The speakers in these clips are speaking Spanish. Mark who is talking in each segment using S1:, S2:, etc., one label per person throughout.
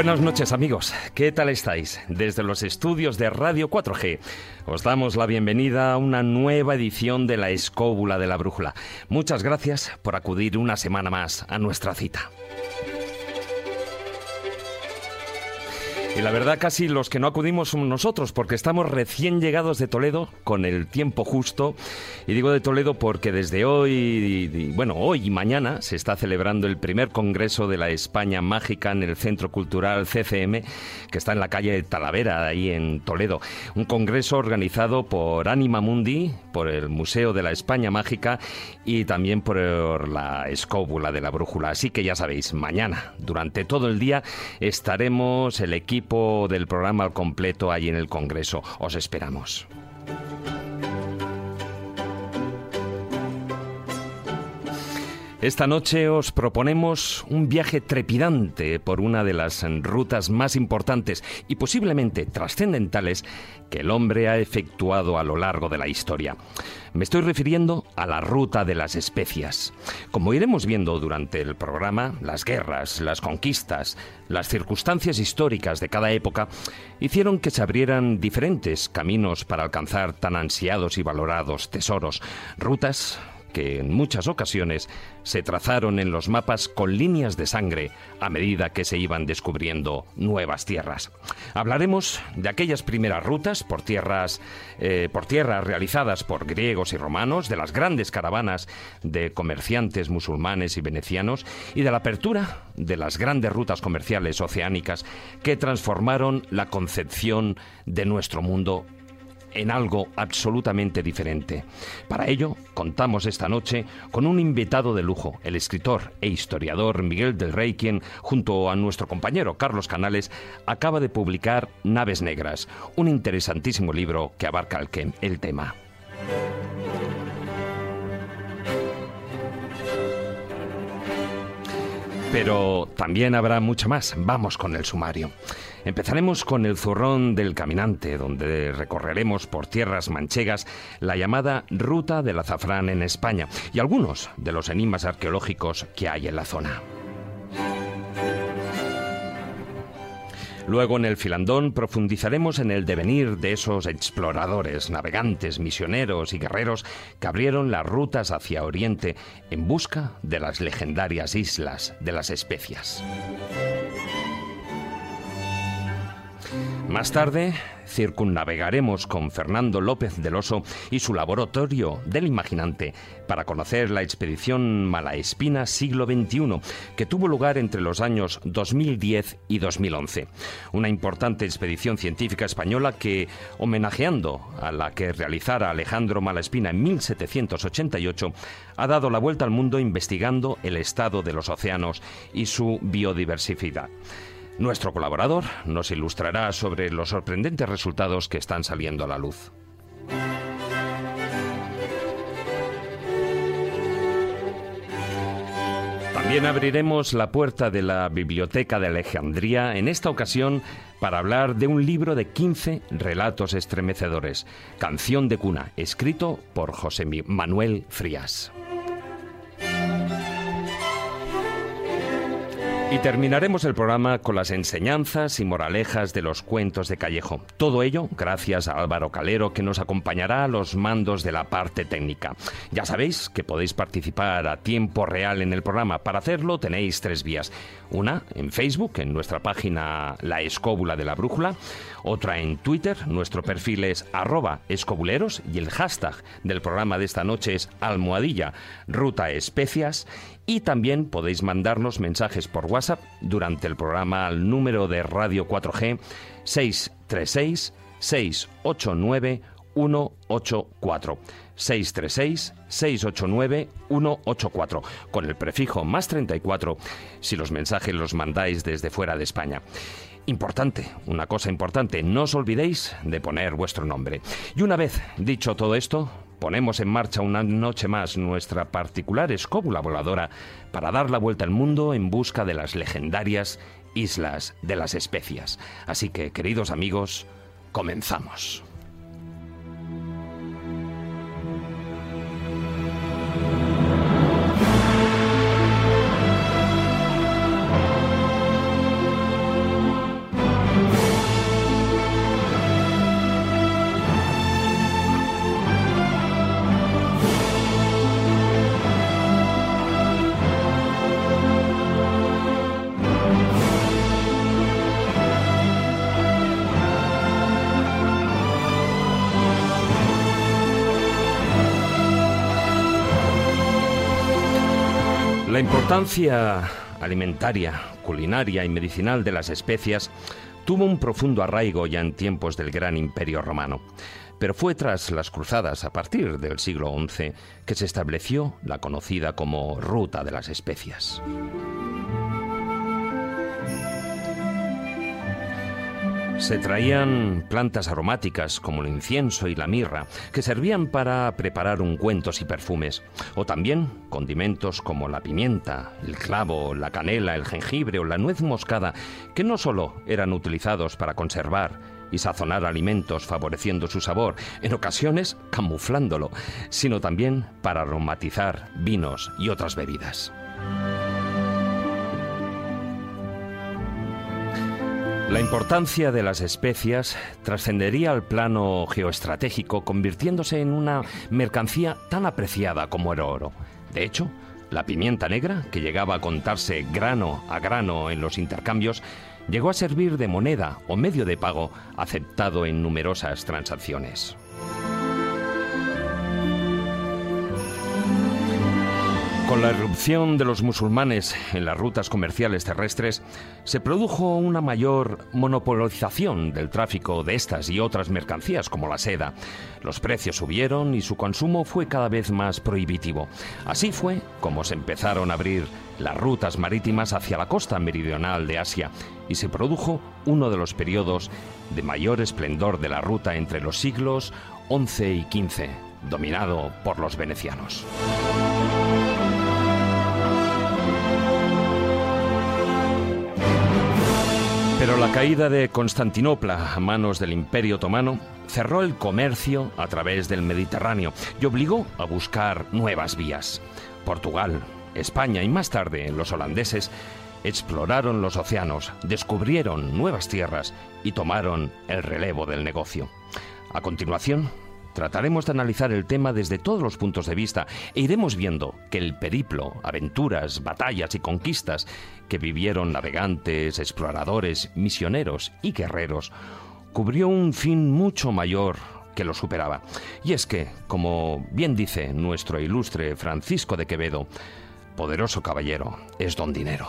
S1: Buenas noches amigos, ¿qué tal estáis? Desde los estudios de Radio 4G os damos la bienvenida a una nueva edición de La Escóbula de la Brújula. Muchas gracias por acudir una semana más a nuestra cita. Y la verdad casi los que no acudimos somos nosotros, porque estamos recién llegados de Toledo con el tiempo justo. Y digo de Toledo porque desde hoy, bueno, hoy y mañana se está celebrando el primer congreso de la España Mágica en el Centro Cultural CCM, que está en la calle de Talavera, ahí en Toledo. Un congreso organizado por Anima Mundi, por el Museo de la España Mágica y también por la Escóbula de la Brújula. Así que ya sabéis, mañana, durante todo el día, estaremos el equipo del programa al completo ahí en el Congreso. Os esperamos. Esta noche os proponemos un viaje trepidante por una de las rutas más importantes y posiblemente trascendentales que el hombre ha efectuado a lo largo de la historia. Me estoy refiriendo a la ruta de las especias. Como iremos viendo durante el programa, las guerras, las conquistas, las circunstancias históricas de cada época hicieron que se abrieran diferentes caminos para alcanzar tan ansiados y valorados tesoros, rutas que en muchas ocasiones se trazaron en los mapas con líneas de sangre a medida que se iban descubriendo nuevas tierras. Hablaremos de aquellas primeras rutas por tierras, eh, por tierras realizadas por griegos y romanos, de las grandes caravanas de comerciantes musulmanes y venecianos y de la apertura de las grandes rutas comerciales oceánicas que transformaron la concepción de nuestro mundo en algo absolutamente diferente. Para ello, contamos esta noche con un invitado de lujo, el escritor e historiador Miguel del Rey, quien, junto a nuestro compañero Carlos Canales, acaba de publicar Naves Negras, un interesantísimo libro que abarca el, tema. Pero también habrá mucho más. Vamos con el sumario. Empezaremos con el zurrón del caminante, donde recorreremos por tierras manchegas la llamada Ruta del Azafrán en España y algunos de los enigmas arqueológicos que hay en la zona. Luego en el filandón profundizaremos en el devenir de esos exploradores, navegantes, misioneros y guerreros que abrieron las rutas hacia Oriente en busca de las legendarias islas de las especias. Más tarde, circunnavegaremos con Fernando López del Oso y su laboratorio del imaginante para conocer la expedición Malaespina siglo XXI, que tuvo lugar entre los años 2010 y 2011. Una importante expedición científica española que, homenajeando a la que realizara Alejandro Malaespina en 1788, ha dado la vuelta al mundo investigando el estado de los océanos y su biodiversidad. Nuestro colaborador nos ilustrará sobre los sorprendentes resultados que están saliendo a la luz. También abriremos la puerta de la Biblioteca de Alejandría, en esta ocasión para hablar de un libro de 15 relatos estremecedores, Canción de Cuna, escrito por José Manuel Frías. Y terminaremos el programa con las enseñanzas y moralejas de los cuentos de Callejo. Todo ello gracias a Álvaro Calero que nos acompañará a los mandos de la parte técnica. Ya sabéis que podéis participar a tiempo real en el programa. Para hacerlo tenéis tres vías. Una en Facebook, en nuestra página La Escóbula de la Brújula. Otra en Twitter, nuestro perfil es arroba escobuleros y el hashtag del programa de esta noche es almohadilla ruta especias y también podéis mandarnos mensajes por WhatsApp durante el programa al número de Radio 4G 636 689 184. 636-689-184, con el prefijo más 34 si los mensajes los mandáis desde fuera de España. Importante, una cosa importante, no os olvidéis de poner vuestro nombre. Y una vez dicho todo esto, ponemos en marcha una noche más nuestra particular escóbula voladora para dar la vuelta al mundo en busca de las legendarias Islas de las Especias. Así que, queridos amigos, comenzamos. Importancia alimentaria, culinaria y medicinal de las especias tuvo un profundo arraigo ya en tiempos del gran imperio romano. Pero fue tras las cruzadas, a partir del siglo XI, que se estableció la conocida como Ruta de las Especias. Se traían plantas aromáticas como el incienso y la mirra, que servían para preparar ungüentos y perfumes, o también condimentos como la pimienta, el clavo, la canela, el jengibre o la nuez moscada, que no solo eran utilizados para conservar y sazonar alimentos favoreciendo su sabor, en ocasiones camuflándolo, sino también para aromatizar vinos y otras bebidas. La importancia de las especias trascendería al plano geoestratégico, convirtiéndose en una mercancía tan apreciada como el oro. De hecho, la pimienta negra, que llegaba a contarse grano a grano en los intercambios, llegó a servir de moneda o medio de pago aceptado en numerosas transacciones. Con la irrupción de los musulmanes en las rutas comerciales terrestres, se produjo una mayor monopolización del tráfico de estas y otras mercancías como la seda. Los precios subieron y su consumo fue cada vez más prohibitivo. Así fue como se empezaron a abrir las rutas marítimas hacia la costa meridional de Asia y se produjo uno de los periodos de mayor esplendor de la ruta entre los siglos XI y XV, dominado por los venecianos. Pero la caída de Constantinopla a manos del Imperio Otomano cerró el comercio a través del Mediterráneo y obligó a buscar nuevas vías. Portugal, España y más tarde los holandeses exploraron los océanos, descubrieron nuevas tierras y tomaron el relevo del negocio. A continuación, Trataremos de analizar el tema desde todos los puntos de vista e iremos viendo que el periplo, aventuras, batallas y conquistas que vivieron navegantes, exploradores, misioneros y guerreros cubrió un fin mucho mayor que lo superaba. Y es que, como bien dice nuestro ilustre Francisco de Quevedo, poderoso caballero es don dinero.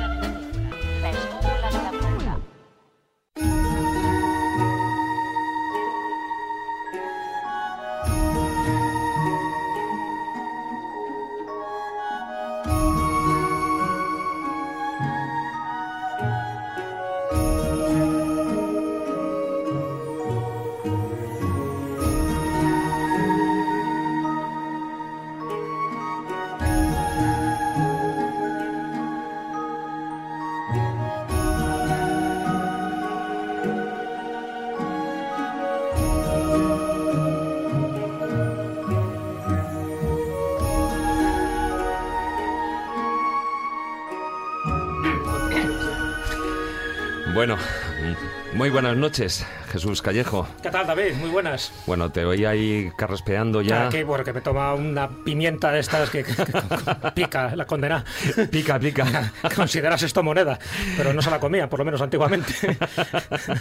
S1: Buenas noches, Jesús Callejo.
S2: ¿Qué tal, David? Muy buenas.
S1: Bueno, te voy ahí carraspeando ya.
S2: Aquí, porque me toma una pimienta de estas que, pica, la condena.
S1: Pica, pica.
S2: Consideras esto moneda, pero no se la comía, por lo menos antiguamente.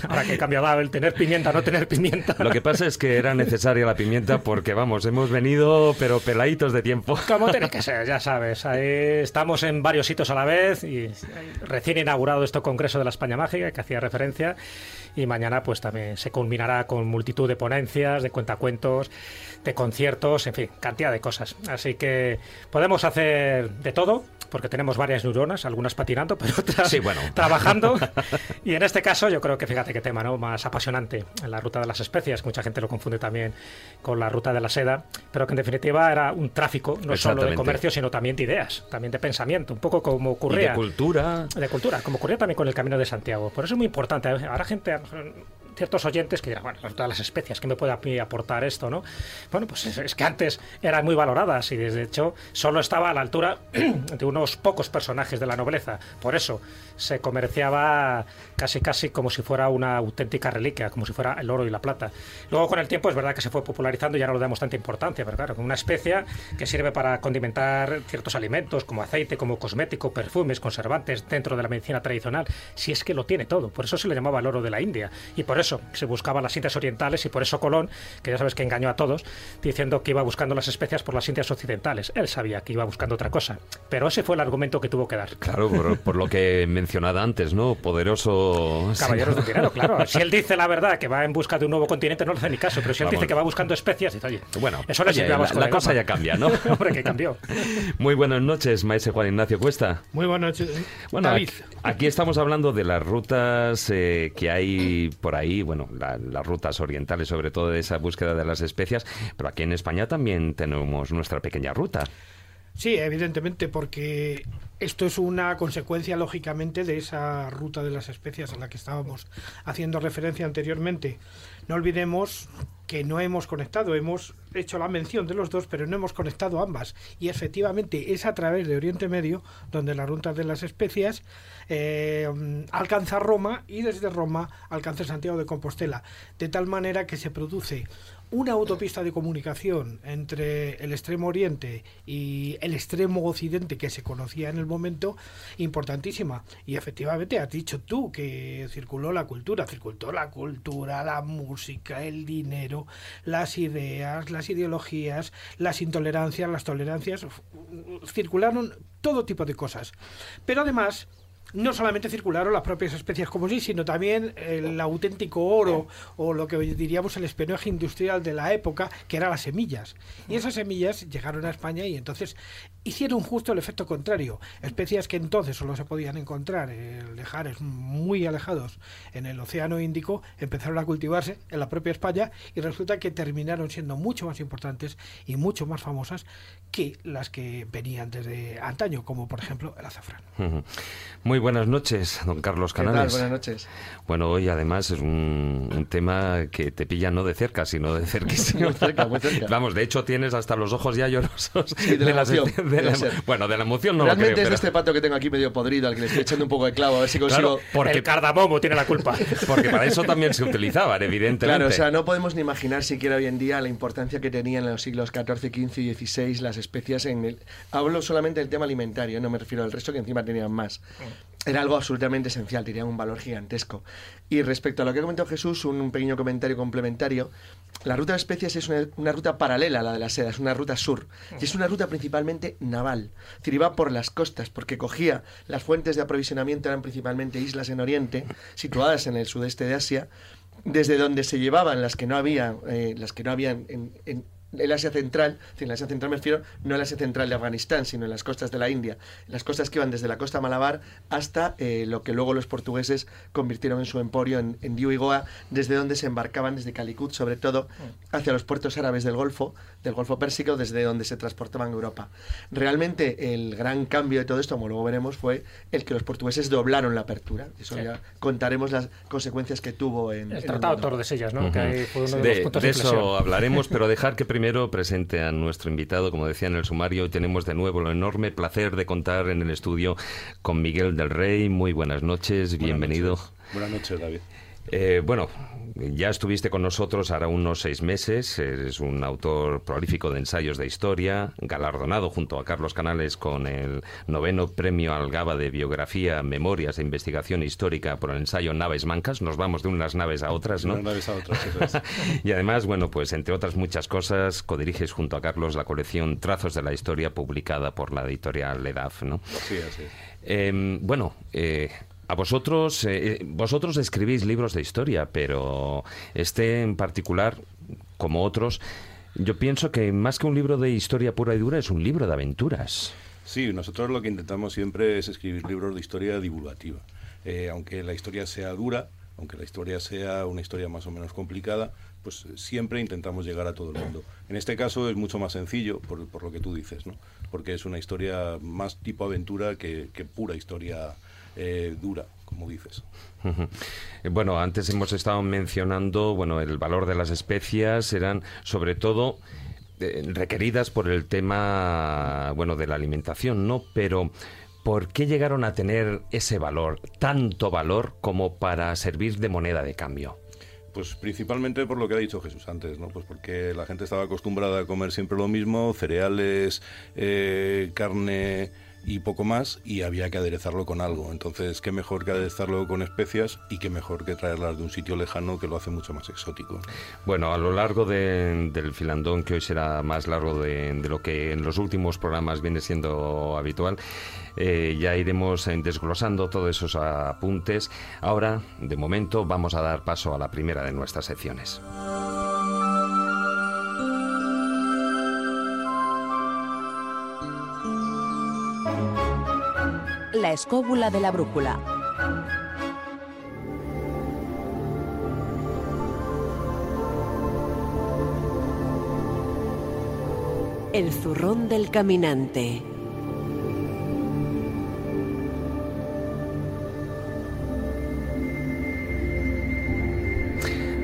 S2: Ahora que he cambiado el tener pimienta, no tener pimienta.
S1: Lo que pasa es que era necesaria la pimienta porque, vamos, hemos venido, pero peladitos de tiempo.
S2: Como tiene que ser, ya sabes. Ahí estamos en varios sitios a la vez y recién inaugurado este Congreso de la España Mágica, que hacía referencia y mañana pues también se culminará con multitud de ponencias, de cuentacuentos, de conciertos, en fin, cantidad de cosas. Así que podemos hacer de todo, porque tenemos varias neuronas, algunas patinando, pero otras trabajando. y en este caso yo creo que fíjate qué tema, ¿no? Más apasionante, la ruta de las especias, mucha gente lo confunde también con la ruta de la seda, pero que en definitiva era un tráfico no solo de comercio, sino también de ideas, también de pensamiento, un poco como ocurría.
S1: de cultura.
S2: De cultura, como ocurría también con el Camino de Santiago. Por eso es muy importante. Ahora gente ciertos oyentes que dirán, bueno, todas las especias, ¿qué me puede aportar esto? ¿no? Bueno, pues es, que antes eran muy valoradas y de hecho solo estaba a la altura de unos pocos personajes de la nobleza. Por eso se comerciaba casi casi como si fuera una auténtica reliquia, como si fuera el oro y la plata. Luego con el tiempo es verdad que se fue popularizando y ya no le damos tanta importancia, pero claro, una especia que sirve para condimentar ciertos alimentos como aceite, como cosmético, perfumes, conservantes dentro de la medicina tradicional, si es que lo tiene todo. Por eso se le llamaba el oro de la India y por eso se buscaba las Indias orientales y por eso Colón, que ya sabes que engañó a todos, diciendo que iba buscando las especias por las Indias occidentales. Él sabía que iba buscando otra cosa, pero ese fue el argumento que tuvo que dar.
S1: Claro, por, lo que antes, ¿no? Poderoso...
S2: Caballeros de dinero, claro. Si él dice la verdad, que va en busca de un nuevo continente, no le hace ni caso, pero si él dice que va buscando especias, dice, oye,
S1: bueno, eso le la, la cosa ya cambia, ¿no?
S2: Hombre, que cambió.
S1: Muy buenas noches, maestro Juan Ignacio Cuesta.
S3: Muy buenas noches,
S1: bueno, David. Aquí, estamos hablando de las rutas eh, que hay por ahí, bueno, las rutas orientales, sobre todo de esa búsqueda de las especias, pero aquí en España también tenemos nuestra pequeña ruta.
S3: Sí, evidentemente, porque esto es una consecuencia, lógicamente, de esa ruta de las especias a la que estábamos haciendo referencia anteriormente. No olvidemos que no hemos conectado, hemos hecho la mención de los dos, pero no hemos conectado ambas. Y efectivamente es a través de Oriente Medio donde la ruta de las especias eh, alcanza Roma y desde Roma alcanza Santiago de Compostela. De tal manera que se produce una autopista de comunicación entre el extremo oriente y el extremo occidente que se conocía en el momento importantísima. Y efectivamente has dicho tú que circuló la cultura, circuló la cultura, la música, el dinero, las ideas, las ideologías, las intolerancias, las tolerancias, circularon todo tipo de cosas. Pero además no solamente circularon las propias especies como sí, sino también el auténtico oro o lo que diríamos el espionaje industrial de la época, que eran las semillas. Y esas semillas llegaron a España y entonces hicieron justo el efecto contrario. Especies que entonces solo se podían encontrar en lejares muy alejados en el Océano Índico empezaron a cultivarse en la propia España y resulta que terminaron siendo mucho más importantes y mucho más famosas que las que venían desde antaño, como por ejemplo el azafrán.
S1: Muy buenas noches, don Carlos Canales.
S4: Buenas noches.
S1: Bueno, hoy además es un, tema que te pilla no de cerca, sino de cerquísimo.
S4: muy cerca, muy cerca.
S1: Vamos, de hecho tienes hasta los ojos ya llorosos.
S4: de, la, emoción.
S1: bueno, de la emoción no
S4: Realmente
S1: lo creo,
S4: es de este pato que tengo aquí medio podrido, al que le estoy echando un poco de clavo, a ver si consigo...
S2: porque el cardamomo tiene la culpa.
S1: porque para eso también se utilizaban, evidentemente.
S4: Claro, o sea, no podemos ni imaginar siquiera hoy en día la importancia que tenían en los siglos XIV, XV y XVI las especias en el... Hablo solamente del tema alimentario, no me refiero al resto que encima tenían más. Era algo absolutamente esencial, tenía un valor gigantesco. Y respecto a lo que ha comentado Jesús, un, pequeño comentario complementario. La ruta de especies es una, ruta paralela a la de la seda, es una ruta sur. Y es una ruta principalmente naval. Es decir, iba por las costas, porque cogía las fuentes de aprovisionamiento, eran principalmente islas en Oriente, situadas en el sudeste de Asia, desde donde se llevaban las que no había, eh, las que no habían en el Asia Central, en el Asia Central me refiero no el Asia Central de Afganistán, sino en las costas de la India, las costas que iban desde la costa Malabar hasta eh, lo que luego los portugueses convirtieron en su emporio en, en Diu y Goa, desde donde se embarcaban desde Calicut, sobre todo hacia los puertos árabes del Golfo, del Golfo Pérsico, desde donde se transportaban a Europa. Realmente el gran cambio de todo esto, como luego veremos, fue el que los portugueses doblaron la apertura. Eso ya contaremos las consecuencias que tuvo en
S2: el Tratado de Tordesillas, ¿no?
S1: que fue uno de, los de eso hablaremos, pero dejar que primero presente a nuestro invitado, como decía en el sumario, y tenemos de nuevo el enorme placer de contar en el estudio con Miguel del Rey. Muy buenas noches, bienvenido.
S5: Buenas noches, David.
S1: Eh, bueno, ya estuviste con nosotros ahora unos seis meses. Eres un autor prolífico de ensayos de historia, galardonado junto a Carlos Canales con el noveno premio Algaba de Biografía, Memorias e Investigación Histórica por el ensayo Naves Mancas. Nos vamos de unas naves a otras, ¿no?
S5: De unas naves a otras,
S1: y además, bueno, pues entre otras muchas cosas, codiriges junto a Carlos la colección Trazos de la Historia publicada por la editorial EDAF, ¿no?
S5: Sí, así.
S1: Eh, bueno, eh, a vosotros, eh, vosotros escribís libros de historia, pero este en particular, como otros, yo pienso que más que un libro de historia pura y dura, es un libro de aventuras.
S5: Sí, nosotros lo que intentamos siempre es escribir libros de historia divulgativa. Eh, aunque la historia sea dura, aunque la historia sea una historia más o menos complicada, pues siempre intentamos llegar a todo el mundo. En este caso es mucho más sencillo, por, por lo que tú dices, ¿no? porque es una historia más tipo aventura que, que pura historia eh, dura, como dices.
S1: Bueno, antes hemos estado mencionando, bueno, el valor de las especias eran sobre todo eh, requeridas por el tema, bueno, de la alimentación, ¿no? Pero ¿por qué llegaron a tener ese valor, tanto valor como para servir de moneda de cambio?
S5: Pues principalmente por lo que ha dicho Jesús antes, ¿no? Pues porque la gente estaba acostumbrada a comer siempre lo mismo, cereales, eh, carne y poco más y había que aderezarlo con algo. Entonces, qué mejor que aderezarlo con especias y qué mejor que traerlas de un sitio lejano que lo hace mucho más exótico.
S1: Bueno, a lo largo del filandón, que hoy será más largo de, lo que en los últimos programas viene siendo habitual, eh, ya iremos desglosando todos esos apuntes. Ahora, de momento, vamos a dar paso a la primera de nuestras secciones.
S6: La escóbula de la brújula. El zurrón del caminante.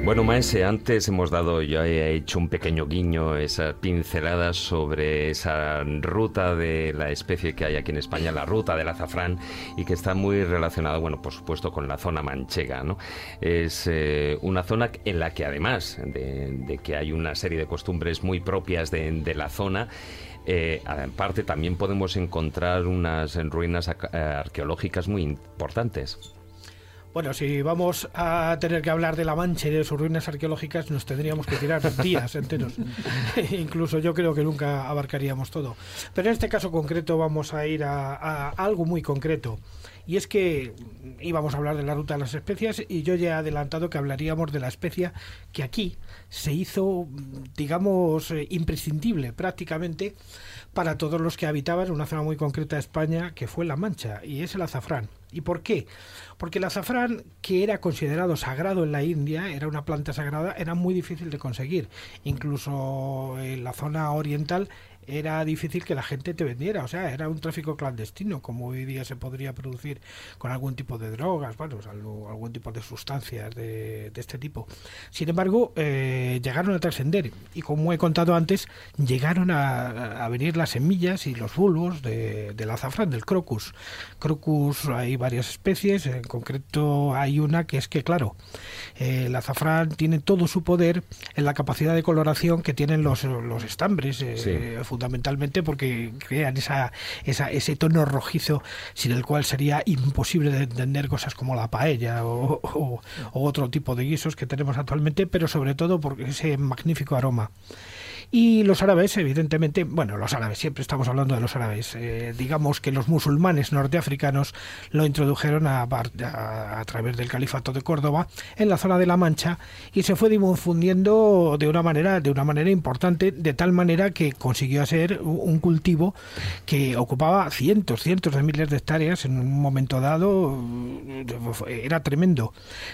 S1: Bueno, Maese, antes hemos dado, yo he hecho un pequeño guiño, esas pinceladas sobre esa ruta de la especie que hay aquí en España, la ruta del azafrán, y que está muy relacionada, bueno, por supuesto, con la zona manchega, ¿no? Es eh, una zona en la que además de, que hay una serie de costumbres muy propias de, la zona, eh, aparte también podemos encontrar unas ruinas arqueológicas muy importantes.
S3: Bueno, si vamos a tener que hablar de La Mancha y de sus ruinas arqueológicas, nos tendríamos que tirar días enteros. Incluso yo creo que nunca abarcaríamos todo. Pero en este caso concreto vamos a ir a, algo muy concreto. Y es que íbamos a hablar de la ruta de las especias y yo ya he adelantado que hablaríamos de la especia que aquí se hizo, digamos, imprescindible prácticamente para todos los que habitaban una zona muy concreta de España, que fue La Mancha, y es el azafrán. ¿Y por qué? Porque el azafrán, que era considerado sagrado en la India, era una planta sagrada, era muy difícil de conseguir. Incluso en la zona oriental era difícil que la gente te vendiera, o sea, era un tráfico clandestino, como hoy día se podría producir con algún tipo de drogas, bueno, algún tipo de sustancias de, este tipo. Sin embargo, eh, llegaron a trascender y como he contado antes, llegaron a, venir las semillas y los bulbos de, del azafrán, del crocus. Crocus hay varias especies, en concreto hay una que es que, claro, eh, el azafrán tiene todo su poder en la capacidad de coloración que tienen los, los estambres. Eh, fundamentalmente porque crean esa, ese tono rojizo sin el cual sería imposible de entender cosas como la paella o, otro tipo de guisos que tenemos actualmente, pero sobre todo por ese magnífico aroma. Y los árabes, evidentemente, bueno, los árabes, siempre estamos hablando de los árabes, eh, digamos que los musulmanes norteafricanos lo introdujeron a, a, través del califato de Córdoba en la zona de La Mancha y se fue difundiendo de una manera, de una manera importante, de tal manera que consiguió ser un cultivo que ocupaba cientos, cientos de miles de hectáreas en un momento dado, era tremendo.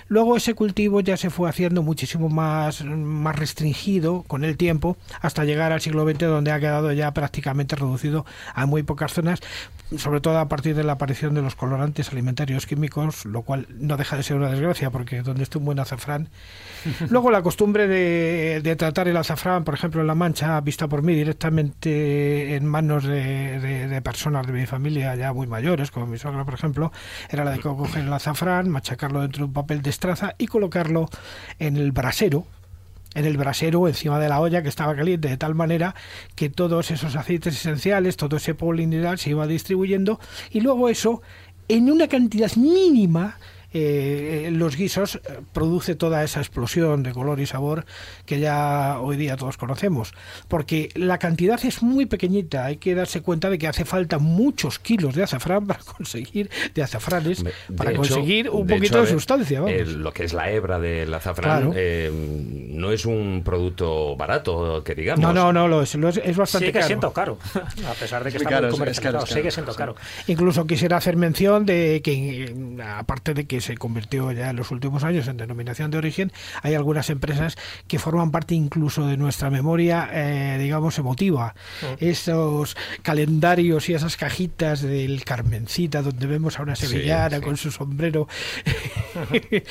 S3: Luego ese cultivo ya se fue haciendo muchísimo más, más restringido con el tiempo hasta llegar al siglo XX donde ha quedado ya prácticamente reducido a muy pocas zonas, sobre todo a partir de la aparición de los colorantes alimentarios químicos, lo cual no deja de ser una desgracia porque donde esté un buen azafrán. Luego la costumbre de, tratar el azafrán, por ejemplo en La Mancha, vista por mí directamente en manos de, de personas de mi familia ya muy mayores, como mi suegra por ejemplo, era la de coger el azafrán, machacarlo dentro de un papel de estraza y colocarlo en el brasero, en el brasero encima de la olla que estaba caliente de tal manera que todos esos aceites esenciales, todo ese polinidal se iba distribuyendo y luego eso en una cantidad mínima eh, los guisos eh, produce toda esa explosión de color y sabor que ya hoy día todos conocemos. Porque la cantidad es muy pequeñita, hay que darse cuenta de que hace falta muchos kilos de azafrán para conseguir, de azafranes, para conseguir un poquito de sustancia.
S1: lo que es la hebra del azafrán eh, no es un producto barato, que digamos.
S3: No, no, no, lo es, es, bastante
S2: sigue
S3: caro.
S2: siendo caro, a pesar de que está muy comercializado, sigue siendo caro.
S3: Incluso quisiera hacer mención de que, aparte de que se convirtió ya en los últimos años en denominación de origen, hay algunas empresas que forman parte incluso de nuestra memoria, eh, digamos, emotiva. Mm. Esos calendarios y esas cajitas del Carmencita, donde vemos a una sevillana con su sombrero.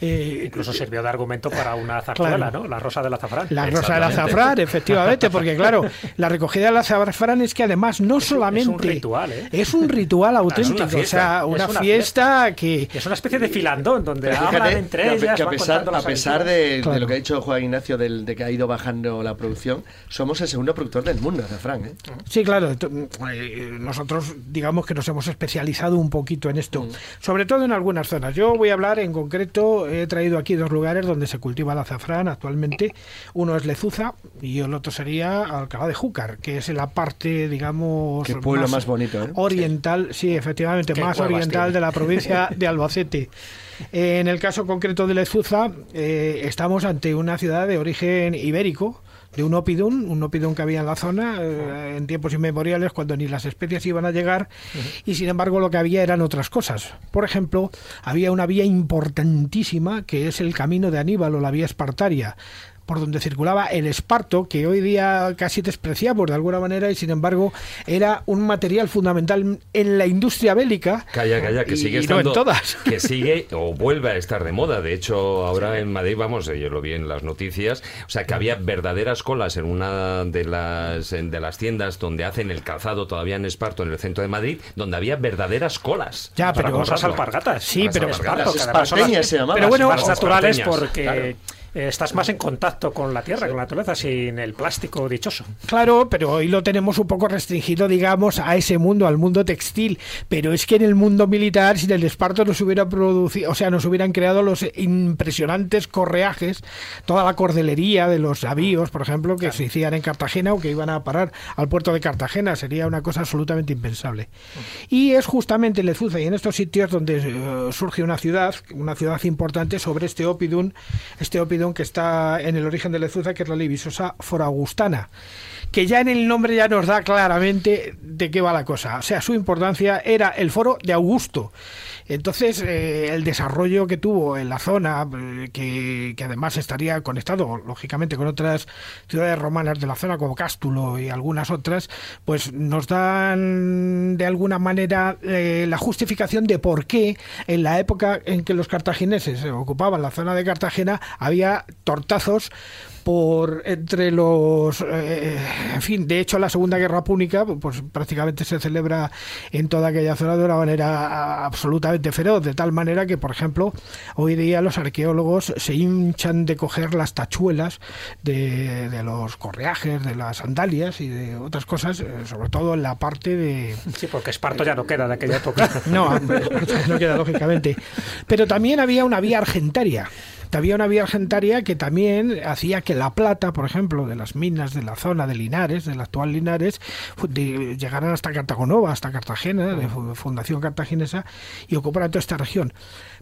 S2: eh, incluso sirvió de argumento para una zarzuela, ¿no? La rosa del azafrán.
S3: La rosa del azafrán, efectivamente, porque claro, la recogida del azafrán es que además no solamente... Es un
S2: ritual, ¿eh?
S3: Es un ritual auténtico, o sea, una, fiesta, que...
S2: Es una especie de filandón, donde hablan entre ellas.
S4: Que a pesar, a pesar de, lo que ha dicho Juan Ignacio, del, de que ha ido bajando la producción, somos el segundo productor del mundo, azafrán. ¿eh?
S3: Sí, claro. Eh, nosotros, digamos que nos hemos especializado un poquito en esto, mm. sobre todo en algunas zonas. Yo voy a hablar en concreto, he traído aquí dos lugares donde se cultiva el azafrán actualmente. Uno es Lezuza y el otro sería Alcalá de Júcar, que es la parte, digamos.
S4: Qué pueblo más, bonito, ¿eh?
S3: Oriental, sí, efectivamente, más oriental de la provincia de Albacete. En el caso concreto de Lezuza, eh, estamos ante una ciudad de origen ibérico, de un opidum, un opidum que había en la zona eh, en tiempos inmemoriales cuando ni las especies iban a llegar y sin embargo lo que había eran otras cosas. Por ejemplo, había una vía importantísima que es el camino de Aníbal o la vía espartaria por donde circulaba el esparto, que hoy día casi despreciamos de alguna manera y sin embargo era un material fundamental en la industria bélica.
S1: Calla, calla, que sigue estando, todas. Que sigue o vuelve a estar de moda. De hecho, ahora en Madrid, vamos, yo lo vi en las noticias, o sea, que había verdaderas colas en una de las, de las tiendas donde hacen el calzado todavía en esparto, en el centro de Madrid, donde había verdaderas colas.
S2: Ya, pero cosas alpargatas.
S3: Sí, pero
S2: esparto,
S4: se llamaban.
S2: Pero bueno, naturales porque... Eh, estás más en contacto con la tierra, con la naturaleza, sin el plástico dichoso.
S3: Claro, pero hoy lo tenemos un poco restringido, digamos, a ese mundo, al mundo textil. Pero es que en el mundo militar, sin el esparto, nos hubiera producido, o sea, nos hubieran creado los impresionantes correajes, toda la cordelería de los navíos, por ejemplo, que se hicieran en Cartagena o que iban a parar al puerto de Cartagena. Sería una cosa absolutamente impensable. Y es justamente en Lezuza y en estos sitios donde eh, surge una ciudad, una ciudad importante sobre este Opidum, este Opidum que está en el origen de Lezuza, que es la Libisosa foragustana, que ya en el nombre ya nos da claramente de qué va la cosa. O sea, su importancia era el foro de Augusto. Entonces, eh, el desarrollo que tuvo en la zona, eh, que, además estaría conectado, lógicamente, con otras ciudades romanas de la zona, como Cástulo y algunas otras, pues nos dan de alguna manera eh, la justificación de por qué en la época en que los cartagineses ocupaban la zona de Cartagena había tortazos por entre los eh, en fin de hecho la segunda guerra púnica pues prácticamente se celebra en toda aquella zona de una manera absolutamente feroz de tal manera que por ejemplo hoy día los arqueólogos se hinchan de coger las tachuelas de, los correajes de las sandalias y de otras cosas eh, sobre todo en la parte de
S2: sí porque Esparto ya no queda de aquella época.
S3: No no queda lógicamente. Pero también había una vía argentaria había una vía argentaria que también hacía que la plata, por ejemplo, de las minas de la zona de Linares, del actual Linares, llegaran hasta Cartagonova, hasta Cartagena, de Fundación Cartaginesa, y ocuparan toda esta región.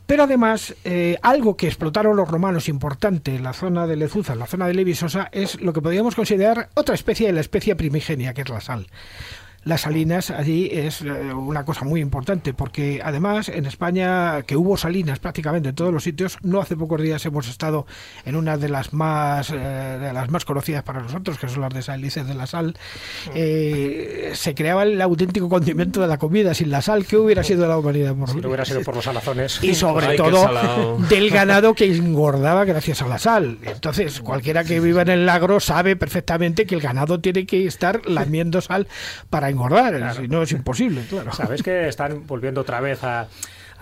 S3: Pero además, eh, algo que explotaron los romanos importante en la zona de Lezuza, en la zona de Levisosa, es lo que podríamos considerar otra especie de la especie primigenia, que es la sal. Las salinas allí es eh, una cosa muy importante, porque además en España, que hubo salinas prácticamente en todos los sitios, no hace pocos días hemos estado en una de las más, eh, de las más conocidas para nosotros, que son las de Salices de la Sal, eh, se creaba el auténtico condimento de la comida. Sin la sal, ¿qué hubiera sido la humanidad?
S2: Si no hubiera sido por los salazones.
S3: Y sobre
S1: Ay, qué
S3: todo del ganado que engordaba gracias a la sal. Entonces, cualquiera que viva en el agro sabe perfectamente que el ganado tiene que estar lamiendo sal para engordar, si no es imposible, claro.
S2: Sabes que están volviendo otra vez a,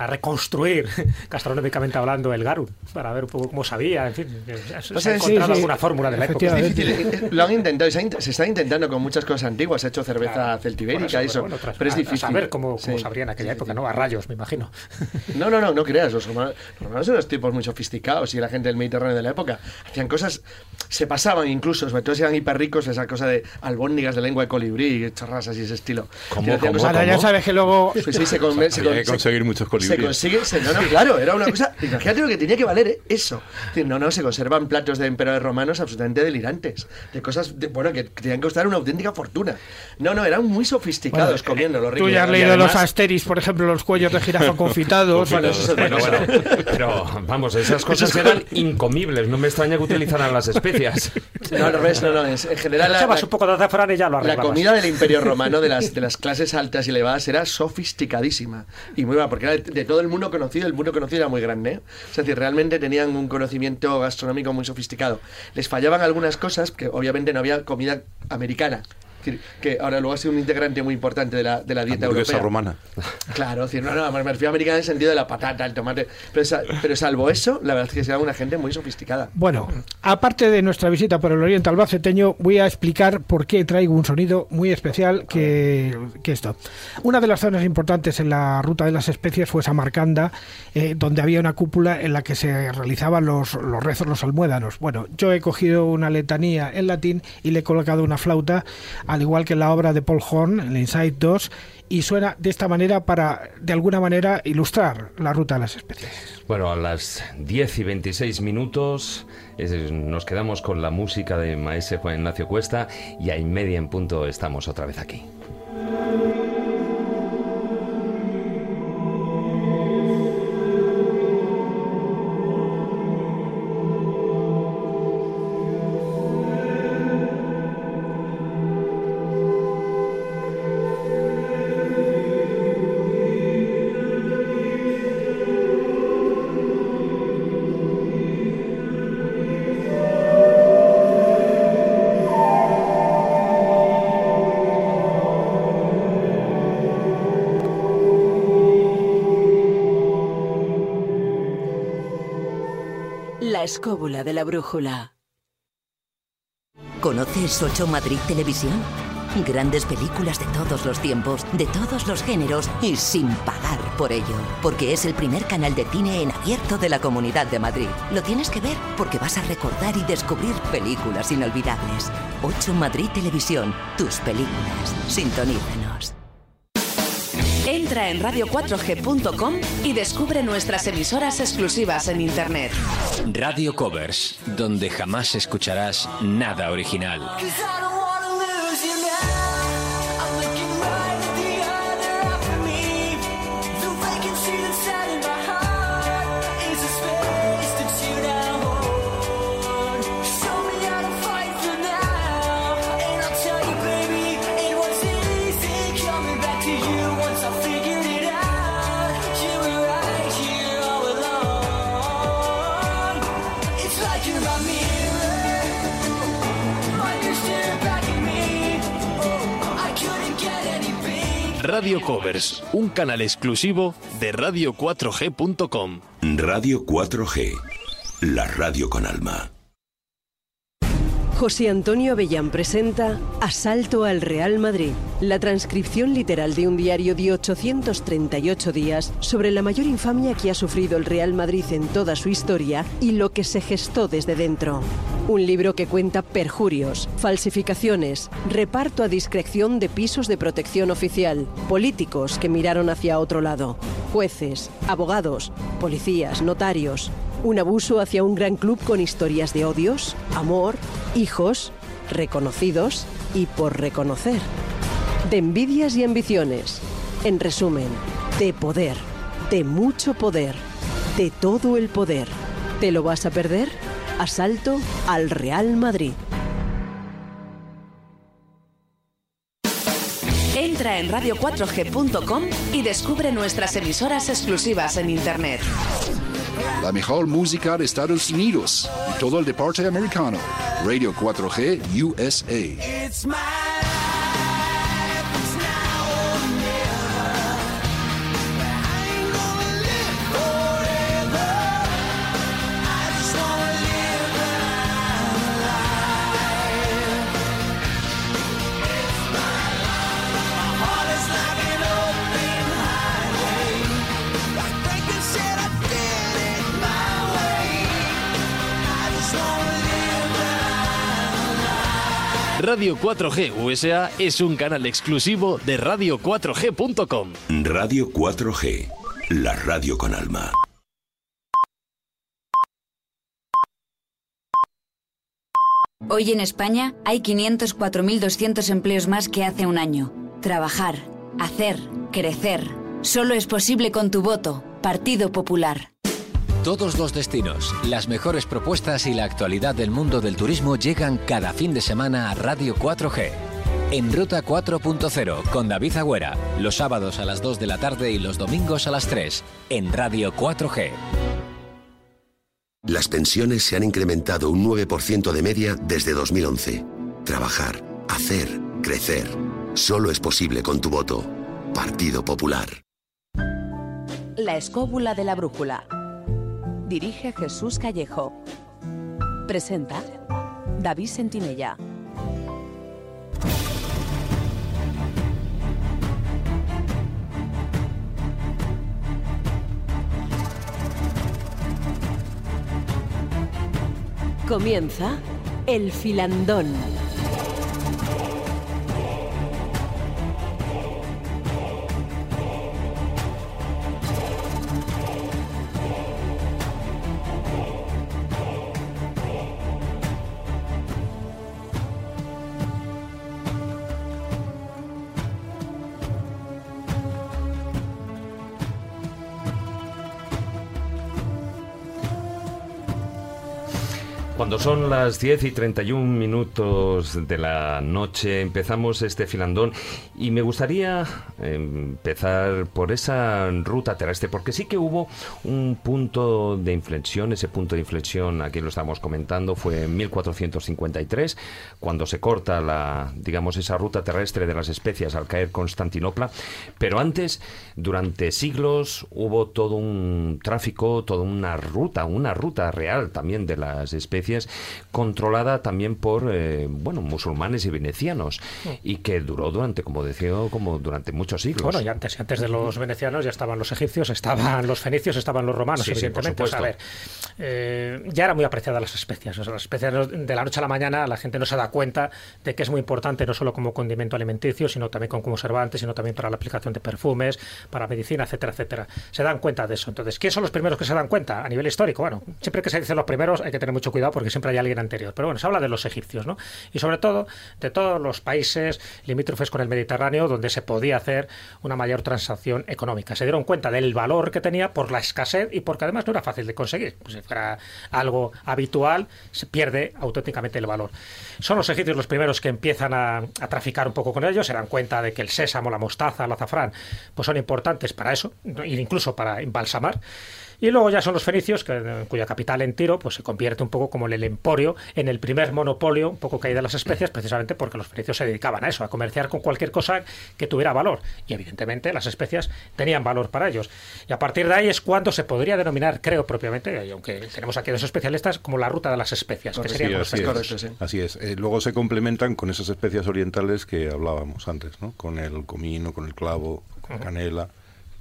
S2: a reconstruir, gastronómicamente hablando, el garum, para ver un poco cómo sabía, en fin, se,
S4: O
S2: se ha
S4: sí,
S2: encontrado
S3: sí,
S2: alguna fórmula de la época.
S4: Es difícil, eh, lo han intentado, se, ha int- se está intentando con muchas cosas antiguas, se ha hecho cerveza
S2: Claro.
S4: celtibérica,
S2: Bueno,
S4: eso,
S2: bueno, tras-
S4: pero es
S2: a-
S4: difícil.
S2: A saber cómo, cómo
S4: Sí.
S2: sabría en aquella época, ¿no? A rayos, me imagino.
S4: No, no, no, no creas, los romanos, los romanos eran unos tipos muy sofisticados y la gente del Mediterráneo de la época hacían cosas, se pasaban incluso, sobre todo si eran hiper ricos, esa cosa de albóndigas de lengua de colibrí y chorras así ese estilo.
S1: ¿Cómo,
S4: cosas-
S3: ya sabes que luego
S4: Pues sí, se, con- se
S5: Había
S4: con-
S5: que
S4: se-
S5: conseguir muchos
S4: Se consigue, se- no, no, claro, era una cosa. Imagínate lo que tenía que valer eso. Es decir, no, no, se conservan platos de emperadores romanos absolutamente delirantes. De cosas, de- bueno, que tenían que costar una auténtica fortuna. No, no, eran muy sofisticados comiendo los ricos.
S3: tú ya has leído
S4: además-
S3: los asteris, por ejemplo, los cuellos de jirafa confitados.
S4: Bueno, eso es otra
S1: Bueno,
S4: cosa.
S1: bueno, pero vamos, esas cosas eran incomibles. No me extraña que utilizaran las especias.
S4: No, al revés, no, no. es- en general, la,
S2: un poco de azafrán y ya lo
S4: la comida del Imperio Romano, de las, de las clases altas y elevadas, era sofisticadísima. Y muy buena, porque era de, de todo el mundo conocido, el mundo conocido era muy grande. ¿eh? Es decir, realmente tenían un conocimiento gastronómico muy sofisticado. Les fallaban algunas cosas, que obviamente no había comida americana. Es decir, que ahora luego ha sido un integrante muy importante de la, de la dieta europea.
S5: romana.
S4: Claro, es decir, no, no, me refiero a americana en el sentido de la patata, el tomate. Pero, pero salvo eso, la verdad es que era una gente muy sofisticada.
S3: Bueno, aparte de nuestra visita por el Oriente Albaceteño, voy a explicar por qué traigo un sonido muy especial que, que esto. Una de las zonas importantes en la ruta de las especies fue Samarcanda, eh, donde había una cúpula en la que se realizaban los, los rezos, los almuédanos. Bueno, yo he cogido una letanía en latín y le he colocado una flauta, al igual que la obra de Paul Horn, el Insight 2, y suena de esta manera para, de alguna manera, ilustrar la ruta de las especies.
S1: Bueno, a las 10 y 26 minutos nos quedamos con la música de maese Juan Ignacio Cuesta y a media en punto estamos otra vez aquí.
S6: Escóbula de la brújula.
S7: ¿Conoces 8 Madrid Televisión? Grandes películas de todos los tiempos, de todos los géneros y sin pagar por ello. Porque es el primer canal de cine en abierto de la Comunidad de Madrid. Lo tienes que ver porque vas a recordar y descubrir películas inolvidables. 8 Madrid Televisión, tus películas. Sintonízanos.
S8: Entra en radio4g.com y descubre nuestras emisoras exclusivas en Internet.
S9: Radio Covers, donde jamás escucharás nada original. Radio Covers, un canal exclusivo de radio4g.com.
S10: Radio 4G, la radio con alma.
S6: José Antonio Avellán presenta Asalto al Real Madrid, la transcripción literal de un diario de 838 días sobre la mayor infamia que ha sufrido el Real Madrid en toda su historia y lo que se gestó desde dentro. Un libro que cuenta perjurios, falsificaciones, reparto a discreción de pisos de protección oficial, políticos que miraron hacia otro lado, jueces, abogados, policías, notarios, un abuso hacia un gran club con historias de odios, amor, hijos, reconocidos y por reconocer. de envidias y ambiciones. En resumen, de poder, de mucho poder, de todo el poder. ¿Te lo vas a perder? Asalto al Real Madrid.
S8: Entra en radio4g.com y descubre nuestras emisoras exclusivas en Internet.
S11: La mejor música de Estados Unidos y todo el deporte americano. Radio 4G USA.
S12: Radio 4G USA es un canal exclusivo de radio4g.com.
S10: Radio 4G, la radio con alma.
S13: Hoy en España hay 504.200 empleos más que hace un año. Trabajar, hacer, crecer. Solo es posible con tu voto. Partido Popular.
S9: Todos los destinos, las mejores propuestas y la actualidad del mundo del turismo llegan cada fin de semana a Radio 4G. En Ruta 4.0 con David Agüera, los sábados a las 2 de la tarde y los domingos a las 3, en Radio 4G.
S10: Las pensiones se han incrementado un 9% de media desde 2011. Trabajar, hacer, crecer. Solo es posible con tu voto. Partido Popular.
S8: La escóbula de la brújula Dirige Jesús Callejo. Presenta David Sentinella. Comienza El Filandón.
S1: Cuando son las 10 y 31 minutos de la noche empezamos este filandón y me gustaría empezar por esa ruta terrestre porque sí que hubo un punto de inflexión, ese punto de inflexión aquí lo estamos comentando fue en 1453 cuando se corta la digamos esa ruta terrestre de las especias al caer Constantinopla, pero antes durante siglos hubo todo un tráfico, toda una ruta, una ruta real también de las especies controlada también por eh, bueno musulmanes y venecianos y que duró durante, como decía, como durante muchos siglos.
S2: Bueno, y antes, antes de los venecianos ya estaban los egipcios, estaban los fenicios, estaban los romanos, evidentemente. a ver, eh, ya era muy apreciada las especias. las especias de la noche a la mañana la gente no se da cuenta de que es muy importante no solo como condimento alimenticio, sino también como conservante, sino también para la aplicación de perfumes, para medicina, etcétera, etcétera. Se dan cuenta de eso. Entonces, ¿quiénes son los primeros que se dan cuenta a nivel histórico? Bueno, siempre que se dicen los primeros hay que tener mucho cuidado porque siempre hay alguien anterior. Pero bueno, se habla de los egipcios, ¿no? Y sobre todo de todos los países limítrofes con el Mediterráneo donde se podía hacer una mayor transacción económica. Se dieron cuenta del valor que tenía por la escasez y porque además no era fácil de conseguir. Pues si fuera algo habitual, se pierde auténticamente el valor. Son los egipcios los primeros que empiezan a, a traficar un poco con ellos, se dan cuenta de que el sésamo, la mostaza, el azafrán, pues son importantes para eso, incluso para embalsamar. Y luego ya son los fenicios, que, cuya capital en Tiro pues se convierte un poco como el emporio en el primer monopolio, un poco caída de las especias, precisamente porque los fenicios se dedicaban a eso, a comerciar con cualquier cosa que tuviera valor. Y evidentemente las especias tenían valor para ellos. Y a partir de ahí es cuando se podría denominar, creo propiamente, y aunque tenemos aquí dos especialistas, como la ruta de las especias, que serían
S5: así, es, así es. Eh, luego se complementan con esas especias orientales que hablábamos antes, ¿no? Con el comino, con el clavo, con la canela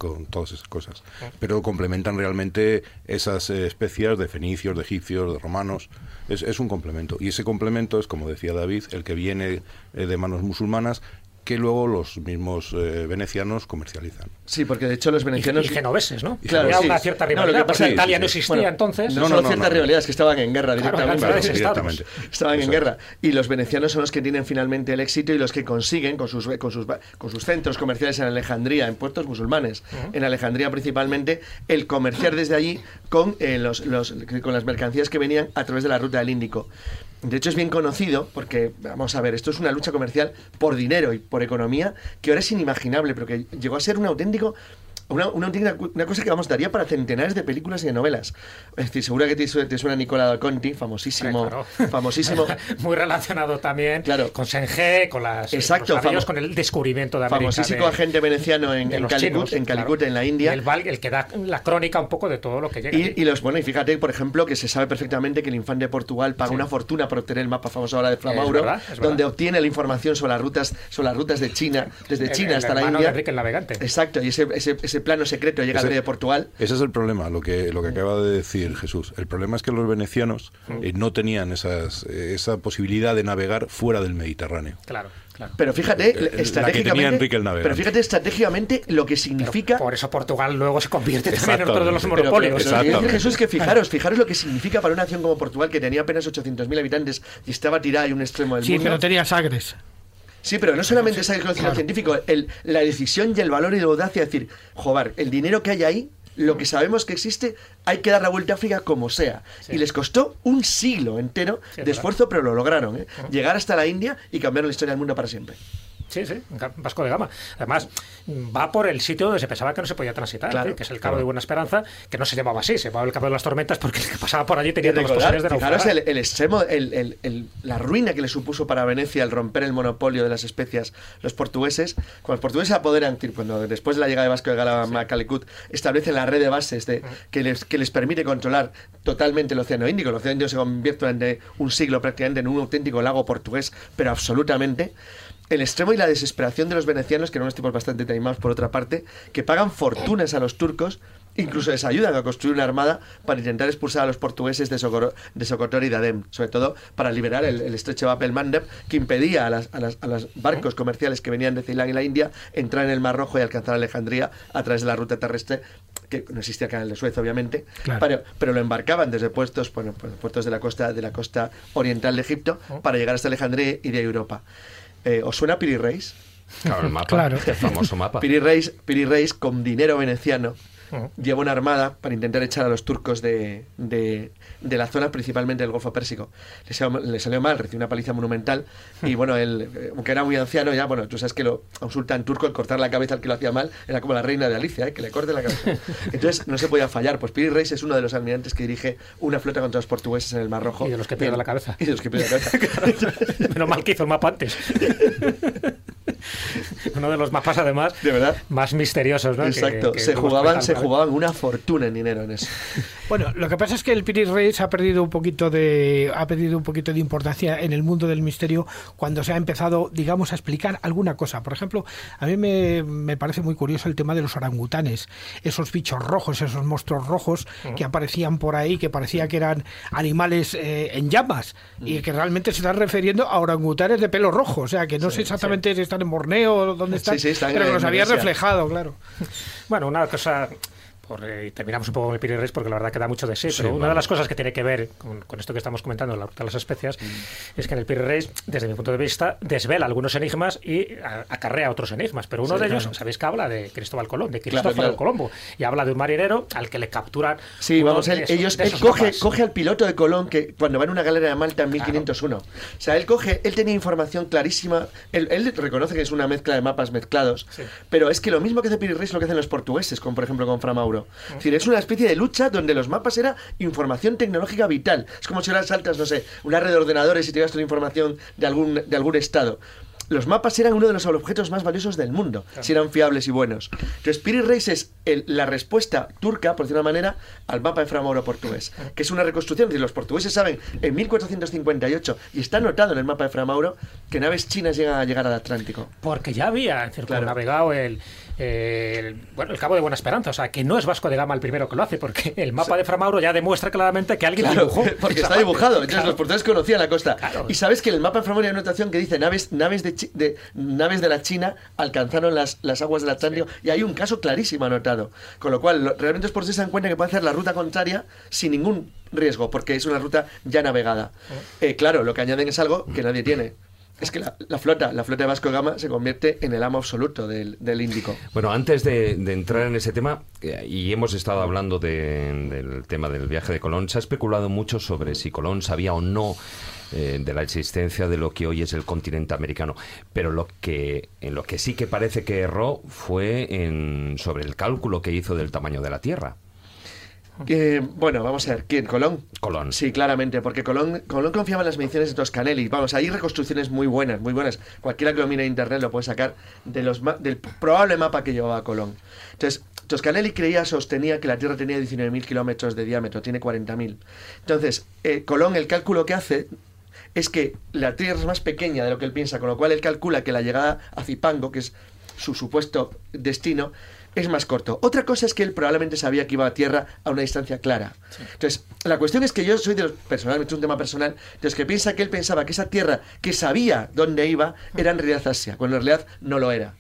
S5: con todas esas cosas. Pero complementan realmente esas eh, especias de fenicios, de egipcios, de romanos. Es, un complemento. Y ese complemento es, como decía David, el que viene eh, de manos musulmanas que luego los mismos eh, venecianos comercializan.
S4: Sí, porque de hecho los venecianos...
S2: Y, genoveses, ¿no?
S4: Claro,
S2: Había
S4: sí.
S2: una cierta
S4: No, lo que
S2: rivalidad,
S4: pasa-
S2: porque Italia
S4: sí,
S2: no existía
S4: Bueno,
S2: entonces.
S4: No, no, ciertas rivalidades que estaban en guerra directamente. Estaban en guerra. Y los venecianos son los que tienen finalmente el éxito y los que consiguen, con sus, con sus, con sus centros comerciales en Alejandría, en puertos musulmanes, en Alejandría principalmente, el comerciar desde allí con, eh, los, los- con las mercancías que venían a través de la ruta del Índico. De hecho, es bien conocido porque, vamos a ver, esto es una lucha comercial por dinero y por economía que ahora es inimaginable, pero que llegó a ser un auténtico una, una, una cosa que vamos daría para centenares de películas y de novelas. Es decir, seguro que te, te suena Nicola Conti, famosísimo,
S2: Claro.
S4: famosísimo.
S2: Muy relacionado también con Senge, con las
S4: Exacto,
S2: los con el descubrimiento de América.
S4: famosísimo
S2: de-
S4: agente veneciano en, en Calicut,
S2: chinos,
S4: en,
S2: claro.
S4: Calicut, en la India.
S2: El, el que da la crónica un poco de todo lo que llega.
S4: Y, y los bueno, y fíjate, por ejemplo, que se sabe perfectamente que el infante de Portugal paga
S2: Sí.
S4: una fortuna por obtener el mapa famoso ahora de
S2: Es
S4: Flamauro,
S2: verdad, es verdad.
S4: donde obtiene la información sobre las rutas, sobre las rutas de China, desde
S2: El-
S4: China
S2: el
S4: hasta la
S2: hermano de
S4: India.
S2: Enrique el Navegante.
S4: Exacto, y ese, ese, ese plano secreto llega al
S5: Ese-
S4: rey de Portugal.
S5: Ese es el problema, lo que, lo que acaba de decir Jesús. El problema es que los venecianos eh, no tenían esas, eh, esa posibilidad de navegar fuera del Mediterráneo.
S2: Claro, claro.
S4: Pero fíjate,
S5: Eh, la que tenía
S4: estratégicamente,
S5: Enrique el Navegante.
S4: pero fíjate estratégicamente lo que significa
S2: Por eso Portugal luego se convierte también en otro de los
S4: pero-
S2: monopolios.
S4: pero Jesús es que fijaros, fijaros lo que significa para una nación como Portugal que tenía apenas 800.000 habitantes y estaba tirada en un extremo del
S3: Sí,
S4: mundo.
S3: pero tenía sagres.
S4: Sí, pero no solamente es el conocimiento
S3: Claro.
S4: científico, el, la decisión y el valor y la audacia de decir, joder, el dinero que hay ahí, lo que sabemos que existe, hay que dar la vuelta a África como sea. Y les costó un siglo entero
S2: Sí,
S4: de esfuerzo, pero lo lograron. ¿eh? Llegar hasta la India y cambiar la historia del mundo para siempre.
S2: Sí, sí, Vasco de Gama. Además, va por el sitio donde se pensaba que no se podía transitar,
S4: Claro,
S2: ¿sí? que es el Cabo
S4: claro.
S2: de Buena Esperanza, que no se llamaba así, se llamaba el Cabo de las Tormentas porque el que pasaba por allí tenía todas las posibilidades de naufragar.
S4: el, el extremo, el- la ruina que le supuso para Venecia el romper el monopolio de las especias los portugueses. Cuando los portugueses se apoderan, cuando después de la llegada de Vasco de Gama a Calicut, establecen la red de bases de, que, les, que les permite controlar totalmente el Océano Índico. El Océano Índico se convierte durante un siglo prácticamente en un auténtico lago portugués, pero absolutamente. El extremo y la desesperación de los venecianos, que eran unos tipos bastante taimados por otra parte, que pagan fortunas a los turcos, incluso les ayudan a construir una armada para intentar expulsar a los portugueses de, Socorro- de Socotor y de Adem, sobre todo para liberar el, el estrecho de Bab Mandeb, que impedía a, las- a las- a los barcos comerciales que venían de Ceilán y la India entrar en el Mar Rojo y alcanzar Alejandría a través de la ruta terrestre, que no existía el canal de Suez, obviamente,
S3: Claro.
S4: pero, pero lo embarcaban desde puestos, bueno, pues, puertos de la costa de la costa oriental de Egipto para llegar hasta Alejandría y de Europa. Eh, ¿Os suena Piri Reis?
S1: Claro, el mapa,
S3: Claro.
S1: el famoso mapa.
S4: Piri Reis, Piri Reis, con dinero veneciano,
S2: Ujú.
S4: lleva una armada para intentar echar a los turcos de, de, de la zona, principalmente del Golfo Pérsico. Le salió, le salió mal, recibió una paliza monumental y bueno, él, eh, aunque era muy anciano ya, bueno, tú sabes que lo, a un sultán turco el cortar la cabeza al que lo hacía mal era como la reina de Alicia, ¿eh? que le corte la cabeza. Entonces no se podía fallar. Pues Piri Reis es uno de los almirantes que dirige una flota contra los portugueses en el Mar Rojo.
S2: Y de los que pierde la cabeza.
S4: Y de los que la cabeza.
S2: Menos mal que hizo el mapa antes. Uno de los mapas, además,
S4: De verdad.
S2: más misteriosos, ¿no? Que-
S4: Exacto,
S2: que
S4: se
S2: hemos
S4: jugaban, se jugaban una fortuna en dinero en eso.
S3: Bueno, lo que pasa es que el Piri Reis ha perdido un poquito de ha perdido un poquito de importancia en el mundo del misterio cuando se ha empezado, digamos, a explicar alguna cosa. Por ejemplo, a mí me, me parece muy curioso el tema de los orangutanes, esos bichos rojos, esos monstruos rojos que aparecían por ahí, que parecía que eran animales eh, en llamas y que realmente se están refiriendo a orangutanes de pelo rojo, o sea, que no sé exactamente si están en Borneo o dónde están,
S4: Sí, sí, están
S3: pero que los había reflejado, claro.
S2: Bueno, una cosa. Por, eh, y terminamos un poco con el Piri Reis porque la verdad que da mucho de sí,
S5: Sí,
S2: pero una de las cosas que tiene que ver con, con esto que estamos comentando, la ruta de las especias, es que en el Piri Reis, desde mi punto de vista, desvela algunos enigmas y a- acarrea otros enigmas. Pero uno
S4: Sí,
S2: de ellos, sabéis que habla de Cristóbal Colón, de
S4: Claro, claro.
S2: Colombo, y habla de un marinero al que le capturan.
S4: Sí, vamos, él,
S2: esos-
S4: ellos, él coge,
S2: mapas.
S4: coge al piloto de Colón que cuando va en una galera de Malta en 1501. O sea, él coge, él tenía información clarísima. Él, él reconoce que es una mezcla de mapas mezclados.
S2: Sí.
S4: Pero es que lo mismo que hace Piri Reis lo que hacen los portugueses, como por ejemplo con Fra Mauro. Es decir, es una especie de lucha donde los mapas era información tecnológica vital. Es como si ahora saltas, no sé, una red de ordenadores y te llevas toda la información de algún, de algún estado. Los mapas eran uno de los objetos más valiosos del mundo, si eran fiables y buenos. Entonces, Piri Reis es el- la respuesta turca, por decirlo de una manera, al mapa de Fra Mauro portugués, que es una reconstrucción. Es decir, los portugueses saben en 1458, y está anotado en el mapa de Fra Mauro, que naves chinas llegan a llegar al Atlántico?
S2: Porque ya había circunnavegado el, el, bueno, el Cabo de Buena Esperanza. O sea, que no es Vasco de Gama el primero que lo hace, porque el mapa de Framauro ya demuestra claramente que alguien
S4: Claro,
S2: dibujó.
S4: porque está dibujado. Entonces los portugueses conocían la costa. Y sabes que en el mapa de Framauro hay una anotación que dice naves, naves, de, de- naves de la China alcanzaron las, las aguas del Atlántico y hay un caso clarísimo anotado. Con lo cual, realmente los portugueses se dan cuenta que pueden hacer la ruta contraria sin ningún riesgo, porque es una ruta ya navegada. Eh, claro, lo que añaden es algo que nadie tiene. Es que la, flota, la flota de Vasco de Gama se convierte en el amo absoluto del, del Índico.
S1: Bueno, antes de, de entrar en ese tema, eh, y hemos estado hablando de- del tema del viaje de Colón, se ha especulado mucho sobre si Colón sabía o no eh, de la existencia de lo que hoy es el continente americano. Pero lo que, en lo que sí que parece que erró fue en, sobre el cálculo que hizo del tamaño de la Tierra.
S4: Bueno, vamos a ver, ¿quién? ¿Colón?
S1: Colón.
S4: Sí, claramente, porque Colón, Colón confiaba en las mediciones de Toscanelli. Vamos, hay reconstrucciones muy buenas, muy buenas. Cualquiera que lo mire en internet lo puede sacar de los ma- del probable mapa que llevaba Colón. Entonces, Toscanelli creía, sostenía que la Tierra tenía 19.000 kilómetros de diámetro, tiene 40.000. Entonces, eh, Colón, el cálculo que hace es que la Tierra es más pequeña de lo que él piensa, con lo cual él calcula que la llegada a Zipango, que es su supuesto destino, es más corto. Otra cosa es que él probablemente sabía que iba a Tierra a una distancia clara. Entonces, la cuestión es que yo soy de los, personalmente es un tema personal, de los que piensa que él pensaba que esa Tierra que sabía dónde iba era en realidad Asia, cuando en realidad no lo era.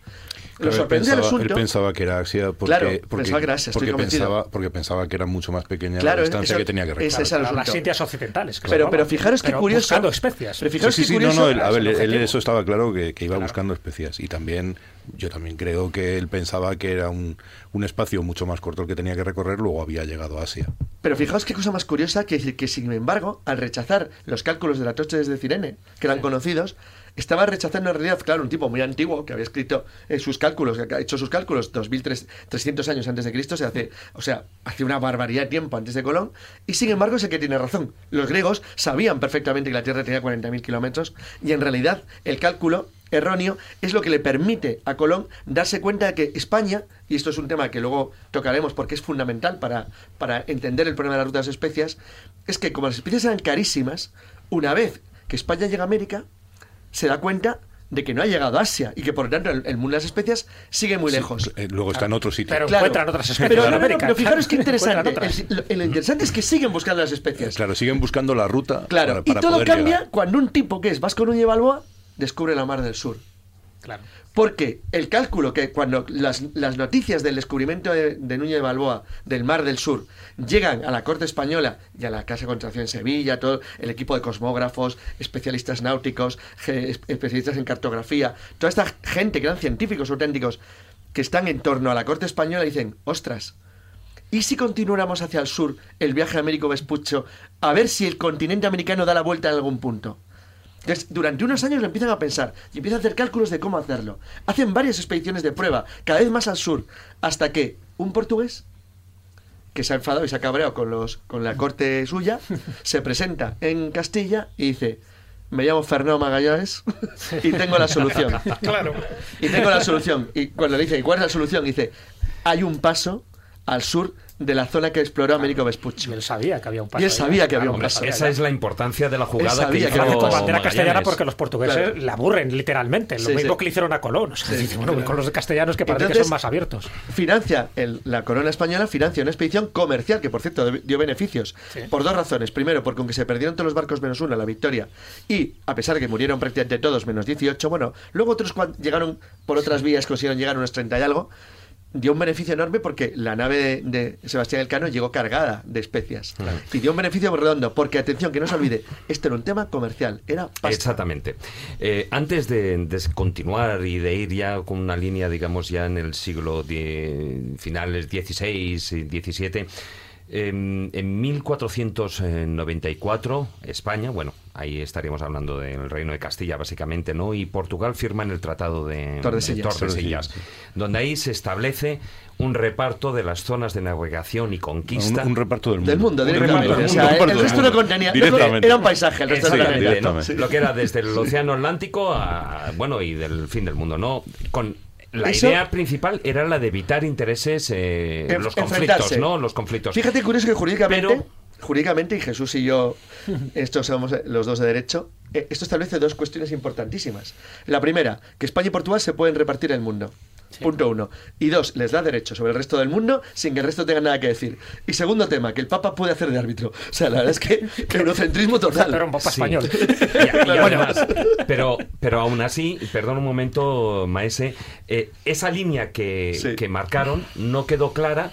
S4: Lo
S5: Claro, pensaba,
S4: asunto...
S5: él pensaba que era Asia porque,
S4: Claro,
S5: porque,
S4: pensaba que era Asia, estoy
S5: porque pensaba, porque pensaba que era mucho más pequeña
S4: Claro,
S5: la distancia
S4: eso-
S5: que tenía que recorrer.
S4: es el
S2: Las. Indias occidentales. se
S4: Pero, fijaros qué curioso.
S2: Buscando especias.
S4: Pero fijaros
S5: sí,
S4: qué
S5: sí, sí, no,
S4: curioso.
S5: no, él- a ver,
S2: el
S5: él eso estaba claro que, que iba buscando especias y también yo también creo que él pensaba que era un, un espacio mucho más corto el que tenía que recorrer, luego había llegado a Asia.
S4: Pero fijaos qué cosa más curiosa, que, que sin embargo, al rechazar los cálculos de la tocha desde Cirene, que eran conocidos, estaba rechazando en realidad, claro, un tipo muy antiguo que había escrito eh, sus cálculos, que ha hecho sus cálculos 2.300 años antes de Cristo, se hace, o sea, hace una barbaridad de tiempo antes de Colón, y sin embargo es el que tiene razón. Los griegos sabían perfectamente que la Tierra tenía 40.000 kilómetros, y en realidad el cálculo erróneo es lo que le permite a Colón darse cuenta de que España, y esto es un tema que luego tocaremos porque es fundamental para, para entender el problema de las rutas de especias, es que como las especias eran carísimas, una vez que España llega a América, se da cuenta de que no ha llegado a Asia y que por lo tanto el, el mundo de las especias sigue muy lejos.
S5: Eh, luego está en otro sitio.
S2: Pero
S4: Claro.
S2: encuentran otras especies
S4: Pero,
S2: en
S4: no, no, no,
S2: América.
S4: pero fijaros qué interesante. El- lo, lo interesante es que siguen buscando las especias.
S5: Claro, siguen buscando la ruta
S4: Claro,
S5: para, para
S4: y todo
S5: poder
S4: cambia
S5: llegar.
S4: cuando un tipo que es Vasco Núñez de Balboa descubre la Mar del Sur.
S2: Claro.
S4: Porque el cálculo que cuando las, noticias del descubrimiento de, de Núñez de Balboa del Mar del Sur llegan a la corte española y a la Casa de Contratación en Sevilla, todo el equipo de cosmógrafos, especialistas náuticos, especialistas en cartografía, toda esta gente que eran científicos auténticos que están en torno a la corte española dicen, ostras, ¿y si continuáramos hacia el sur el viaje a Américo Vespucho a ver si el continente americano da la vuelta en algún punto? Entonces, durante unos años lo empiezan a pensar y empiezan a hacer cálculos de cómo hacerlo. Hacen varias expediciones de prueba, cada vez más al sur, hasta que un portugués que se ha enfadado y se ha cabreado con, los, con la corte suya, se presenta en Castilla y dice, me llamo Fernando Magallanes y tengo la solución.
S3: Claro.
S4: Y tengo la solución. Y cuando le dice, ¿y cuál es la solución? Dice, hay un paso al sur de la zona que exploró Américo Vespucci.
S2: Y él sabía que había un paso.
S4: Y él
S2: ahí.
S4: sabía que había un paso.
S1: Esa es la importancia de la jugada que
S4: sabía que
S1: hizo
S2: Con bandera castellana porque los portugueses
S4: Claro.
S2: la aburren literalmente. Lo
S4: Sí,
S2: mismo
S4: sí.
S2: que le hicieron a Colón. O sea,
S4: Sí,
S2: dice, bueno,
S4: claro.
S2: con los castellanos que parece que
S4: Entonces,
S2: son más abiertos.
S4: financia el- la corona española financia una expedición comercial que por cierto dio beneficios
S2: Sí.
S4: por dos razones primero porque aunque se perdieron todos los barcos menos uno la victoria y a pesar de que murieron prácticamente todos menos 18 bueno luego otros cuan- llegaron por otras vías consiguieron llegar unos 30 y algo dio un beneficio enorme porque la nave de, de Sebastián Elcano llegó cargada de especias. Y dio un beneficio redondo, porque atención, que no se olvide, este era un tema comercial, era pasta.
S1: Exactamente. Eh, antes de, continuar y de ir ya con una línea, digamos, ya en el siglo die, finales 16 y 17 Em, en, en 1494, España, bueno, ahí estaríamos hablando del Reino de Castilla, básicamente, ¿no? Y Portugal firman el Tratado de
S4: Tordesillas,
S1: donde ahí se establece un reparto de las zonas de navegación y conquista.
S5: Un, reparto del mundo.
S4: El resto no contenía. Era un paisaje, el resto sí,
S1: no. Lo que era desde el Océano Atlántico a, bueno, y del fin del mundo, ¿no? Con la
S4: Eso-
S1: idea principal era la de evitar intereses, eh,
S4: Enf-
S1: los conflictos, ¿no? Los conflictos.
S4: Fíjate curioso que jurídicamente,
S1: Pero-
S4: jurídicamente, y Jesús y yo, estos somos los dos de derecho, eh, esto establece dos cuestiones importantísimas. La primera, que España y Portugal se pueden repartir el mundo. Punto uno. Y dos, les da derecho sobre el resto del mundo sin que el resto tenga nada que decir. Y segundo tema, que el Papa puede hacer de árbitro. O sea, la verdad es que eurocentrismo total.
S2: Pero un Papa
S1: Sí.
S2: español.
S1: Y- y además, pero, pero aún así, perdón un momento, Maese, eh, esa línea que, que marcaron no quedó clara.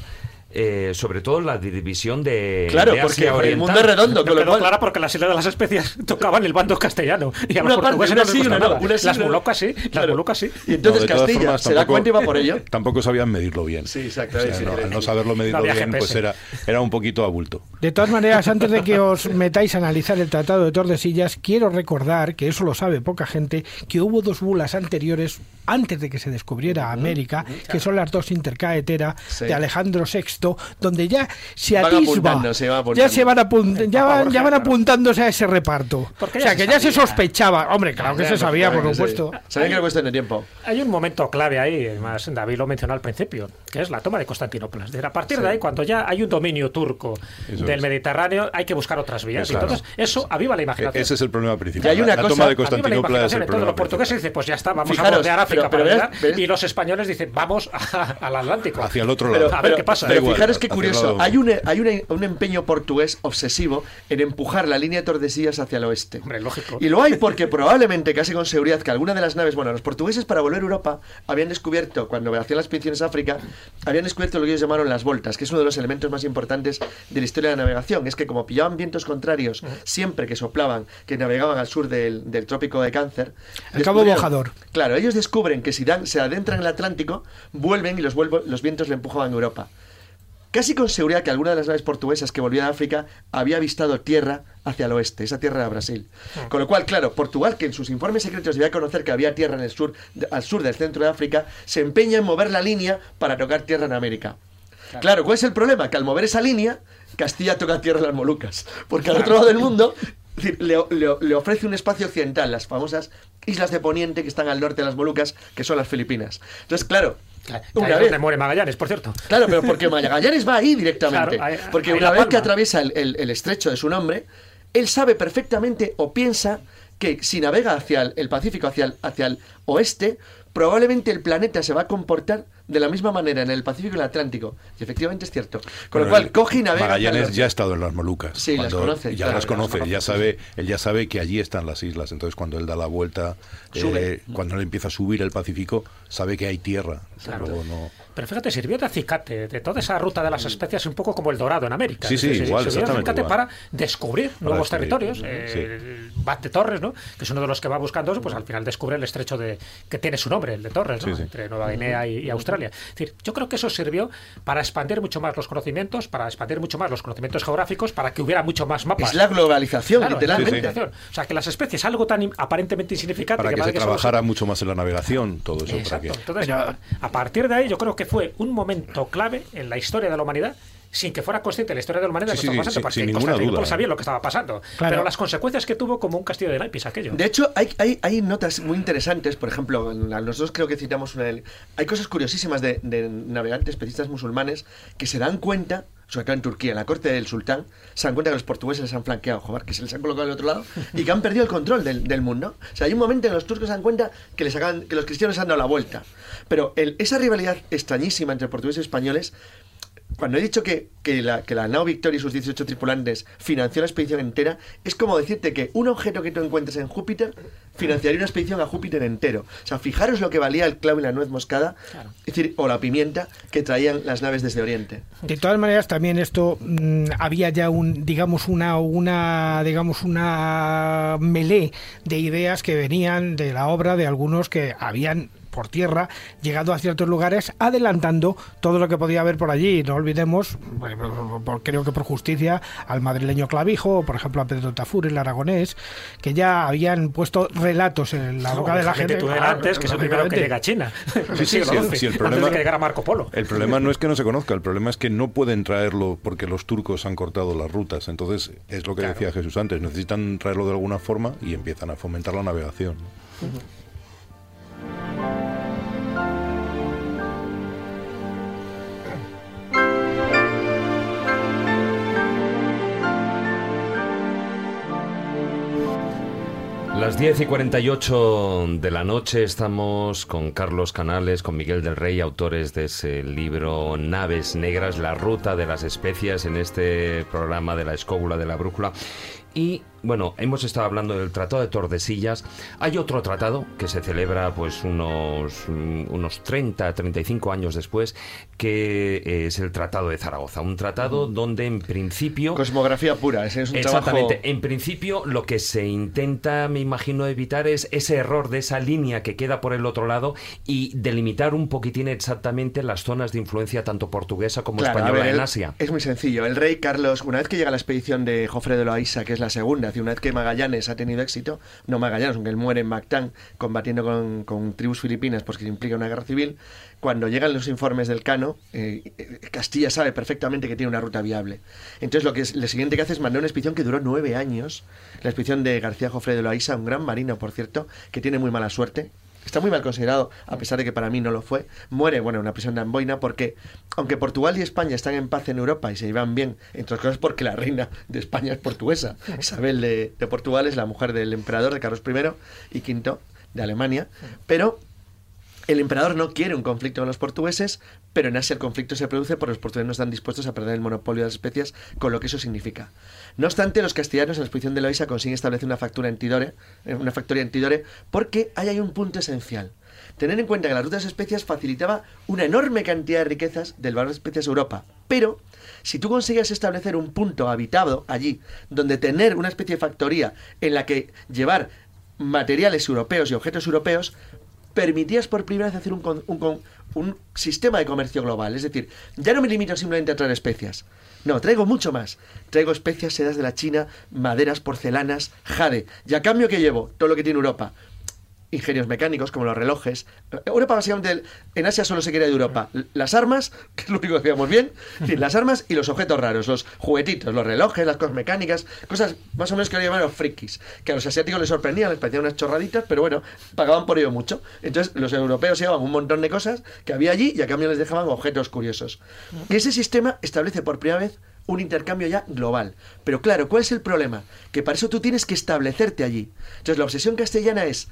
S1: Eh, sobre todo la división de,
S4: Claro,
S1: de
S4: porque
S1: Asia
S4: el mundo es redondo,
S2: No
S4: con lo
S2: quedó
S4: cual-
S2: clara porque las Islas de las Especias tocaban el bando castellano. Y a los portugueses
S4: una
S2: no
S4: sí, una una sí,
S2: Las
S4: una no.
S2: Molucas sí, las Molucas sí.
S4: Y entonces
S5: No,
S4: Castilla
S5: formas,
S4: se da cuenta y va por ello.
S5: Tampoco sabían medirlo bien.
S4: Sí, exacto.
S5: O sea,
S4: sí,
S5: no-
S4: sí,
S5: al no saberlo medirlo bien, pues
S2: GPS.
S5: era, era un poquito a bulto.
S3: De todas maneras, antes de que os metáis a analizar el Tratado de Tordesillas, quiero recordar, que eso lo sabe poca gente, que hubo dos bulas anteriores, antes de que se descubriera América, que son las dos intercaetera
S4: Sí.
S3: de Alejandro VI, donde ya se atisba,
S4: apuntando, se va
S3: ya se van, apunt- ya van, ya van apuntándose a ese reparto.
S2: Porque
S3: O sea,
S2: se
S3: que ya se
S2: sabía.
S3: sospechaba. Hombre, claro que
S4: Ya,
S3: se sabía, por supuesto.
S4: Sabían que era cuestión de tiempo.
S2: Hay un momento clave ahí, además David lo mencionó al principio, que es la toma de Constantinopla. A partir de ahí, cuando ya hay un dominio turco
S5: Eso
S2: del
S5: es.
S2: Mediterráneo, hay que buscar otras vías. Y
S5: Claro.
S2: entonces, eso aviva la
S5: E-
S2: imaginación.
S5: Ese es el problema principal.
S4: Y hay una
S5: la,
S4: cosa-
S5: toma de Constantinopla es el
S2: Entonces los portugueses dicen, pues ya está, vamos
S4: Fijaros,
S2: a bordear África
S4: pero- pero
S2: para
S4: ves-
S2: llegar.
S4: ves-
S2: Y los españoles dicen, vamos a- al Atlántico.
S5: Hacia el otro
S4: Pero,
S5: lado.
S2: A ver
S4: pero-
S2: qué pasa.
S4: pero fijaros qué curioso. Hay, un, hay una- un empeño portugués obsesivo en empujar la línea de Tordesillas hacia el oeste.
S2: Hombre, lógico.
S4: Y lo hay porque probablemente, casi con seguridad, que alguna de las naves, bueno, los portugueses para volver a Europa habían descubierto, cuando hacían las expediciones a África, habían descubierto lo que ellos llamaron las voltas, que es uno de los elementos más importantes de la historia de la navegación. Es que como pillaban vientos contrarios siempre que soplaban, que navegaban al sur del, del trópico de Cáncer.
S3: El Cabo Bojador.
S4: Claro, ellos descubren que si dan, se adentran en el Atlántico, vuelven y los, vuelvo- los vientos le empujaban a Europa. Casi con seguridad que alguna de las naves portuguesas que volvía de África había avistado tierra hacia el oeste. Esa tierra era Brasil. Con lo cual, claro, Portugal, que en sus informes secretos debía conocer que había tierra en el sur, al sur del centro de África, se empeña en mover la línea para tocar tierra en América. Claro, ¿cuál es el problema? Que al mover esa línea, Castilla toca tierra en las Molucas. Porque al otro lado del mundo es decir, le, le- le ofrece un espacio occidental, las famosas islas de Poniente que están al norte de las Molucas, que son las Filipinas. Entonces, claro,
S2: Ahí
S4: una vez,
S2: donde muere Magallanes, por cierto.
S4: Claro, pero porque Magallanes va ahí directamente.
S2: Claro, ahí-
S4: porque
S2: ahí
S4: una vez que atraviesa el, el- el estrecho de su nombre, él sabe perfectamente o piensa que si navega hacia el, el Pacífico, hacia el, hacia el oeste, probablemente el planeta se va a comportar de la misma manera en el Pacífico y el Atlántico. Y efectivamente es cierto. Con lo cual, coge y navega.
S5: Magallanes ya ha estado en las Molucas.
S4: Sí, las conoce,
S5: Ya
S4: claro,
S5: las conoce, ya sabe, él ya sabe que allí están las islas. Entonces, cuando él da la vuelta, eh, cuando él empieza a subir el Pacífico, sabe que hay tierra.
S2: Claro.
S5: Luego no-
S2: Pero fíjate, sirvió de acicate de toda esa ruta de las especias, un poco como el dorado en América.
S5: Sí, sí,
S2: Es decir,
S5: igual,
S2: sirvió de acicate
S5: igual.
S2: para descubrir nuevos
S5: descubrir,
S2: territorios.
S5: sí.
S2: Eh, el Bat de Torres, ¿no? que es uno de los que va buscando eso, pues al final descubre el estrecho de que tiene su nombre, el de Torres, ¿no?
S5: Sí, sí.
S2: entre Nueva Guinea y, y Australia. Es decir, yo creo que eso sirvió para expandir mucho más los conocimientos, para expandir mucho más los conocimientos geográficos, para que hubiera mucho más mapas.
S4: Es la globalización,
S2: Claro, es la
S4: literalmente.
S2: globalización. O sea, que las especies, algo tan aparentemente insignificante
S5: para que se
S2: parece solo
S5: trabajara mucho más en la navegación, todo eso. para que...
S2: Exacto. Entonces, a partir de ahí, yo creo que fue un momento clave en la historia de la humanidad. Sin que fuera consciente de la historia de la humanidad
S5: Sí,
S2: de lo que
S5: sí,
S2: estaba pasando,
S5: sí,
S2: porque
S5: duda.
S2: sabía lo que estaba pasando.
S3: Claro.
S2: Pero las consecuencias que tuvo como un castillo de naipes aquello.
S4: De hecho, hay, hay, hay notas muy interesantes, por ejemplo, los dos creo que citamos una del- Hay cosas curiosísimas de, de navegantes, periodistas musulmanes, que se dan cuenta, sobre todo en Turquía, en la corte del sultán, se dan cuenta que los portugueses han flanqueado, joder, que se les han colocado al otro lado y que han perdido el control del, del mundo. O sea, hay un momento en los turcos se dan cuenta que, les hagan, que los cristianos han dado la vuelta. Pero el- esa rivalidad extrañísima entre portugueses y españoles cuando he dicho que, que la, que la nao Victoria y sus 18 tripulantes financió la expedición entera, es como decirte que un objeto que tú encuentres en Júpiter financiaría una expedición a Júpiter entero. O sea, fijaros lo que valía el clavo y la nuez moscada, es decir, o la pimienta que traían las naves desde Oriente.
S3: De todas maneras, también esto mm, había ya un, digamos, una, una, digamos, una melé de ideas que venían de la obra de algunos que habían por tierra, llegado a ciertos lugares, adelantando todo lo que podía haber por allí. No olvidemos, por- creo que por justicia, al madrileño Clavijo, o por ejemplo a Pedro Tafur, el aragonés, que ya habían puesto relatos en la boca de la gente.
S2: tú
S3: Claro,
S2: delante, que es el primero que llega a China.
S5: Sí, sí, sí, el- sí, el problema-
S2: Antes de que llegara Marco Polo.
S5: El problema no es que no se conozca, el problema es que no pueden traerlo porque los turcos han cortado las rutas. Entonces, es lo que decía Jesús antes, necesitan traerlo de alguna forma y empiezan a fomentar la navegación.
S1: Las 10 y 48 de la noche estamos con Carlos Canales, con Miguel del Rey, autores de ese libro Naves Negras, la ruta de las especias en este programa de la escóbula de la brújula. Y bueno, hemos estado hablando del Tratado de Tordesillas. Hay otro tratado que se celebra pues unos, mm, unos 30, 35 años después, que es el Tratado de Zaragoza. Un tratado donde en principio...
S4: Cosmografía pura, ese es un
S1: Exactamente. En principio lo que se intenta, me imagino, evitar es ese error de esa línea que queda por el otro lado y delimitar un poquitín exactamente las zonas de influencia tanto portuguesa como española en Asia.
S4: Es muy sencillo. El rey Carlos, una vez que llega la expedición de Jofre de Loaiza, que es la segunda, una vez que Magallanes ha tenido éxito, no Magallanes, aunque él muere en Mactán combatiendo con, tribus filipinas porque se implica una guerra civil, cuando llegan los informes del Cano, eh, eh, Castilla sabe perfectamente que tiene una ruta viable. Entonces lo que es, lo siguiente que hace es mandar una expedición que duró nueve años, la expedición de García Jofre de Loaiza, un gran marino, por cierto, que tiene muy mala suerte, está muy mal considerado, a pesar de que para mí no lo fue. Muere, bueno, en una prisión de Amboina porque, aunque Portugal y España están en paz en Europa y se llevan bien, entre otras cosas porque la reina de España es portuguesa. Isabel de, de Portugal es la mujer del emperador de Carlos I y V de Alemania, pero el emperador no quiere un conflicto con los portugueses, pero en Asia el conflicto se produce porque los portugueses no están dispuestos a perder el monopolio de las especias, con lo que eso significa. No obstante, los castellanos en la exposición de Loisa consiguen establecer una factura en Tidore, eh, una factoría en Tidore, porque ahí hay un punto esencial. Tener en cuenta que la ruta de especias facilitaba una enorme cantidad de riquezas del valor de especias a Europa, pero si tú conseguías establecer un punto habitado allí, donde tener una especie de factoría en la que llevar materiales europeos y objetos europeos, permitías por primera vez hacer un, un, sistema de comercio global. Es decir, ya no me limito simplemente a traer especias. No, traigo mucho más. Traigo especias, sedas de la China, maderas, porcelanas, jade. Y a cambio que llevo todo lo que tiene Europa ingenios mecánicos como los relojes. Europa básicamente, en Asia solo se quiere de Europa. Las armas, que es lo único que hacíamos bien, las armas y los objetos raros, los juguetitos, los relojes, las cosas mecánicas, cosas más o menos que lo llaman los frikis, que a los asiáticos les sorprendían, les parecían unas chorraditas, pero bueno, pagaban por ello mucho. Entonces los europeos llevaban un montón de cosas que había allí y a cambio les dejaban objetos curiosos. Y ese sistema establece por primera vez un intercambio ya global. Pero claro, ¿cuál es el problema? Que para eso tú tienes que establecerte allí. Entonces la obsesión castellana es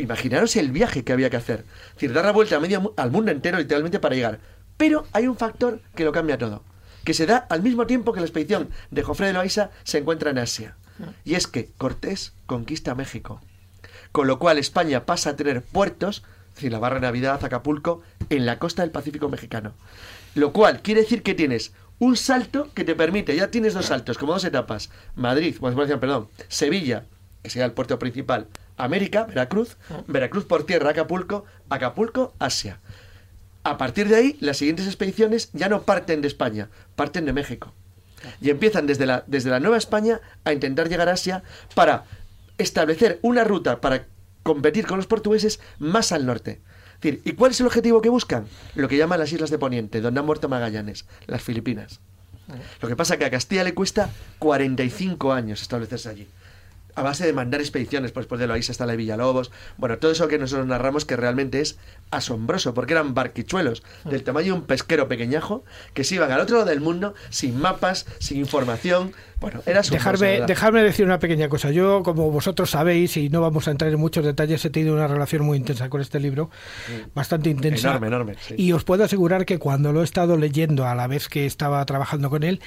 S4: Imaginaros el viaje que había que hacer. Es decir, dar la vuelta a medio, al mundo entero literalmente para llegar. Pero hay un factor que lo cambia todo. Que se da al mismo tiempo que la expedición de Jofre de Loaiza se encuentra en Asia. Y es que Cortés conquista México. Con lo cual España pasa a tener puertos, es decir, la barra de Navidad, Acapulco, en la costa del Pacífico mexicano. Lo cual quiere decir que tienes un salto que te permite, ya tienes dos saltos, como dos etapas. Madrid, perdón, Sevilla, que sería el puerto principal, América, Veracruz, Veracruz por tierra, Acapulco, Acapulco, Asia. A partir de ahí, las siguientes expediciones ya no parten de España, parten de México. Y empiezan desde la, desde la Nueva España a intentar llegar a Asia para establecer una ruta para competir con los portugueses más al norte. ¿y cuál es el objetivo que buscan? Lo que llaman las Islas de Poniente, donde han muerto Magallanes, las Filipinas. Lo que pasa es que a Castilla le cuesta 45 años establecerse allí a base de mandar expediciones, pues después de Loaiza hasta la de Villalobos, bueno, todo eso que nosotros narramos que realmente es asombroso, porque eran barquichuelos del tamaño de un pesquero pequeñajo que se iban al otro lado del mundo sin mapas, sin información, bueno, era
S3: dejarme, dejarme decir una pequeña cosa. Yo, como vosotros sabéis, y no vamos a entrar en muchos detalles, he tenido una relación muy intensa con este libro, bastante intensa.
S4: Enorme, enorme.
S3: Y os puedo asegurar que cuando lo he estado leyendo a la vez que estaba trabajando con él,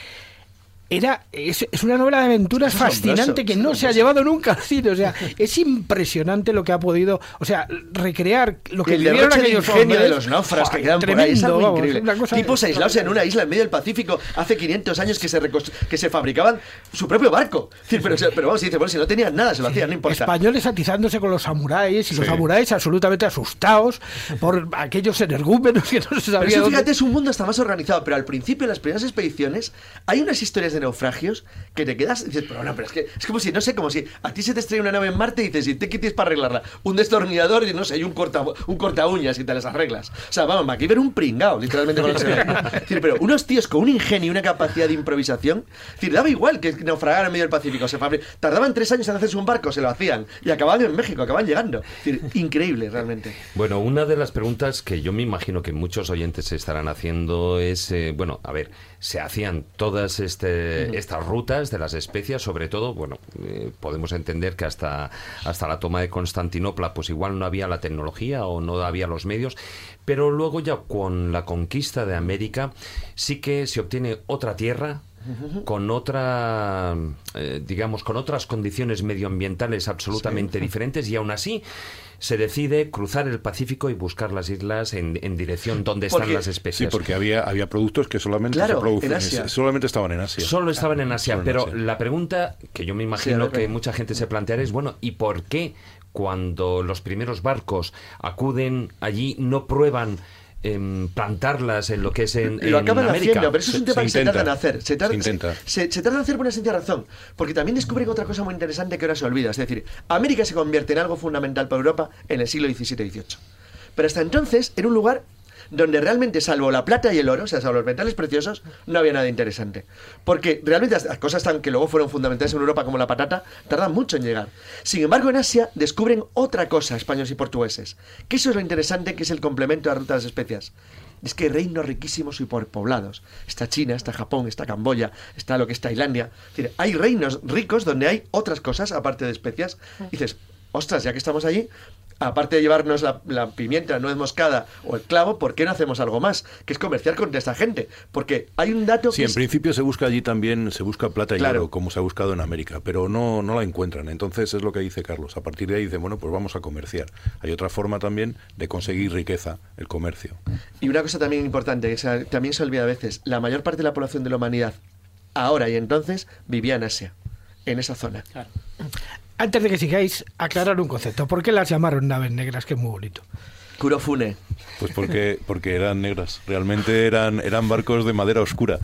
S3: era es, una novela de aventuras fascinante que no se ha llevado nunca al cine. O sea, es impresionante lo que ha podido, o sea, recrear lo que
S4: el
S3: vivieron
S4: aquellos de los náufragos que quedan por ahí es algo increíble. Tipos aislados en una isla en medio del Pacífico hace 500 años que se que se fabricaban su propio barco. Pero, pero vamos, dice, bueno, si no tenían nada, se lo hacían, no importa.
S3: Españoles atizándose con los samuráis y los samuráis absolutamente asustados por aquellos energúmenos que no se sabían.
S4: Pero eso, fíjate, es un mundo hasta más organizado, pero al principio en las primeras expediciones hay unas historias de naufragios que te quedas y dices, pero no, pero es que es como si, no sé, como si a ti se te estrella una nave en Marte y dices, ¿y te quites para arreglarla? Un destornillador y no sé, y un corta, un corta uñas y te las arreglas. O sea, vamos, aquí ver un pringao, literalmente con decir, pero unos tíos con un ingenio y una capacidad de improvisación, es decir, daba igual que naufragar en medio del Pacífico, se tardaban tres años en hacerse un barco, se lo hacían, y acababan en México, acababan llegando. Es decir, increíble, realmente.
S1: Bueno, una de las preguntas que yo me imagino que muchos oyentes se estarán haciendo es, eh, bueno, a ver, se hacían todas este, estas rutas de las especias, sobre todo, bueno, eh, podemos entender que hasta, hasta la toma de Constantinopla, pues igual no había la tecnología o no había los medios, pero luego ya con la conquista de América sí que se obtiene otra tierra, con otra, eh, digamos, con otras condiciones medioambientales absolutamente diferentes y aún así se decide cruzar el Pacífico y buscar las islas en, dirección donde están las especies.
S5: Sí, porque había, había productos que solamente se producen, solamente estaban en Asia.
S1: Solo estaban en Asia, pero la pregunta que yo me imagino que mucha gente se planteará es, bueno, ¿y por qué cuando los primeros barcos acuden allí no prueban plantarlas en lo que es en,
S4: lo acaban
S1: América.
S4: haciendo pero eso es un tema que se tarda en hacer. Se tarda, se, se, tarda en hacer por una sencilla razón porque también descubren otra cosa muy interesante que ahora se olvida. Es decir América se convierte en algo fundamental para Europa en el siglo XVII y XVIII pero hasta entonces era un lugar donde realmente, salvo la plata y el oro, o sea, salvo los metales preciosos, no había nada interesante. Porque realmente las cosas tan que luego fueron fundamentales en Europa, como la patata, tardan mucho en llegar. Sin embargo, en Asia descubren otra cosa, españoles y portugueses. Que eso es lo interesante, que es el complemento de la ruta de las especias. Es que hay reinos riquísimos y poblados. Está China, está Japón, está Camboya, está lo que es Tailandia. Es decir, hay reinos ricos donde hay otras cosas, aparte de especias. Y dices, ostras, ya que estamos allí, aparte de llevarnos la, pimienta, la nuez moscada o el clavo, ¿por qué no hacemos algo más? Que es comerciar con esta gente. Porque hay un dato
S5: sí, en principio se busca allí también, se busca plata y oro, como se ha buscado en América, pero no, no la encuentran. Entonces es lo que dice Carlos. A partir de ahí dice, bueno, pues vamos a comerciar. Hay otra forma también de conseguir riqueza, el comercio.
S4: Y una cosa también importante, que también se olvida a veces, la mayor parte de la población de la humanidad, ahora y entonces, vivía en Asia, en esa zona. Claro.
S3: Antes de que sigáis, aclarar un concepto. ¿Por qué las llamaron naves negras? Que es muy bonito.
S4: Kurofune.
S5: Pues porque, porque eran negras. Realmente eran, eran barcos de madera oscura.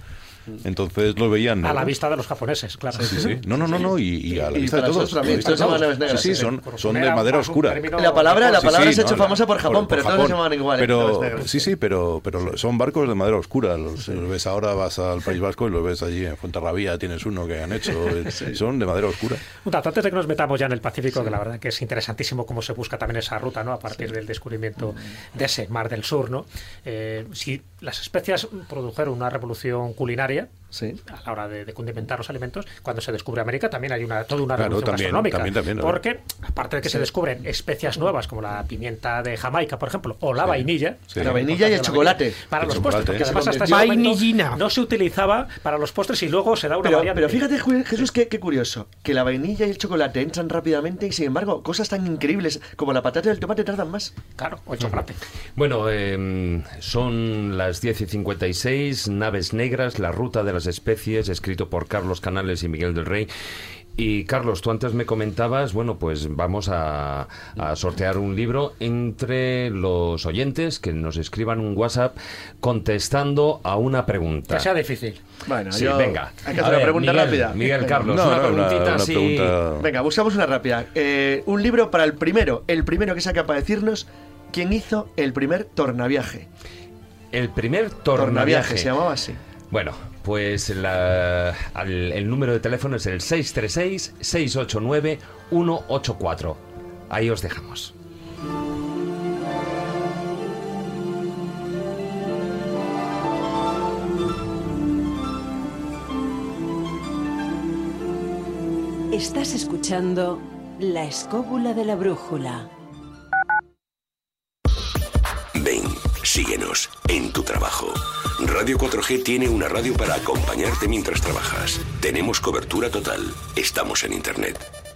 S5: Entonces lo veían.
S2: A la vista de los japoneses, claro.
S5: Sí, sí. No, no, no, no. Y, a la vista de todos. También, sí, sí, son, son de madera oscura.
S4: La palabra, la palabra se ha hecho famosa por Japón, pero todos se llaman igual.
S5: Pero, sí, sí, pero, pero son barcos de madera oscura. Los, ves ahora, vas al País Vasco y los ves allí en Fuenterrabía, tienes uno que han hecho. Son de madera oscura.
S2: Un dato, antes de que nos metamos ya en el Pacífico, que la verdad que es interesantísimo cómo se busca también esa ruta, ¿no? A partir del descubrimiento de ese mar del sur, ¿no? Eh, si las especias produjeron una revolución culinaria, a la hora de, condimentar los alimentos, cuando se descubre América también hay una, toda una revolución gastronómica. porque, aparte de que se descubren especias nuevas como la pimienta de Jamaica, por ejemplo, o la vainilla.
S4: La vainilla y el chocolate.
S2: Para los postres, porque además hasta ese momento no se utilizaba para los postres y luego se da una
S4: pero,
S2: variante.
S4: Pero fíjate, Jesús, qué, qué, curioso, que la vainilla y el chocolate entran rápidamente y sin embargo, cosas tan increíbles como la patata y el tomate tardan más.
S2: Claro, o el chocolate.
S1: Bueno, em, son las 10 y 56, naves negras, la ruta de las especies, escrito por Carlos Canales y Miguel del Rey. Y Carlos, tú antes me comentabas, bueno, pues vamos a, sortear un libro entre los oyentes que nos escriban un WhatsApp contestando a una pregunta.
S2: Que sea difícil.
S4: Bueno, sí, venga. Hay que hacer una pregunta rápida.
S1: Miguel Carlos, una preguntita así.
S4: Venga, buscamos una rápida. Eh, un libro para el primero, el primero que sea capaz de decirnos quién hizo el primer tornaviaje.
S1: El primer tornaviaje.
S4: se llamaba así.
S1: Bueno, pues el número de teléfono es el 636-689-184. Ahí os dejamos.
S6: Estás escuchando La Escóbula de la Brújula.
S10: Ven, síguenos en tu trabajo. Radio 4G tiene una radio para acompañarte mientras trabajas. Tenemos cobertura total. Estamos en Internet.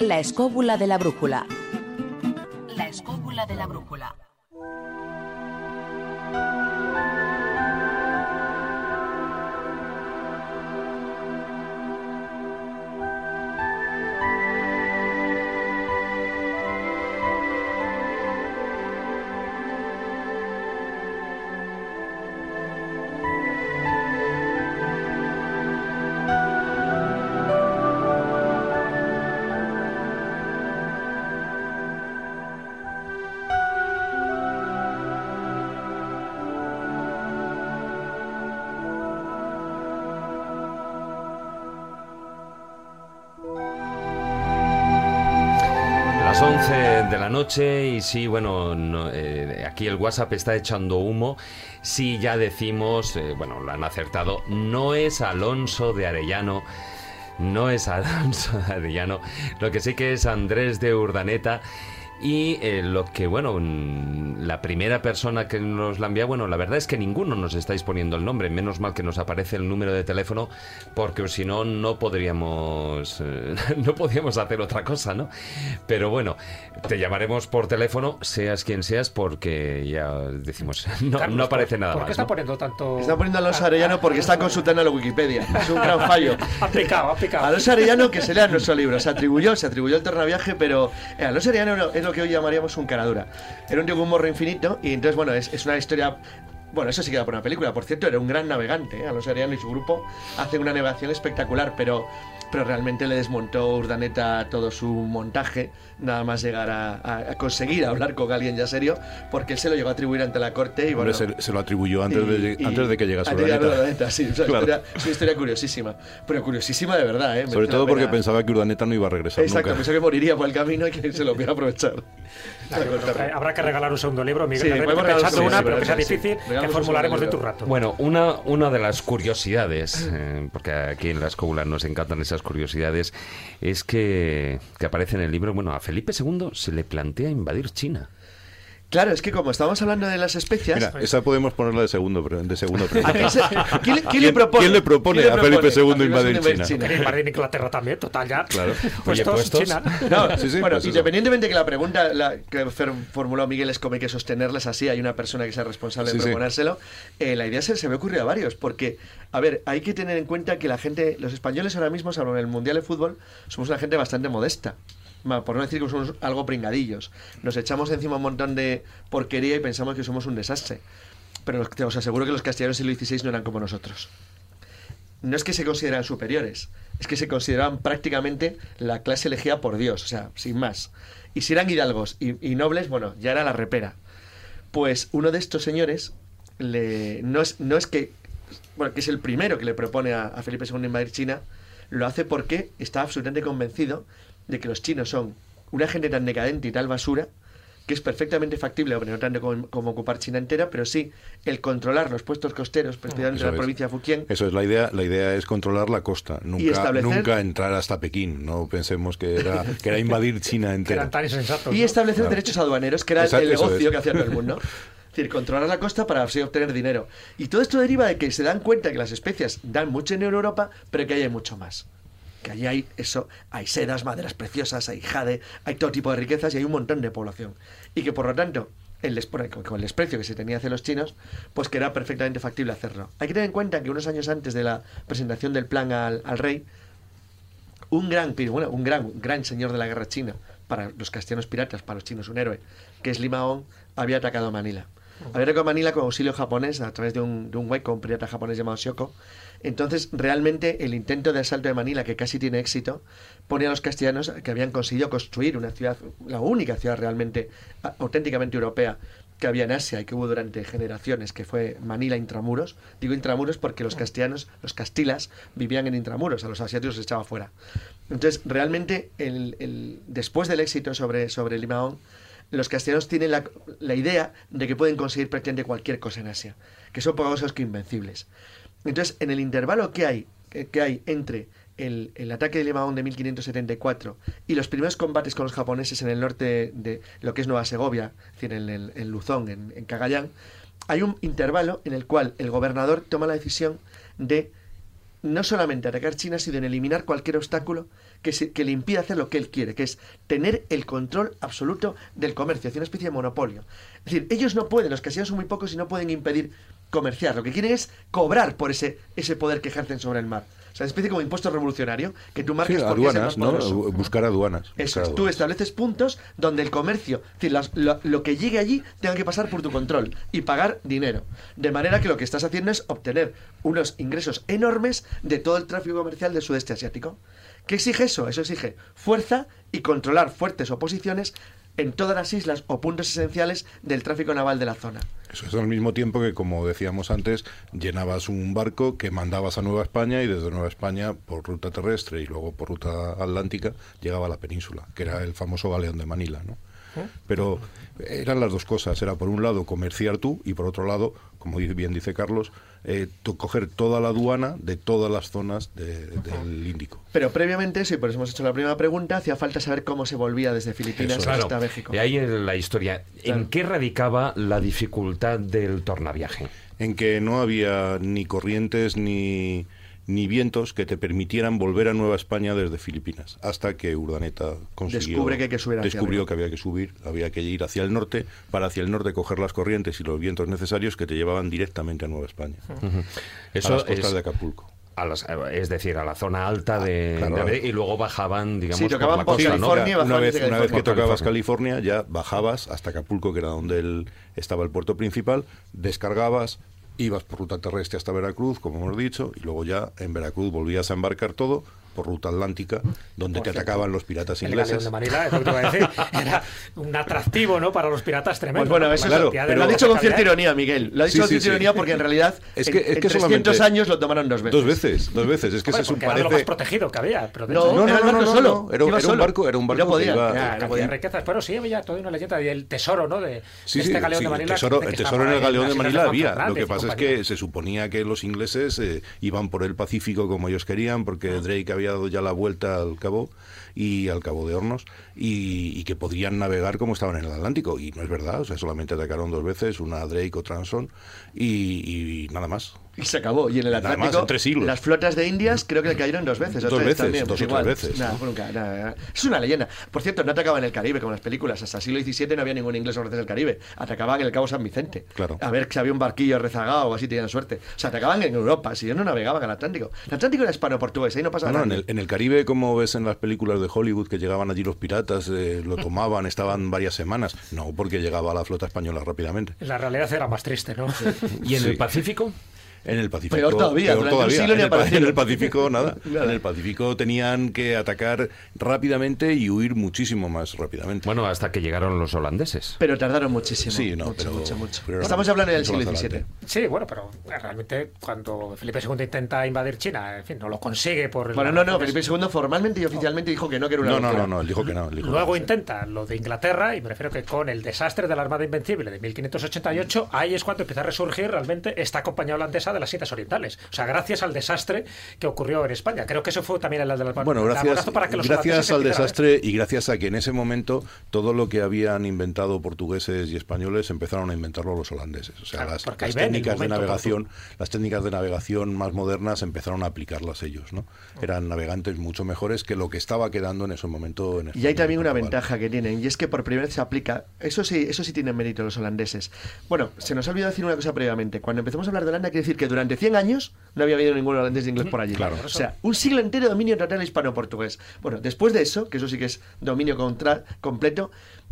S8: La escóbula de la brújula.
S7: La escóbula de la brújula.
S1: La noche y sí, bueno, no, eh, aquí el WhatsApp está echando humo. Sí, ya decimos, eh, bueno, lo han acertado, no es Alonso de Arellano. No es Alonso de Arellano, lo que sí que es Andrés de Urdaneta. Y eh, lo que, bueno, la primera persona que nos la envía, bueno, la verdad es que ninguno nos estáis poniendo el nombre, menos mal que nos aparece el número de teléfono, porque si no, no podríamos, eh, no podríamos hacer otra cosa, ¿no? Pero bueno, te llamaremos por teléfono, seas quien seas, porque ya decimos, no,
S2: Carlos,
S1: no aparece nada
S2: ¿Por
S1: más.
S2: qué está
S1: ¿no?
S2: poniendo tanto...?
S4: Está poniendo a Alonso Arellano porque está consultando la Wikipedia. Es un gran fallo.
S2: Ha picado, ha picado.
S4: Alonso Arellano, que se lea nuestro libro, se atribuyó, se atribuyó el tornaviaje, pero eh, Alonso Arellano era- lo que hoy llamaríamos un caradura. Era un tío con un morro infinito y entonces, bueno, es, es una historia... Bueno, eso sí queda por una película. Por cierto, era un gran navegante. ¿eh? Alonso Arellano y su grupo hacen una navegación espectacular, pero, pero realmente le desmontó Urdaneta todo su montaje, nada más llegar a, a- a conseguir hablar con alguien ya serio, porque él se lo llegó a atribuir ante la corte y bueno...
S5: Hombre, se, se lo atribuyó antes, de,
S4: y-
S5: antes de que llegase Urdaneta.
S4: Sí, es una,
S5: Claro.
S4: historia, es una historia curiosísima. Pero curiosísima de verdad, ¿eh?
S5: Sobre todo porque
S4: pena.
S5: pensaba que Urdaneta no iba a regresar
S4: Exacto,
S5: nunca.
S4: pensó que moriría por el camino y que se lo voy a aprovechar.
S2: Eh, Habrá que regalar un segundo libro, Miguel.
S4: Sí,
S2: pensando
S4: un
S2: una,
S4: segundo
S2: pero que sea
S4: sí.
S2: difícil, que formularemos de un rato.
S1: Bueno, una, una de las curiosidades, eh, porque aquí en la escóbula nos encantan esas curiosidades, es que, que aparece en el libro, bueno, a Felipe II se le plantea invadir China.
S4: Claro, es que como estábamos hablando de las especias...
S5: Mira, esa podemos ponerla de segundo, de segundo premio.
S4: ¿a qué se- ¿quién, le- quién le propone?
S5: ¿Quién le propone
S4: ¿Quién le
S5: a Felipe? II invadir
S4: invadir
S5: China?
S2: Invadir Inglaterra también, total ya.
S5: Claro.
S2: Puestos,
S1: puestos.
S2: China.
S4: No,
S5: Sí, sí,
S4: bueno,
S5: pues
S4: independientemente de que la pregunta la que formuló Miguel es como hay que sostenerla, es así, hay una persona que sea responsable
S5: Sí,
S4: de proponérselo, eh, la idea se, se me ocurrió a varios, porque, a ver, hay que tener en cuenta que la gente, los españoles ahora mismo, salvo en el Mundial de Fútbol, somos una gente bastante modesta. Por no decir que somos algo pringadillos. Nos echamos encima un montón de porquería y pensamos que somos un desastre. Pero os- os aseguro que los castellanos del siglo XVI no eran como nosotros no es que se consideran superiores, es que se consideraban prácticamente la clase elegida por Dios, o sea, sin más. Y si eran hidalgos y, y nobles, bueno, ya era la repera. Pues uno de estos señores le, no, es, no es que, bueno, que es el primero que le propone a, a Felipe II invadir China, lo hace porque está absolutamente convencido de que los chinos son una gente tan decadente y tal basura que es perfectamente factible, hombre, no tanto como, como ocupar China entera, pero sí el controlar los puestos costeros, especialmente
S5: Eso
S4: la
S5: es.
S4: provincia de Fujian,
S5: Eso es la idea. La idea es controlar la costa, nunca,
S4: establecer-
S5: nunca entrar hasta Pekín. No pensemos que era, que era invadir China
S2: Que
S5: entera.
S4: y
S2: ¿no?
S4: establecer
S5: Claro.
S4: derechos aduaneros, que era el negocio
S5: es.
S4: que hacía todo el mundo. Es decir, controlar la costa para así obtener dinero. Y todo esto deriva de que se dan cuenta que las especias dan mucho dinero en Europa, pero que hay mucho más. Que allí hay eso, hay sedas, maderas preciosas, hay jade, hay todo tipo de riquezas y hay un montón de población. Y que por lo tanto, el con el desprecio que se tenía hacia los chinos, pues que era perfectamente factible hacerlo. Hay que tener en cuenta que unos años antes de la presentación del plan al, rey, un gran, bueno, un gran, gran señor de la guerra china, para los castellanos piratas, para los chinos un héroe, que es Limaón, había atacado Manila. Había atacado Manila con auxilio japonés a través de un, de un hueco, un pirata japonés llamado Shoko. Entonces, realmente, el intento de asalto de Manila, que casi tiene éxito, pone a los castellanos que habían conseguido construir una ciudad, la única ciudad realmente a- auténticamente europea que había en Asia y que hubo durante generaciones, que fue Manila Intramuros. Digo Intramuros porque los castellanos, los castilas, vivían en Intramuros, a los asiáticos les echaba fuera. Entonces, realmente, el, el- después del éxito sobre, sobre Limaón, los castellanos tienen la, la idea de que pueden conseguir prácticamente cualquier cosa en Asia, que son poderosos que invencibles. Entonces, en el intervalo que hay, que, hay entre el, ataque de Limaón de 1574 y los primeros combates con los japoneses en el norte de lo que es Nueva Segovia, es decir, en, el- en Luzón, en, en Cagayán, hay un intervalo en el cual el gobernador toma la decisión de no solamente atacar China, sino en eliminar cualquier obstáculo que, se- que le impida hacer lo que él quiere, que es tener el control absoluto del comercio, hacer una especie de monopolio. Es decir, ellos no pueden, los casinos son muy pocos y no pueden impedir comerciar. Lo que quieren es cobrar por ese, ese poder que ejercen sobre el mar. O sea, una especie como impuesto revolucionario que tú
S5: Sí,
S4: marcas es el
S5: aduanas, ¿no? Buscar aduanas.
S4: Eso
S5: buscar
S4: es, tú
S5: aduanas.
S4: estableces puntos donde el comercio, es decir, las- lo, lo que llegue allí tenga que pasar por tu control y pagar dinero. De manera que lo que estás haciendo es obtener unos ingresos enormes de todo el tráfico comercial del sudeste asiático. ¿Qué exige eso? Eso exige fuerza y controlar fuertes oposiciones en todas las islas o puntos esenciales del tráfico naval de la zona.
S5: Eso es al mismo tiempo que, como decíamos antes, llenabas un barco que mandabas a Nueva España y desde Nueva España, por ruta terrestre y luego por ruta atlántica, llegaba a la península, que era el famoso galeón de Manila, ¿no? Pero eran las dos cosas, era por un lado comerciar tú y por otro lado, como bien dice Carlos, eh, coger toda la aduana de todas las zonas de- del Índico.
S4: Pero previamente eso, y por eso hemos hecho la primera pregunta, hacía falta saber cómo se volvía desde Filipinas
S1: Claro,
S4: hasta México.
S1: y ahí es la historia. ¿En qué radicaba la dificultad del tornaviaje?
S5: en que no había ni corrientes ni, ni vientos que te permitieran volver a Nueva España desde Filipinas, hasta que Urdaneta consiguió,
S4: Descubre que hay que subir hacia
S5: descubrió
S4: arriba.
S5: que había que subir, había que ir hacia el norte, para hacia el norte coger las corrientes y los vientos necesarios que te llevaban directamente a Nueva España,
S1: Eso
S5: a las costas
S1: es-
S5: de Acapulco.
S1: A las- es decir, a la zona alta de,
S5: claro.
S1: de Madrid, y luego bajaban, digamos,
S4: Sí, tocaban
S1: por la
S4: por
S1: costa, ¿no?
S4: California,
S5: una
S4: bajaban
S5: vez, una vez que tocabas California, ya bajabas hasta Acapulco, que era donde el- estaba el puerto principal, descargabas, ibas por ruta terrestre hasta Veracruz, como hemos dicho, y luego ya en Veracruz volvías a embarcar todo por ruta atlántica, donde te atacaban los piratas
S2: El galeón
S5: ingleses.
S2: de Manila, es lo que te iba a decir, era un atractivo ¿no? para los piratas tremendo.
S4: Pues bueno,
S2: ¿no?
S4: eso
S2: La
S4: es-
S2: cantidad de
S4: pero lo ha dicho con cierta ironía, Miguel. Lo ha dicho
S5: Sí,
S4: con cierta
S5: sí.
S4: ironía porque en realidad
S5: Es que-
S4: en,
S5: es que
S4: en 300
S5: solamente-
S4: años lo tomaron dos veces.
S5: Dos veces, dos veces. Es que
S2: Hombre,
S5: se
S2: porque era lo más
S5: parece...
S2: protegido que había. Pero
S4: No,
S2: hecho,
S5: No, no,
S4: era el
S5: no,
S4: barco
S5: no,
S4: solo.
S5: no, era, era un barco, era un barco
S4: no podía.
S5: que iba...
S4: no podía.
S2: riquezas. Pero sí había toda una leyenda del tesoro, ¿no? De
S5: Sí,
S2: este galeón de
S5: el
S2: Manila.
S5: tesoro, el
S2: dice que
S5: tesoro en el galeón de Manila había. Lo que pasa es que se suponía que los ingleses eh, iban por el Pacífico como ellos querían, porque Drake había dado ya la vuelta al cabo y al cabo de Hornos y, y que podrían navegar como estaban en el Atlántico. Y no es verdad, o sea, solamente atacaron dos veces, una Drake, otra Anson y, y nada más.
S4: Y se acabó. Y en el
S5: Nada más,
S4: Atlántico,
S5: en tres siglos.
S4: las flotas de Indias creo que le cayeron dos veces. o
S5: Dos veces,
S4: también,
S5: dos
S4: pues
S5: o tres veces,
S4: Nada,
S5: ¿no?
S4: nunca, nada, nada. Es una leyenda. Por cierto, no atacaban en el Caribe como en las películas. Hasta el siglo XVII no había ningún inglés o francés del Caribe. Atacaban en el Cabo San Vicente.
S5: Claro.
S4: A ver si había un barquillo rezagado o así tenían suerte. O sea, atacaban en Europa. Si ellos no navegaban al Atlántico. El Atlántico era hispano-portugués. Ahí no pasaba
S5: No, no, en,
S4: nada.
S5: el, en el Caribe, como ves en las películas de Hollywood, que llegaban allí los piratas, eh, lo tomaban, estaban varias semanas. No, porque llegaba la flota española rápidamente.
S2: La realidad era más triste, ¿no?
S1: ¿Y en
S5: Sí.
S1: el Pacífico?
S5: En el Pacífico.
S4: Peor todavía, un siglo
S5: en, el, en el Pacífico nada.
S4: Nada.
S5: En el Pacífico tenían que atacar rápidamente y huir muchísimo más rápidamente.
S1: Bueno, hasta que llegaron los holandeses.
S4: Pero tardaron muchísimo.
S5: Sí, no,
S4: mucho,
S5: pero-
S4: mucho, mucho.
S5: pero
S4: Estamos hablando del siglo XVII.
S2: Sí, bueno, pero realmente cuando Felipe II intenta invadir China, en fin, no lo consigue por...
S4: Bueno, no, no. Felipe II formalmente y oficialmente dijo que no, que era una
S5: No, no, no, no, él dijo que no. dijo
S2: Luego
S5: que
S2: intenta lo de Inglaterra, y me refiero que con el desastre de la Armada Invencible de 1588, ahí es cuando empieza a resurgir realmente esta compañía holandesa de las Indias Orientales. O sea, gracias al desastre que ocurrió en España. Creo que eso fue también el de la
S5: Bueno, gracias,
S2: para que los
S5: gracias al desastre y gracias a que en ese momento todo lo que habían inventado portugueses y españoles empezaron a inventarlo los holandeses. O sea,
S2: Claro,
S5: las, las técnicas de navegación, las técnicas de navegación más modernas empezaron a aplicarlas ellos, ¿no? Eran navegantes mucho mejores que lo que estaba quedando en ese momento en
S4: Y hay también una ventaja que tienen, y es que por primera vez se aplica, eso sí, eso sí tienen mérito los holandeses. Bueno, se nos ha olvidado decir una cosa previamente. Cuando empezamos a hablar de Holanda, quiere decir que durante 100 años no había habido ningún holandés de inglés por allí.
S5: Claro.
S4: O sea, un siglo entero de dominio total hispano-portugués. Bueno, después de eso, que eso sí que es dominio contra- completo,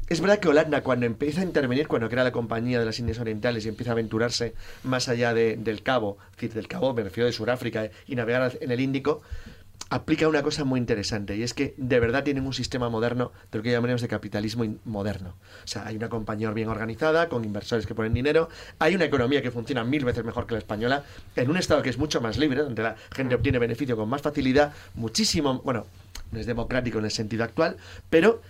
S4: es verdad que Holanda, cuando empieza a intervenir, cuando crea la Compañía de las Indias Orientales y empieza a aventurarse más allá de- del Cabo, es decir, del Cabo, me refiero de Sudáfrica, y navegar en el Índico, aplica una cosa muy interesante y es que de verdad tienen un sistema moderno de lo que llamaremos de capitalismo moderno. O sea, hay una compañía bien organizada, con inversores que ponen dinero, hay una economía que funciona mil veces mejor que la española, en un estado que es mucho más libre, donde la gente obtiene beneficio con más facilidad, muchísimo, bueno, no es democrático en el sentido actual, pero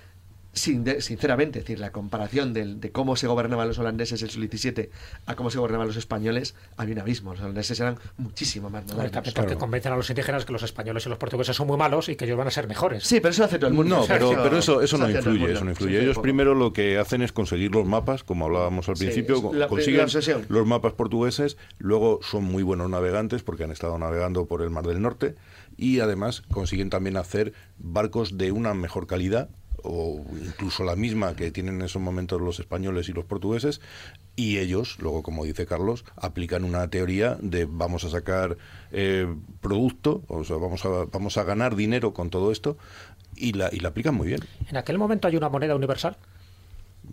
S4: sin sinceramente, es decir, la comparación de cómo se gobernaban los holandeses en el siglo XVII a cómo se gobernaban los españoles, había un abismo. Los holandeses eran muchísimo más
S2: modernos. Porque convencen a los indígenas que los españoles y los portugueses son muy malos y que ellos van a ser mejores.
S4: Sí, pero eso hace todo el mundo.
S5: No, pero, pero eso, eso, no influye, eso no influye. ellos primero lo que hacen es conseguir los mapas, como hablábamos al principio, consiguen los mapas portugueses, luego son muy buenos navegantes porque han estado navegando por el Mar del Norte y además consiguen también hacer barcos de una mejor calidad o incluso la misma que tienen en esos momentos los españoles y los portugueses, y ellos, luego, como dice Carlos, aplican una teoría de vamos a sacar eh, producto, o sea, vamos a, vamos a ganar dinero con todo esto, y la, y la aplican muy bien.
S2: ¿En aquel momento hay una moneda universal?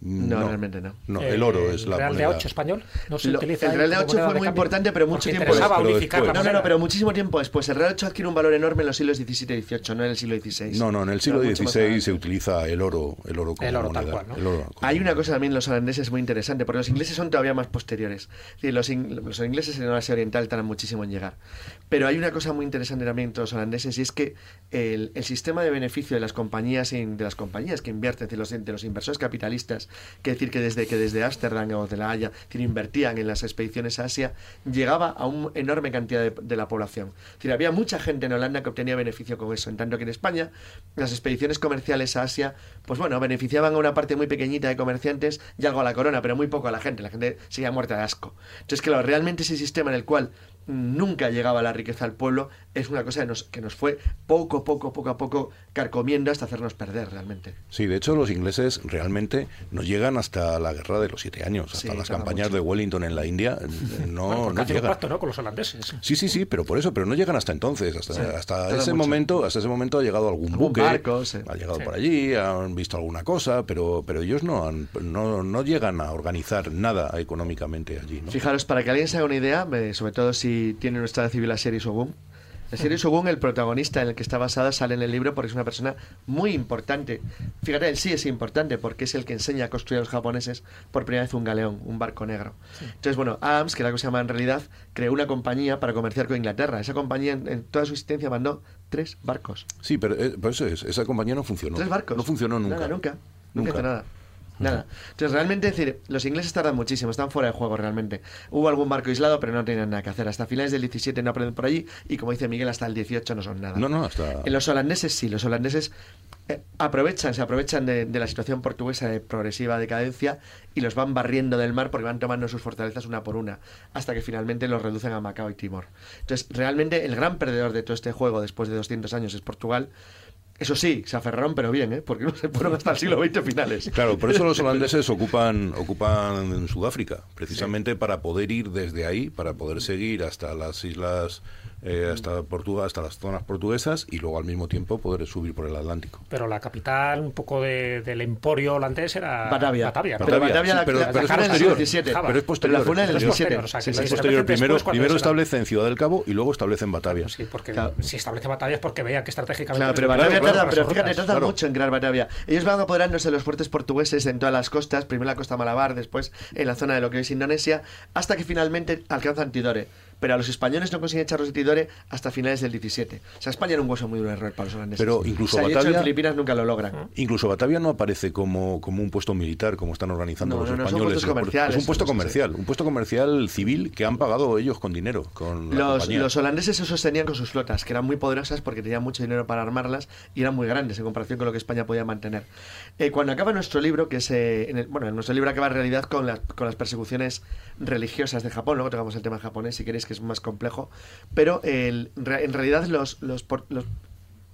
S4: No, realmente no.
S5: No, el oro es la
S2: Real de 8 español no se utiliza.
S4: El Real de 8 fue muy importante, pero mucho tiempo
S2: después.
S4: No, no, no, pero muchísimo tiempo después. El Real 8 adquiere un valor enorme en los siglos XVII y XVIII, no en el siglo XVI.
S5: No, no, en el siglo XVI se utiliza el oro, el oro como
S2: el oro
S5: moneda.
S2: Tal cual,
S5: el oro,
S4: Hay una cosa también los holandeses muy interesante, porque los ingleses son todavía más posteriores. los, los ingleses en Asia Oriental tardan muchísimo en llegar. Pero hay una cosa muy interesante también entre los holandeses y es que el, el sistema de beneficio de las compañías de las compañías que invierten, de los, de los inversores capitalistas, que decir que desde que desde Ámsterdam o de La Haya invertían en las expediciones a Asia, llegaba a una enorme cantidad de, la población. decir, había mucha gente en Holanda que obtenía beneficio con eso, en tanto que en España las expediciones comerciales a Asia, pues bueno, beneficiaban a una parte muy pequeñita de comerciantes y algo a la corona, pero muy poco a la gente, la gente seguía muerta de asco. Entonces, claro, realmente ese sistema en el cual nunca llegaba la riqueza al pueblo, es una cosa que nos, que nos fue poco, poco, poco a poco carcomiendo hasta hacernos perder realmente.
S5: Sí, de hecho los ingleses realmente no llegan hasta la guerra de los siete años, hasta las campañas de Wellington en la India, no, no llegan.
S2: Pacto, ¿no? con los holandeses.
S5: Sí, sí, sí, pero por eso, pero no llegan hasta entonces, hasta, hasta ese momento, hasta ese momento ha llegado algún buque, ha llegado por allí, han visto alguna cosa, pero, pero ellos no, han, no, no llegan a organizar nada económicamente allí.
S4: Fijaros, para que alguien se haga una idea, sobre todo si tiene nuestra civil la serie Shogun. La serie Shogun, el protagonista en el que está basada, sale en el libro porque es una persona muy importante. Fíjate, él sí es importante porque es el que enseña a construir a los japoneses por primera vez un galeón, un barco negro. Entonces, bueno, AMS, que era lo que se llama en realidad, creó una compañía para comerciar con Inglaterra. Esa compañía en, toda su existencia mandó tres barcos.
S5: Sí, pero eh, eso es, esa compañía no funcionó.
S4: Tres barcos.
S5: No funcionó nunca.
S4: Nunca, nunca. Nunca hizo nada. Nada. Entonces, realmente, decir, los ingleses tardan muchísimo, están fuera de juego realmente. Hubo algún barco aislado, pero no tenían nada que hacer. Hasta finales del 17 no aprenden por allí y, como dice Miguel, hasta el 18 no son nada.
S5: No, no, hasta...
S4: En los holandeses sí, los holandeses eh, aprovechan, se aprovechan de, la situación portuguesa de progresiva decadencia y los van barriendo del mar porque van tomando sus fortalezas una por una, hasta que finalmente los reducen a Macao y Timor. Entonces, realmente, el gran perdedor de todo este juego después de 200 años es Portugal eso sí, se aferraron, pero bien, ¿eh? porque no se fueron hasta el siglo XX finales.
S5: Claro, por eso los holandeses ocupan, ocupan Sudáfrica, precisamente para poder ir desde ahí, para poder seguir hasta las islas eh, hasta Portugal, hasta las zonas portuguesas y luego al mismo tiempo poder subir por el Atlántico.
S2: Pero la capital un poco del emporio holandés era
S4: Batavia.
S2: Batavia,
S4: Pero Batavia la,
S5: pero,
S4: la,
S5: pero,
S4: es
S5: posterior,
S4: 17.
S5: pero es posterior.
S4: Pero la
S5: es
S4: posterior.
S5: es posterior. Primero, primero establece en Ciudad del Cabo y luego establece en Batavia.
S2: Sí, porque si establece Batavia es porque veía que estratégicamente...
S4: Claro, pero Batavia tarda, pero fíjate, tarda mucho en crear Batavia. Ellos van apoderándose de los fuertes portugueses en todas las costas, primero en la costa Malabar, después en la zona de lo que es Indonesia, hasta que finalmente alcanzan Tidore pero a los españoles no consiguen echarlos de Tidore hasta finales del 17. O sea, España era un hueso muy duro error para los holandeses.
S5: Pero incluso
S4: o
S5: Batavia,
S4: en Filipinas nunca lo logran.
S5: Incluso Batavia no aparece como, como un puesto militar, como están organizando los españoles.
S4: es un
S5: puesto comercial, un puesto comercial civil que han pagado ellos con dinero. Con
S4: los, los holandeses se sostenían con sus flotas, que eran muy poderosas porque tenían mucho dinero para armarlas y eran muy grandes en comparación con lo que España podía mantener. Eh, cuando acaba nuestro libro, que es, eh, en el, bueno, nuestro libro acaba en realidad con las, con las persecuciones religiosas de Japón, luego tocamos el tema japonés si queréis que es más complejo, pero el, en realidad los, los, los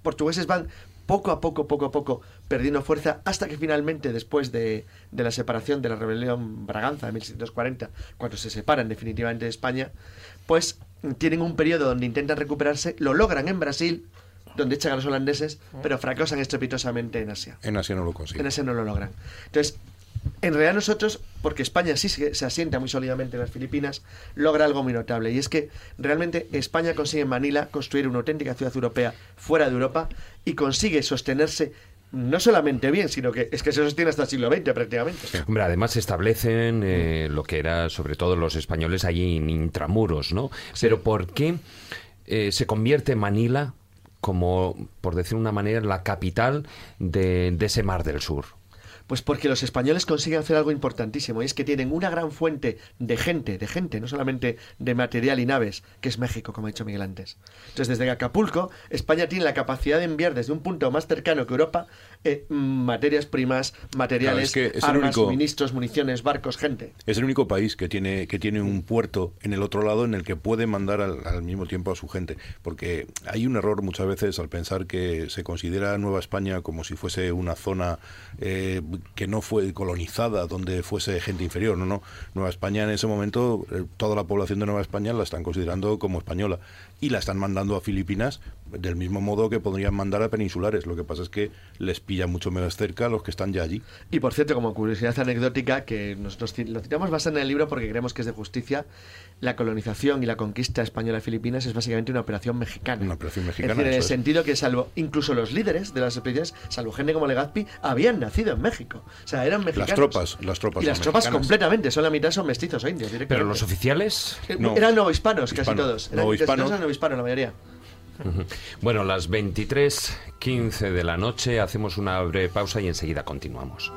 S4: portugueses van poco a poco, poco a poco, perdiendo fuerza, hasta que finalmente, después de, de, la separación de la rebelión Braganza de 1640, cuando se separan definitivamente de España, pues tienen un periodo donde intentan recuperarse, lo logran en Brasil, donde echan a los holandeses, pero fracasan estrepitosamente en Asia.
S5: En Asia no lo consiguen.
S4: En Asia no lo logran. Entonces, en realidad nosotros, porque España sí se, asienta muy sólidamente en las Filipinas, logra algo muy notable. Y es que realmente España consigue en Manila construir una auténtica ciudad europea fuera de Europa y consigue sostenerse no solamente bien, sino que es que se sostiene hasta el siglo XX prácticamente.
S1: Hombre, además se establecen eh, lo que era sobre todo los españoles allí en intramuros, ¿no? Pero ¿por qué eh, se convierte Manila como, por decir una manera, la capital de, ese mar del sur?
S4: Pues porque los españoles consiguen hacer algo importantísimo y es que tienen una gran fuente de gente, de gente, no solamente de material y naves, que es México, como ha dicho Miguel antes. Entonces, desde Acapulco, España tiene la capacidad de enviar desde un punto más cercano que Europa eh, materias primas, materiales,
S5: Claro, es que es
S4: armas,
S5: único-
S4: suministros, municiones, barcos, gente.
S5: Es el único país que tiene, que tiene un puerto en el otro lado en el que puede mandar al, al mismo tiempo a su gente. Porque hay un error muchas veces al pensar que se considera Nueva España como si fuese una zona eh, que no fue colonizada, donde fuese gente inferior. No, no. Nueva España en ese momento, eh, toda la población de Nueva España la están considerando como española y la están mandando a Filipinas del mismo modo que podrían mandar a peninsulares. Lo que pasa es que les pilla mucho menos cerca a los que están ya allí.
S4: Y por cierto, como curiosidad anecdótica, que nosotros lo citamos bastante en el libro porque creemos que es de justicia, la colonización y la conquista española de Filipinas es básicamente una operación mexicana.
S5: Una operación
S4: Es
S5: mexicana.
S4: decir, en el
S5: es.
S4: sentido que salvo incluso los líderes de las expediciones, salvo gente como Legazpi, habían nacido en México. O sea, eran mexicanos.
S5: Las tropas, las tropas
S4: Y las tropas
S5: mexicanas.
S4: completamente, son la mitad son mestizos o indios
S1: Pero los oficiales...
S4: Eh,
S5: No.
S4: Eran novohispanos casi todos. Eran
S5: Novohispanos.
S4: eran novohispanos la mayoría.
S1: Bueno, las 23.15 de la noche hacemos una breve pausa y enseguida continuamos.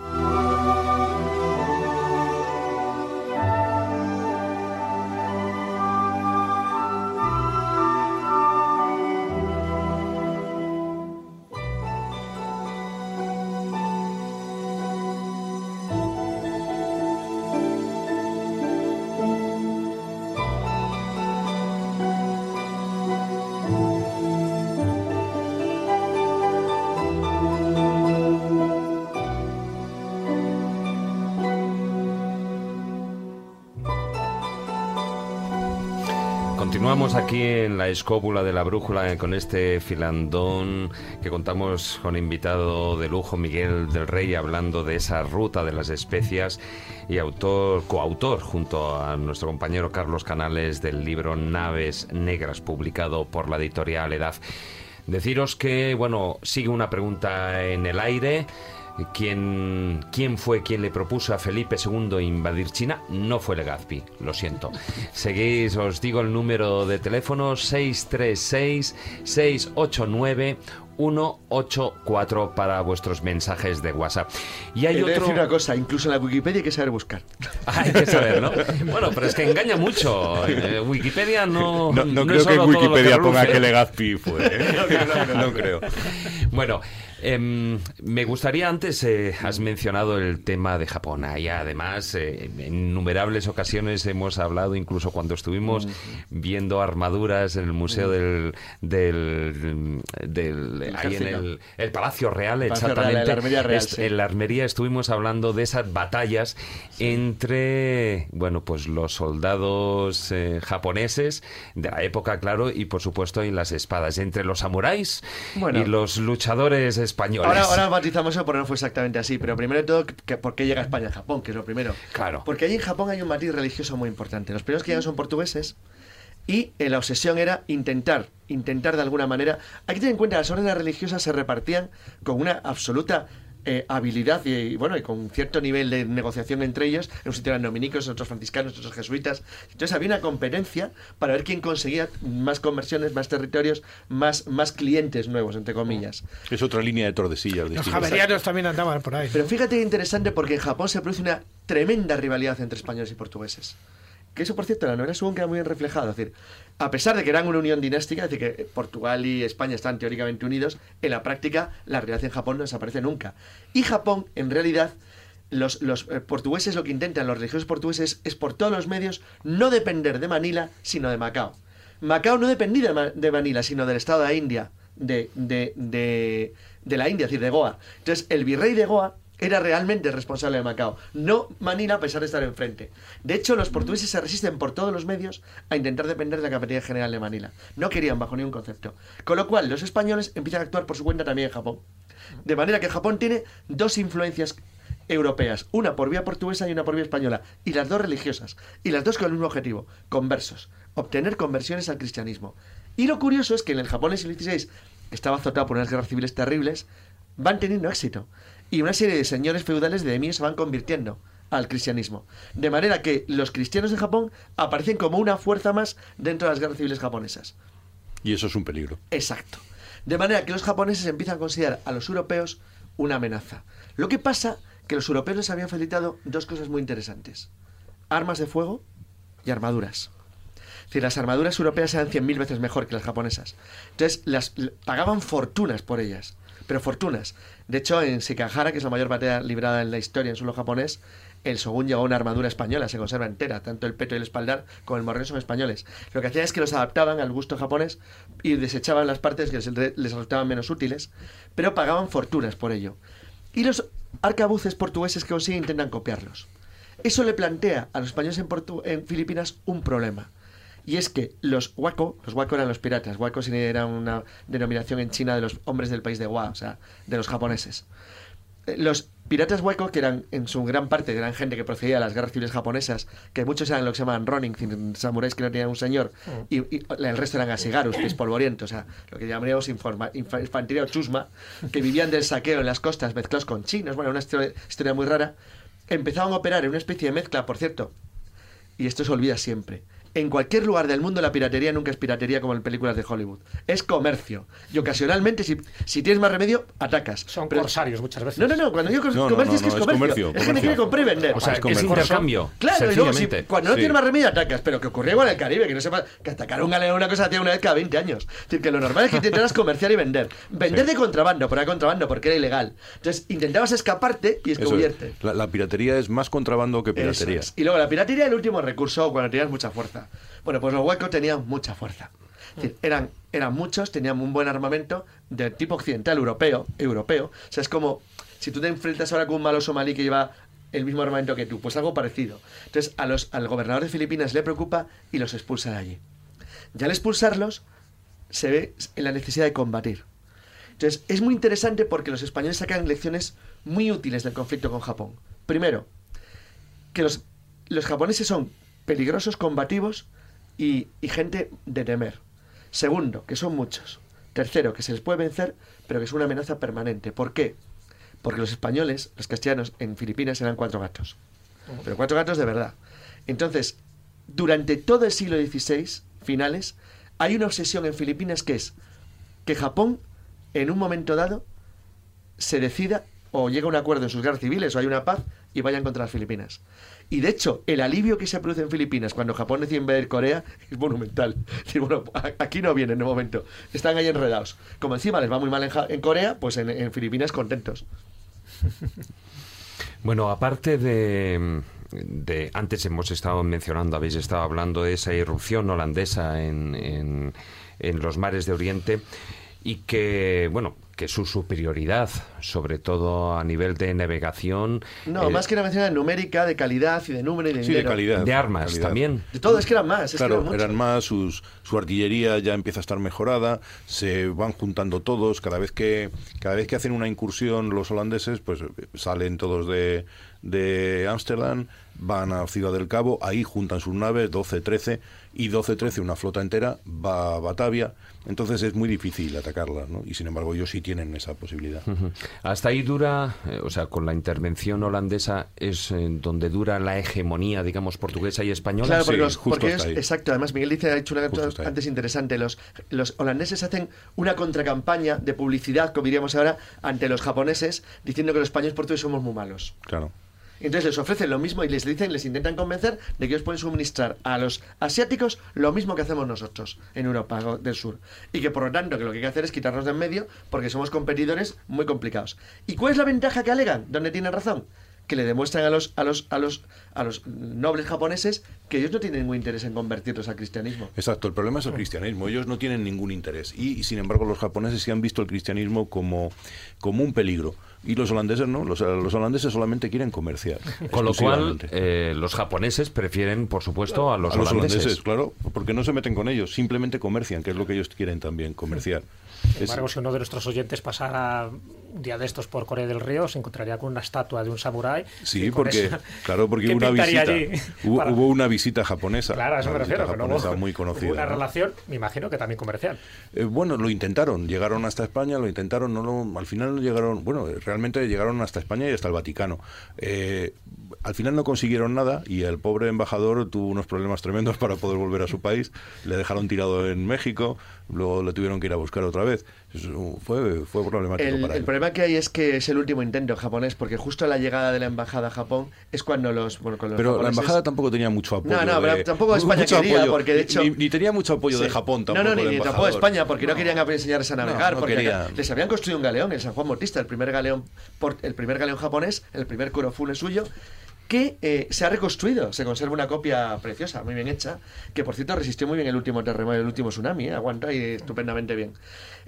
S1: Continuamos aquí en la escóbula de la brújula eh, con este filandón que contamos con invitado de lujo Miguel del Rey hablando de esa ruta de las especias y autor, coautor junto a nuestro compañero Carlos Canales del libro Naves Negras publicado por la editorial Edad. Deciros que, bueno, sigue una pregunta en el aire. ¿Quién, ¿Quién fue quien le propuso a Felipe II invadir China? No fue Legazpi, lo siento. Seguís, os digo el número de teléfono 636-689-184 para vuestros mensajes de WhatsApp. Y hay
S4: He
S1: otro...
S4: decir una cosa, incluso en la Wikipedia hay que saber buscar.
S1: Hay que saber, ¿no? Bueno, pero es que engaña mucho. Eh, Wikipedia no.
S5: No, no
S1: es
S5: creo que
S1: solo
S5: en Wikipedia
S1: que
S5: ponga que Legazpi fue. ¿eh? no creo.
S1: Bueno, em, me gustaría antes, eh, has mencionado el tema de Japón. Ahí además, eh, en innumerables ocasiones hemos hablado, incluso cuando estuvimos viendo armaduras en el Museo del. del, del- ahí en el, el Palacio Real,
S4: El Palacio
S1: exactamente.
S4: Real, la Armería Real,
S1: Es-
S4: sí.
S1: En la armería estuvimos hablando de esas batallas entre, bueno, pues los soldados eh, japoneses de la época, claro, y por supuesto en las espadas, entre los samuráis
S4: Bueno.
S1: y los luchadores españoles.
S4: Ahora, ahora matizamos eso porque no fue exactamente así, pero primero de todo, que, ¿por qué llega España a Japón? Que es lo primero.
S1: Claro.
S4: Porque ahí en Japón hay un matiz religioso muy importante. Los primeros que llegan son portugueses y eh, la obsesión era intentar, intentar de alguna manera... Hay que tener en cuenta las órdenes religiosas se repartían con una absoluta eh, habilidad y, y, bueno y con cierto nivel de negociación entre ellos. En un sitio eran dominicos, otros franciscanos, otros jesuitas. Entonces había una competencia para ver quién conseguía más conversiones, más territorios, más, más clientes nuevos, entre comillas.
S5: Es otra línea de tordesillas.
S3: Los javerianos también andaban por ahí.
S4: Pero fíjate qué interesante porque en Japón se produce una tremenda rivalidad entre españoles y portugueses. Que eso, por cierto, en la novela Shogun queda muy bien reflejado. Es decir, a pesar de que eran una unión dinástica, es decir, que Portugal y España están teóricamente unidos, en la práctica la realidad en Japón no desaparece nunca. Y Japón, en realidad, los, los, eh, portugueses lo que intentan, los religiosos portugueses, es por todos los medios no depender de Manila, sino de Macao. Macao no dependía de, Ma- de Manila, sino del estado de India, de, de, de, de la India, es decir, de Goa. Entonces, el virrey de Goa era realmente el responsable de Macao, no Manila a pesar de estar enfrente. De hecho, los portugueses se resisten por todos los medios a intentar depender de la capitanía general de Manila. No querían bajo ningún concepto. Con lo cual, los españoles empiezan a actuar por su cuenta también en Japón. De manera que Japón tiene dos influencias europeas, una por vía portuguesa y una por vía española, y las dos religiosas, y las dos con el mismo objetivo, conversos, obtener conversiones al cristianismo. Y lo curioso es que en el Japón del siglo XVI, que estaba azotado por unas guerras civiles terribles, van teniendo éxito. Y una serie de señores feudales de emir se van convirtiendo al cristianismo. De manera que los cristianos de Japón aparecen como una fuerza más dentro de las guerras civiles japonesas.
S5: Y eso es un peligro.
S4: Exacto. De manera que los japoneses empiezan a considerar a los europeos una amenaza. Lo que pasa que los europeos les habían facilitado dos cosas muy interesantes. Armas de fuego y armaduras. Es decir, las armaduras europeas eran 100.000 veces mejor que las japonesas. Entonces, las pagaban fortunas por ellas. Pero fortunas. De hecho, en Shikahara, que es la mayor batalla librada en la historia en suelo japonés, el Shogun llevó una armadura española, se conserva entera, tanto el peto y el espaldar como el morreo son españoles. Lo que hacían es que los adaptaban al gusto japonés y desechaban las partes que les, resultaban menos útiles, pero pagaban fortunas por ello. Y los arcabuces portugueses que consiguen intentan copiarlos. Eso le plantea a los españoles en Filipinas un problema. Y es que los Wako, los Wako eran los piratas, Wako sí era una denominación en China de los hombres del país de Wa, o sea, de los japoneses. Eh, Los piratas Wako, que eran en su gran parte, eran gente que procedía de las guerras civiles japonesas, que muchos eran lo que se llamaban Ronin, samuráis que no tenían un señor, y, y el resto eran asigarus, pies polvorientos, o sea, lo que llamaríamos infantería o chusma, que vivían del saqueo en las costas mezclados con chinos, bueno, una historia, historia muy rara, empezaban a operar en una especie de mezcla, por cierto, y esto se olvida siempre. En cualquier lugar del mundo la piratería nunca es piratería como en películas de Hollywood. Es comercio. Y ocasionalmente, si, si tienes más remedio, atacas.
S2: Son
S4: Pero-
S2: corsarios muchas veces.
S4: No, no, no. Cuando digo
S5: No,
S4: comercio
S5: no,
S4: es que
S5: no,
S4: es
S5: es
S4: comercio. Es gente que
S5: comercio.
S4: quiere comprar y vender.
S1: O sea,
S5: es
S1: es
S5: comercio.
S1: intercambio.
S4: Claro, y luego si, cuando no
S5: Sí.
S4: tienes más remedio atacas, pero que ocurría igual en el Caribe, que no sepa que atacar un galeo una cosa hacía una vez cada 20 años. Es decir, que lo normal es que intentaras comerciar y vender. Vender de contrabando, pero era contrabando porque era ilegal. Entonces intentabas escaparte y
S5: Eso es. La, la piratería es más contrabando que piratería.
S4: es. Y luego la piratería el último recurso cuando tenías mucha fuerza. Bueno, pues los huecos tenían mucha fuerza. Es decir, eran, eran muchos, tenían un buen armamento de tipo occidental, europeo, europeo. O sea, es como si tú te enfrentas ahora con un malo somalí que lleva el mismo armamento que tú, pues algo parecido. Entonces, a los, al gobernador de Filipinas le preocupa y los expulsa de allí. Ya al expulsarlos, se ve en la necesidad de combatir. Entonces, es muy interesante porque los españoles sacan lecciones muy útiles del conflicto con Japón. Primero, que los, los japoneses son peligrosos, combativos y, y gente de temer. Segundo, que son muchos. Tercero, que se les puede vencer, pero que es una amenaza permanente. ¿Por qué? Porque los españoles, los castellanos, en Filipinas eran cuatro gatos. Pero cuatro gatos de verdad. Entonces, durante todo el siglo XVI, finales, hay una obsesión en Filipinas que es que Japón, en un momento dado, se decida o llega a un acuerdo en sus guerras civiles o hay una paz y vayan contra las Filipinas. Y de hecho, el alivio que se produce en Filipinas cuando Japón decide invadir Corea es monumental. Aquí no vienen de momento. Están ahí enredados. Como encima les va muy mal en, en Corea, pues en, en Filipinas contentos.
S1: Bueno, aparte de, de- Antes hemos estado mencionando, habéis estado hablando de esa irrupción holandesa en, en- en los mares de Oriente y que, bueno, que su superioridad, sobre todo a nivel de navegación.
S4: No,
S1: eh,
S4: más que una mención numérica, de calidad y de número y de
S5: Sí, de calidad.
S1: De armas
S5: calidad.
S1: también.
S4: De todo, es que eran más. Es que
S5: Claro,
S4: eran muchos.
S5: eran más, sus, su artillería ya empieza a estar mejorada, se van juntando todos, cada vez que cada vez que hacen una incursión los holandeses, pues eh, salen todos de de Ámsterdam, van a Ciudad del Cabo, ahí juntan sus naves, 12, 13, y 12, 13, una flota entera, va a Batavia, entonces es muy difícil atacarla, ¿no? Y sin embargo ellos sí tienen esa posibilidad.
S1: Hasta ahí dura, eh, o sea, con la intervención holandesa es eh, donde dura la hegemonía, digamos, portuguesa y española.
S4: Claro, porque,
S5: Sí,
S4: los,
S5: justo
S4: porque
S5: hasta
S4: ellos-
S5: ahí.
S4: exacto, además Miguel dice, ha dicho una cosa antes interesante, los, los holandeses hacen una contracampaña de publicidad, como diríamos ahora, ante los japoneses, diciendo que los españoles portugueses somos muy malos.
S5: Claro.
S4: Entonces les ofrecen lo mismo y les dicen, les intentan convencer de que ellos pueden suministrar a los asiáticos lo mismo que hacemos nosotros en Europa del Sur. Y que por lo tanto que lo que hay que hacer es quitarnos de en medio porque somos competidores muy complicados. ¿Y cuál es la ventaja que alegan? ¿Dónde tienen razón? Que le demuestran a los, a los, a los, a los nobles japoneses que ellos no tienen ningún interés en convertirlos al cristianismo.
S5: Exacto, el problema es el cristianismo. Ellos no tienen ningún interés. Y, y, sin embargo, los japoneses sí han visto el cristianismo como, como un peligro. Y los holandeses no. Los, los holandeses solamente quieren comerciar.
S1: Con lo cual, eh, los japoneses prefieren, por supuesto, a los,
S5: a los
S1: holandeses.
S5: holandeses, claro, porque no se meten con ellos, simplemente comercian, que es lo que ellos quieren también, comerciar.
S2: Sin embargo, si uno de nuestros oyentes pasara un día de estos por Corea del Río, se encontraría con una estatua de un samurái.
S5: Sí, porque,
S2: esa-
S5: claro, porque
S2: ¿qué
S5: hubo una visita, hubo,
S2: Para-
S5: hubo una visita japonesa.
S2: Claro, a eso me refiero. no hubo-
S5: muy conocida.
S2: Una relación, me imagino que también comercial.
S5: Eh, bueno, lo intentaron, llegaron hasta España, lo intentaron, no lo- al final no llegaron, bueno, realmente llegaron hasta España y hasta el Vaticano. Eh, al final no consiguieron nada y el pobre embajador tuvo unos problemas tremendos para poder volver a su país. Le dejaron tirado en México, luego le tuvieron que ir a buscar otra vez. Fue, fue problemático
S4: el,
S5: para
S4: El problema que hay es que es el último intento japonés, porque justo la llegada de la embajada a Japón es cuando los. Bueno, con los
S5: pero la embajada tampoco tenía mucho apoyo.
S4: No, no, pero tampoco España quería, porque de hecho.
S5: Ni, tenía mucho apoyo de Japón tampoco.
S4: No, no, ni, tampoco España, porque no, querían enseñarles a navegar, porque les habían construido un galeón, el San Juan Bautista, el primer galeón, el primer galeón japonés, el primer Kurofune suyo, que eh, se ha reconstruido. Se conserva una copia preciosa, muy bien hecha, que por cierto resistió muy bien el último terremoto, el último tsunami, ¿eh? aguanta y estupendamente bien.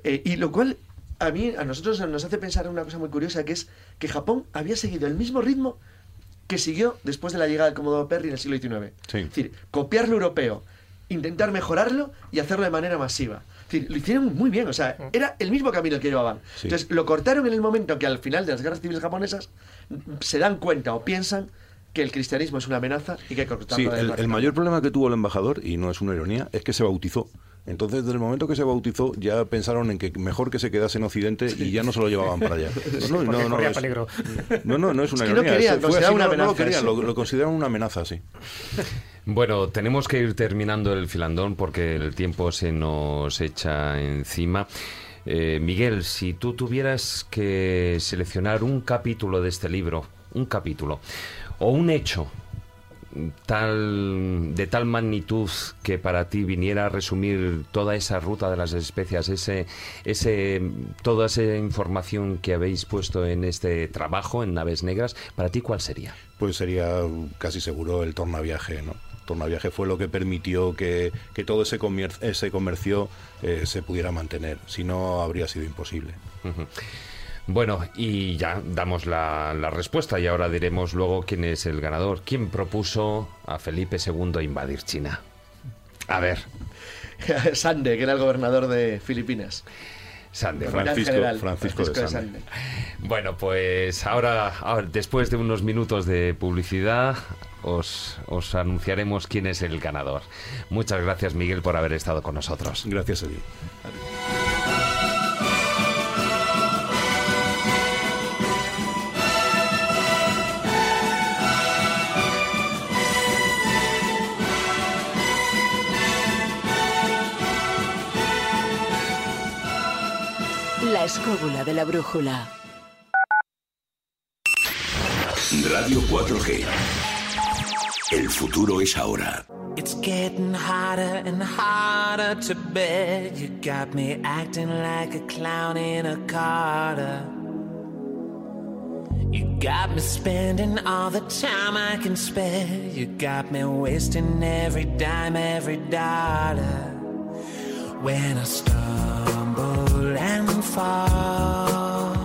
S4: Eh, y lo cual a mí, a nosotros nos hace pensar en una cosa muy curiosa, que es que Japón había seguido el mismo ritmo que siguió después de la llegada del Commodore Perry en el siglo XIX. Es decir, copiar lo europeo, intentar mejorarlo y hacerlo de manera masiva. Es decir, lo hicieron muy bien, o sea, era el mismo camino que llevaban. Entonces, lo cortaron en el momento que al final de las guerras civiles japonesas se dan cuenta o piensan que el cristianismo es una amenaza y que hay que cortarlo.
S5: Sí, el, el mayor problema que tuvo el embajador, y no es una ironía, es que se bautizó. Entonces, desde el momento que se bautizó, ya pensaron en que mejor que se quedase en Occidente y ya no se lo llevaban para allá.
S2: No, no, no, es,
S5: no, no, no es una ironía. No lo querían, lo, consideran una amenaza, sí.
S1: Bueno, tenemos que ir terminando el filandón porque el tiempo se nos echa encima. Eh, Miguel, si tú tuvieras que seleccionar un capítulo de este libro, un capítulo, o un hecho tal de tal magnitud que para ti viniera a resumir toda esa ruta de las especias, ese, ese, toda esa información que habéis puesto en este trabajo en Naves Negras, para ti cuál sería?
S5: Pues sería casi seguro el tornaviaje, ¿no? tornaviaje fue lo que permitió que, todo ese, ese comercio eh, se pudiera mantener, si no habría sido imposible.
S1: Bueno, y ya damos la, respuesta y ahora diremos luego quién es el ganador. ¿Quién propuso a Felipe II invadir China? A ver.
S4: Sande, que era el gobernador de Filipinas.
S1: Sande,
S5: Francisco, Francisco, de Sande.
S1: Bueno, pues ahora, después de unos minutos de publicidad, os, os, anunciaremos quién es el ganador. Muchas gracias, Miguel, por haber estado con nosotros.
S5: Gracias a ti.
S6: La escóbula de la brújula.
S10: Radio 4G. El futuro es ahora.
S14: It's getting harder and harder to bed. You got me acting like a clown in a carter. You got me spending all the time I can spare. You got me wasting every dime, every dollar. When I stumble and fall,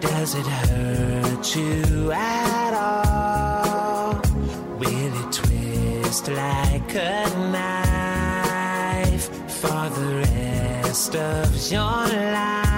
S14: does it hurt you at all? Will it twist like a knife for the rest of your life?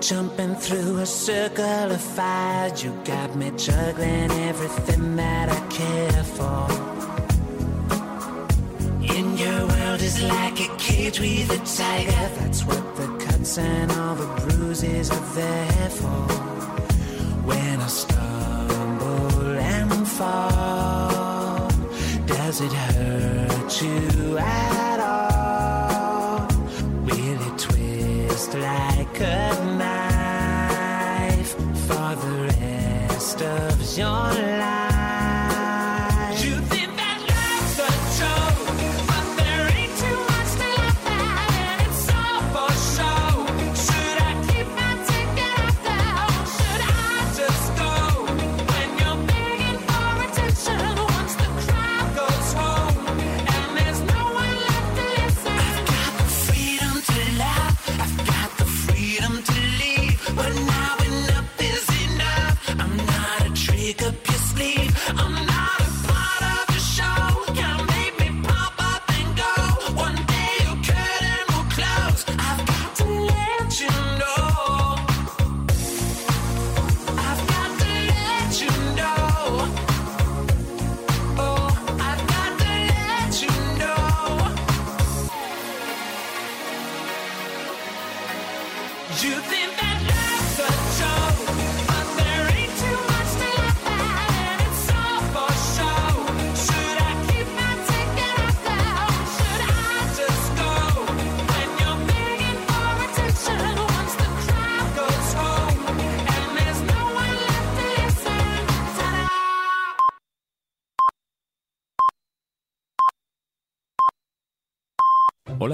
S14: Jumping through a circle of fire. You got me juggling everything that I care for. In your world is like a cage with a tiger. That's what the cuts and all the bruises are there for. When I stumble and fall, does it hurt you at
S15: passion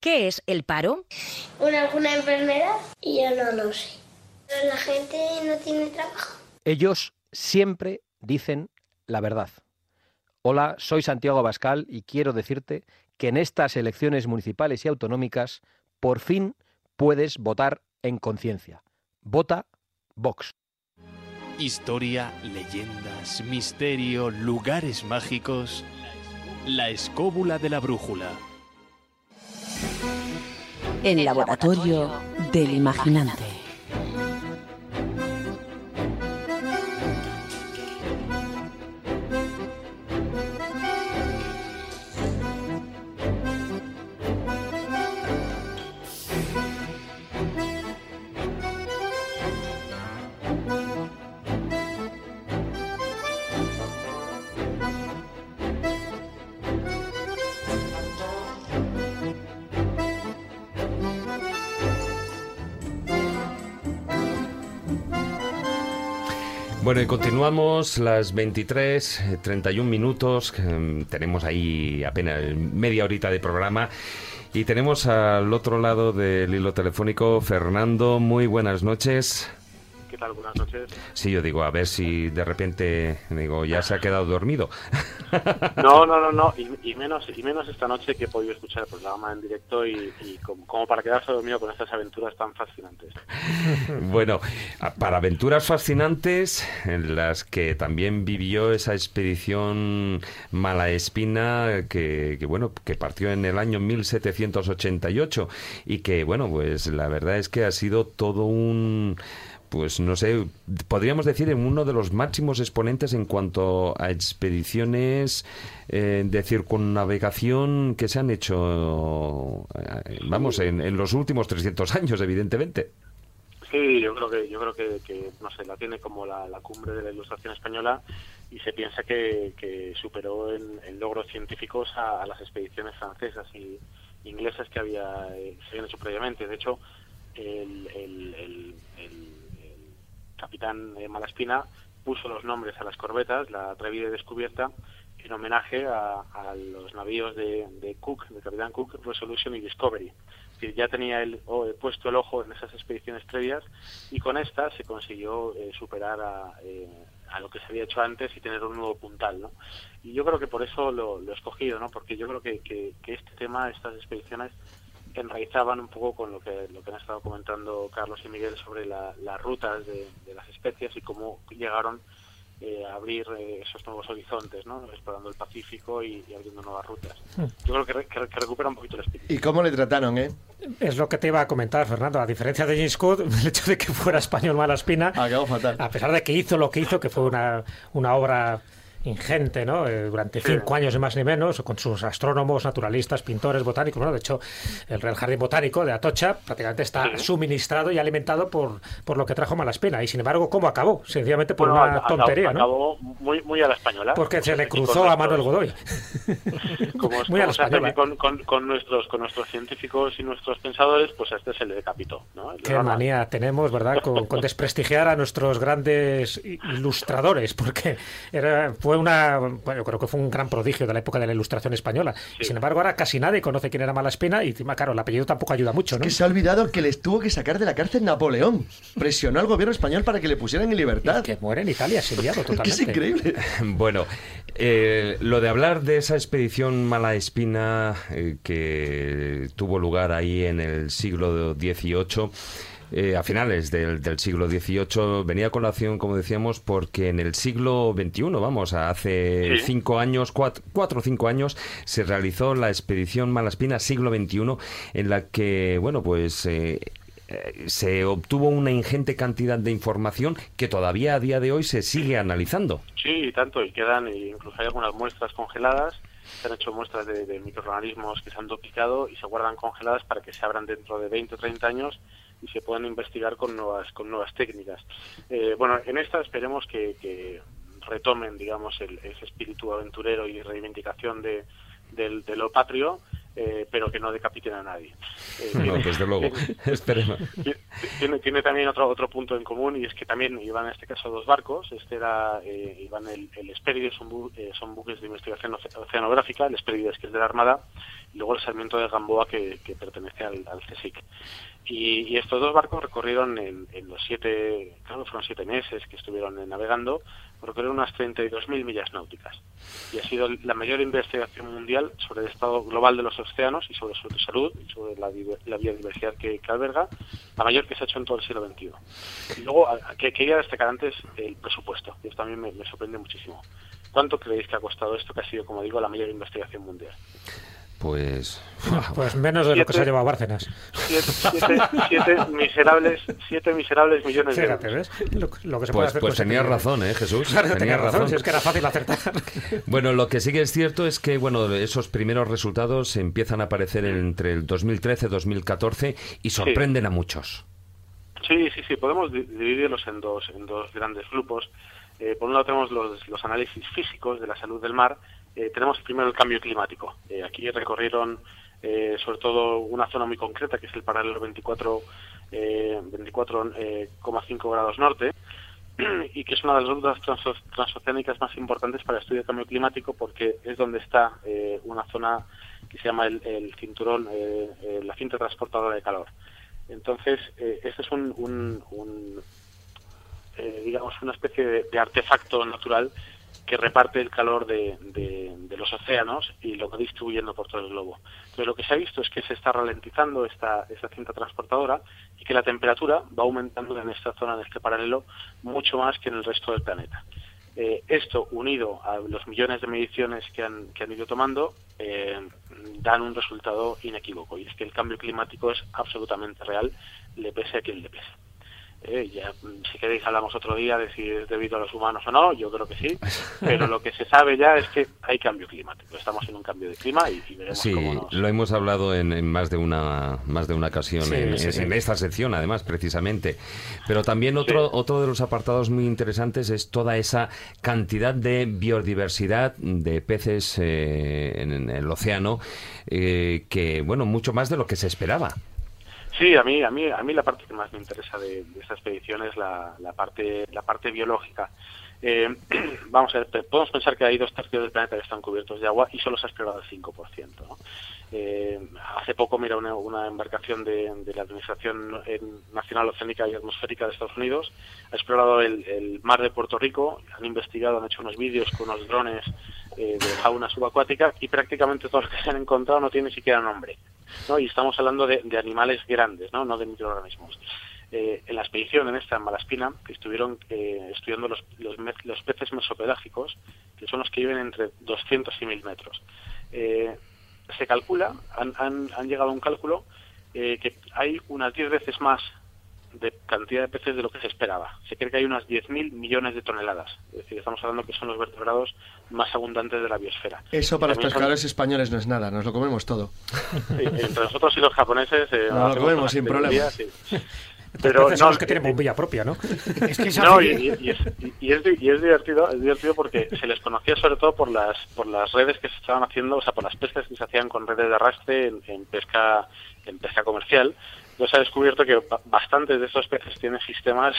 S16: ¿Qué es el paro?
S17: ¿Una alguna enfermedad? Y yo no lo sé. Pero la gente no tiene trabajo.
S18: Ellos siempre dicen la verdad. Hola, soy Santiago Abascal y quiero decirte que en estas elecciones municipales y autonómicas por fin puedes votar en conciencia. Vota Vox.
S12: Historia, leyendas, misterio, lugares mágicos. La escóbula de la brújula.
S8: El laboratorio del imaginante.
S1: Bueno, y continuamos las 23, 31 minutos. em, Tenemos ahí apenas media horita de programa. Y tenemos al otro lado del hilo telefónico Fernando. Muy buenas noches.
S19: ¿Qué tal? Buenas noches.
S1: Sí, yo digo, a ver si de repente, digo, ya se ha quedado dormido.
S19: No, no, no, no. Y, y menos y menos esta noche que he podido escuchar el programa en directo y, y como, como para quedarse dormido con estas aventuras tan fascinantes.
S1: Bueno, para aventuras fascinantes en las que también vivió esa expedición Malaespina que, que, bueno, que partió en el año 1788 y que bueno, pues la verdad es que ha sido todo un pues no sé, podríamos decir en uno de los máximos exponentes en cuanto a expediciones eh, de circunnavegación que se han hecho, eh, vamos, en, en los últimos 300 años, evidentemente.
S19: Sí, yo creo que yo creo que, que, no sé, la tiene como la, cumbre de la Ilustración española y se piensa que, que superó en, logros científicos a, a las expediciones francesas y inglesas que había eh, se habían hecho previamente. De hecho, el- el- el capitán eh, Malaspina puso los nombres a las corbetas, la atrevida y descubierta, en homenaje a, a los navíos de, de Cook, del capitán Cook, Resolution y Discovery. Ya tenía él oh, puesto el ojo en esas expediciones previas y con esta se consiguió eh, superar a, eh, a lo que se había hecho antes y tener un nuevo puntal, ¿no? Y yo creo que por eso lo, lo he escogido, ¿no? Porque yo creo que, que, que este tema, estas expediciones, enraizaban un poco con lo que, lo que han estado comentando Carlos y Miguel sobre la- las rutas de, de las especies y cómo llegaron eh, a abrir eh, esos nuevos horizontes, ¿no? explorando el Pacífico y, y abriendo nuevas rutas.
S2: Hmm.
S19: Yo creo que, re- que, que recupera un poquito el espíritu.
S4: ¿Y cómo le trataron, eh?
S2: Es lo que te iba a comentar, Fernando. A diferencia de James Cook, el hecho de que fuera español Malaspina, a pesar de que hizo lo que hizo, que fue una, una obra ingente, ¿no? Eh, durante cinco años, ni más ni menos, con sus astrónomos, naturalistas, pintores, botánicos. Bueno, de hecho, el Real Jardín Botánico de Atocha prácticamente está suministrado y alimentado por, por lo que trajo Malaspina. Y sin embargo, ¿cómo acabó? Sencillamente por
S19: Bueno,
S2: una
S19: acabó-
S2: tontería, ¿no?
S19: Acabó muy, muy a la española.
S2: Porque se le
S19: Y
S2: cruzó a Manuel Godoy.
S19: Como,
S2: Muy a la española.
S19: con, con, con nuestros, con nuestros científicos y nuestros pensadores, pues a este se le decapitó. ¿no?
S2: Qué manía tenemos, ¿verdad? Con, con desprestigiar a nuestros grandes ilustradores, porque era, fue una, bueno, yo creo que fue un gran prodigio de la época de la ilustración española. Sin embargo, ahora casi nadie conoce quién era Malaspina y encima, claro, el apellido tampoco ayuda mucho, ¿no?
S4: Que se ha olvidado que les tuvo que sacar de la cárcel Napoleón. Presionó al gobierno español para que le pusieran en libertad.
S2: que muere en Italia,
S4: que
S2: totalmente.
S4: es increíble.
S1: Bueno, eh, lo de hablar de esa expedición Malaespina eh, que tuvo lugar ahí en el siglo XVIII. Eh, a finales del, del siglo XVIII venía a colación, como decíamos, porque en el siglo XXI, vamos, hace
S19: Sí.
S1: cinco años, cuatro, cuatro o cinco años, se realizó la expedición Malaspina siglo XXI, en la que, bueno, pues eh, eh, se obtuvo una ingente cantidad de información que todavía a día de hoy se sigue analizando.
S19: Sí, tanto, y quedan, y incluso hay algunas muestras congeladas se han hecho muestras de, de microorganismos que se han duplicado y se guardan congeladas para que se abran dentro de 20 o 30 años y se puedan investigar con nuevas con nuevas técnicas. Eh, bueno, en esta esperemos que, que retomen, digamos, el, ese espíritu aventurero y reivindicación de, del- de lo patrio, eh, pero que no decapiten a nadie. Eh,
S1: No,
S19: tiene-
S1: desde luego. Esperemos.
S19: tiene, tiene también otro otro punto en común y es que también iban en este caso dos barcos. Este era eh, iban el, el son, bu- eh, son buques de investigación oce- oceanográfica, el Hesperides que es de la Armada, y luego el Sarmiento de Gamboa que, que pertenece al, al CSIC. Y, y estos dos barcos recorrieron en, en los siete, que fueron siete meses que estuvieron navegando, recorrieron unas 32.000 millas náuticas. Y ha sido la mayor investigación mundial sobre el estado global de los océanos y sobre su salud y sobre la, diver- la biodiversidad que, que alberga, la mayor que se ha hecho en todo el siglo XXI. Y luego, que quería destacar antes el presupuesto, y esto también me, me sorprende muchísimo. ¿Cuánto creéis que ha costado esto, que ha sido, como digo, la mayor investigación mundial?
S1: Pues.
S2: Pues menos de lo que se ha
S19: Siete-
S2: llevado Bárcenas.
S19: Siete, siete- siete miserables, siete miserables millones de
S2: Fíjate,
S19: euros.
S2: ¿ves? Lo, lo que se puede
S1: Pues,
S2: hacer
S1: pues
S2: ese
S1: tenías razón, ¿eh, Jesús?
S2: Claro,
S1: Tenías
S2: tenía razón,
S1: razón.
S2: si es que era fácil acertar.
S1: Bueno, lo que sí que es cierto es que bueno, esos primeros resultados empiezan a aparecer entre el 2013 y 2014 y sorprenden a muchos.
S19: Sí, sí, sí, podemos di- dividirlos en dos, en dos grandes grupos. Eh, por un lado tenemos los, los análisis físicos de la salud del mar. Eh, tenemos primero el cambio climático. Eh, aquí recorrieron eh, sobre todo una zona muy concreta que es el paralelo 24, eh, 24,5 grados norte y que es una de las rutas transo- transoceánicas más importantes para el estudio del cambio climático porque es donde está una zona que se llama el, cinturón, la cinta transportadora de calor. Entonces, este es un, un- un, digamos, una especie de, de artefacto natural que reparte el calor de, de- los océanos y lo va distribuyendo por todo el globo. Entonces, lo que se ha visto es que se está ralentizando esta, esta cinta transportadora y que la temperatura va aumentando en esta zona, en este paralelo, mucho más que en el resto del planeta. Eh, esto, unido a los millones de mediciones que han, que han ido tomando, eh, dan un resultado inequívoco. Y es que el cambio climático es absolutamente real, le pese a quien le pese. Eh, ya, mm, si queréis hablamos otro día de si es debido a los humanos o no, yo creo que sí, pero lo que se sabe ya es que hay cambio climático, estamos en un cambio de clima y, y veremos
S1: Sí,
S19: cómo nos...
S1: lo hemos hablado en, en más de una más de una ocasión
S19: Sí,
S1: en,
S19: sí,
S1: en- esta sección, además, precisamente. Pero también otro otro de los apartados muy interesantes es toda esa cantidad de biodiversidad de peces eh, en, en el océano eh, que bueno mucho más de lo que se esperaba.
S19: Sí, a mí, a mí, a mí la parte que más me interesa de, de esta expedición es la, la parte, la parte biológica. Eh, vamos a ver, podemos pensar que hay dos tercios del planeta que están cubiertos de agua y solo se ha explorado el 5%. ¿no? Eh, hace poco, mira, una, embarcación de, la Administración Nacional Oceánica y Atmosférica de Estados Unidos ha explorado el, mar de Puerto Rico, han investigado, han hecho unos vídeos con unos drones eh, de fauna subacuática y prácticamente todo lo que se han encontrado no tiene ni siquiera nombre. ¿No? Y estamos hablando de, animales grandes, ¿no? no de microorganismos. Eh, en la expedición, en esta, en Malaspina, que estuvieron eh, estudiando los, los peces mesopelágicos, que son los que viven entre 200 y 1000 metros. Eh, se calcula, han, han, han llegado a un cálculo, eh, que hay unas 10 veces más de cantidad de peces de lo que se esperaba. Se cree que hay unas 10.000 millones de toneladas. Es decir, estamos hablando que son los vertebrados más abundantes de la biosfera.
S4: Eso para los
S19: son-
S4: pescadores españoles no es nada, nos lo comemos todo.
S19: Sí, entre nosotros y los japoneses eh,
S4: Nos lo comemos sin
S19: sí.
S2: Pero
S19: Pero
S2: son
S19: no,
S2: los que tienen bombilla propia, ¿no?
S3: Es que
S19: no, y, y- y es, y es di- y es divertido, es divertido porque se les conocía sobre todo por las por las redes que se estaban haciendo, o sea, por las pescas que se hacían con redes de arrastre en, en pesca en pesca comercial. Se ha descubierto que ba- bastantes de estos peces tienen sistemas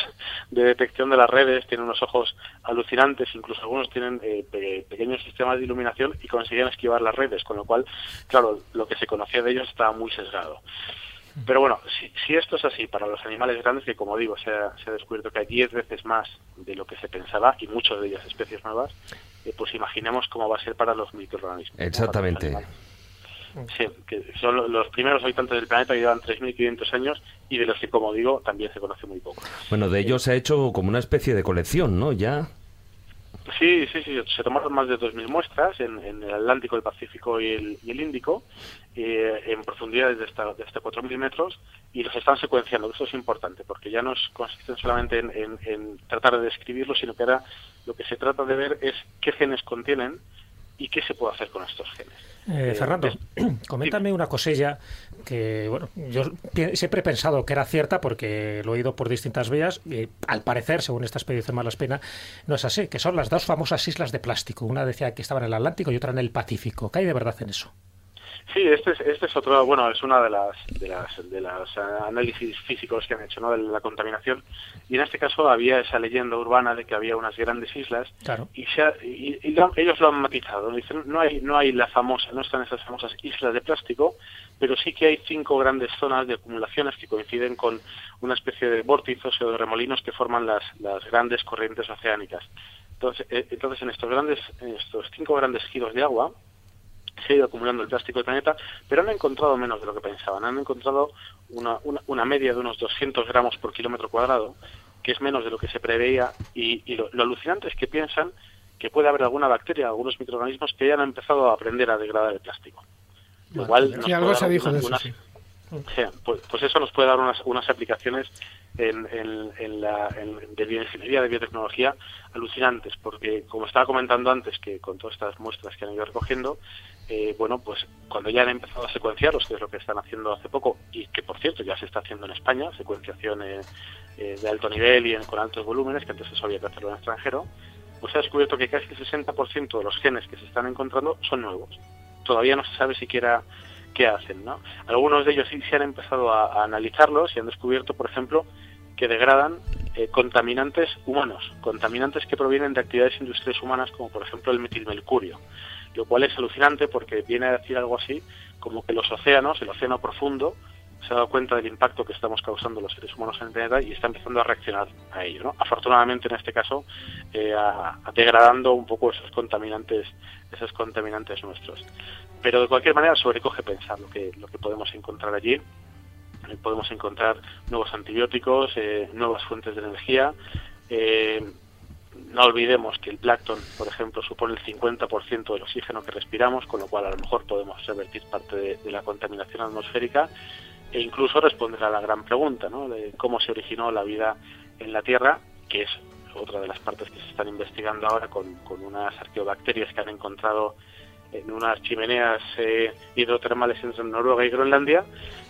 S19: de detección de las redes, tienen unos ojos alucinantes, incluso algunos tienen eh, pe- pequeños sistemas de iluminación y consiguen esquivar las redes, con lo cual, claro, lo que se conocía de ellos estaba muy sesgado. Pero bueno, si, si esto es así para los animales grandes, que como digo, se ha, se ha descubierto que hay 10 veces más de lo que se pensaba y muchas de ellas especies nuevas, eh, pues imaginemos cómo va a ser para los microorganismos.
S1: Exactamente.
S19: Sí, que son lo- los primeros habitantes del planeta que llevan 3.500 años y de los que, como digo, también se conoce muy poco.
S1: Bueno, de ellos se ha hecho como una especie de colección, ¿no? Ya.
S19: Sí, sí, sí, se tomaron más de 2.000 muestras en, en el Atlántico, el Pacífico y el, y el Índico, eh, en profundidades de hasta, de hasta 4.000 metros, y los están secuenciando. Esto es importante, porque ya no es- consiste solamente en, en- en tratar de describirlo, sino que ahora lo que se trata de ver es qué genes contienen y qué se puede hacer con estos genes.
S2: Eh, Fernando, coméntame una cosilla que, bueno, yo siempre he pensado que era cierta porque lo he oído por distintas vías y al parecer, según esta expedición Malaspina, no es así, que son las dos famosas islas de plástico. Una decía que estaba en el Atlántico y otra en el Pacífico. ¿Qué hay de verdad en eso?
S19: Sí, este es, este es otro, bueno, es una de las, de las, de las eh, análisis físicos que han hecho, ¿no? De la contaminación. Y en este caso había esa leyenda urbana de que había unas grandes islas. y, ellos lo han matizado. Dicen, no hay, no hay la famosa, no están esas famosas islas de plástico, pero sí que hay cinco grandes zonas de acumulaciones que coinciden con una especie de vórtizos o de remolinos que forman las, las grandes corrientes oceánicas. Entonces, eh, entonces en estos grandes, en estos cinco grandes giros de agua, se ha ido acumulando el plástico del planeta, pero han encontrado menos de lo que pensaban. Han encontrado una, una, media de unos 200 gramos por kilómetro cuadrado, que es menos de lo que se preveía, y, lo, alucinante es que piensan que puede haber alguna bacteria, algunos microorganismos que hayan empezado a aprender a degradar el plástico.
S3: Igual algo se dijo de eso,
S19: pues, pues, eso nos puede dar unas, unas aplicaciones en, en, la, de bioingeniería, de biotecnología, alucinantes, porque como estaba comentando antes, que con todas estas muestras que han ido recogiendo, eh, bueno, pues cuando ya han empezado a secuenciarlos, que es lo que están haciendo hace poco, y que por cierto ya se está haciendo en España, secuenciación eh, eh, de alto nivel y con altos volúmenes, que antes se sabía que hacerlo en extranjero, pues se ha descubierto que casi el 60% de los genes que se están encontrando son nuevos. Todavía no se sabe siquiera qué hacen, ¿no? Algunos de ellos sí se han empezado a, analizarlos y han descubierto, por ejemplo, que degradan contaminantes humanos, contaminantes que provienen de actividades industriales humanas, como por ejemplo el metilmercurio lo cual es alucinante porque viene a decir algo así como que los océanos, el océano profundo, se ha dado cuenta del impacto que estamos causando los seres humanos en el planeta y está empezando a reaccionar a ello. ¿no? Afortunadamente, en este caso, eh, degradando un poco esos contaminantes, esos contaminantes nuestros. Pero de cualquier manera, sobrecoge pensar lo que, lo que podemos encontrar allí. Eh, podemos encontrar nuevos antibióticos, eh, nuevas fuentes de energía. No olvidemos que el plancton, por ejemplo, supone el 50% del oxígeno que respiramos, con lo cual a lo mejor podemos revertir parte de, la contaminación atmosférica e incluso responder a la gran pregunta ¿no? de cómo se originó la vida en la Tierra, que es otra de las partes que se están investigando ahora con, unas arqueobacterias que han encontrado en unas chimeneas eh, hidrotermales entre Noruega y Groenlandia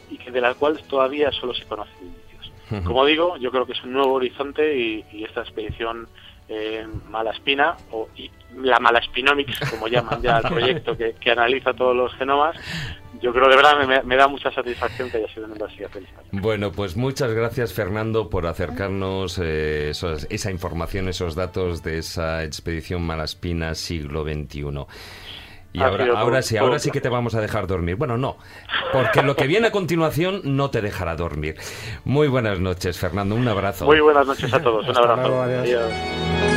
S19: y que de las cuales todavía solo se conocen indicios. Como digo, yo creo que es un nuevo horizonte y esta expedición eh, Malaspina, o la Malaspinomics, como llaman ya el proyecto que, analiza todos los genomas, yo creo de verdad me, da mucha satisfacción que haya sido una investigación.
S1: Bueno, pues muchas gracias Fernando por acercarnos eh, esa información, esos datos de esa expedición Malaspina siglo XXI. Y ahora, ahora sí, ahora sí que te vamos a dejar dormir. Bueno, no, porque lo que viene a continuación no te dejará dormir. Muy buenas noches, Fernando. Un abrazo.
S19: Muy buenas noches a todos. Un abrazo.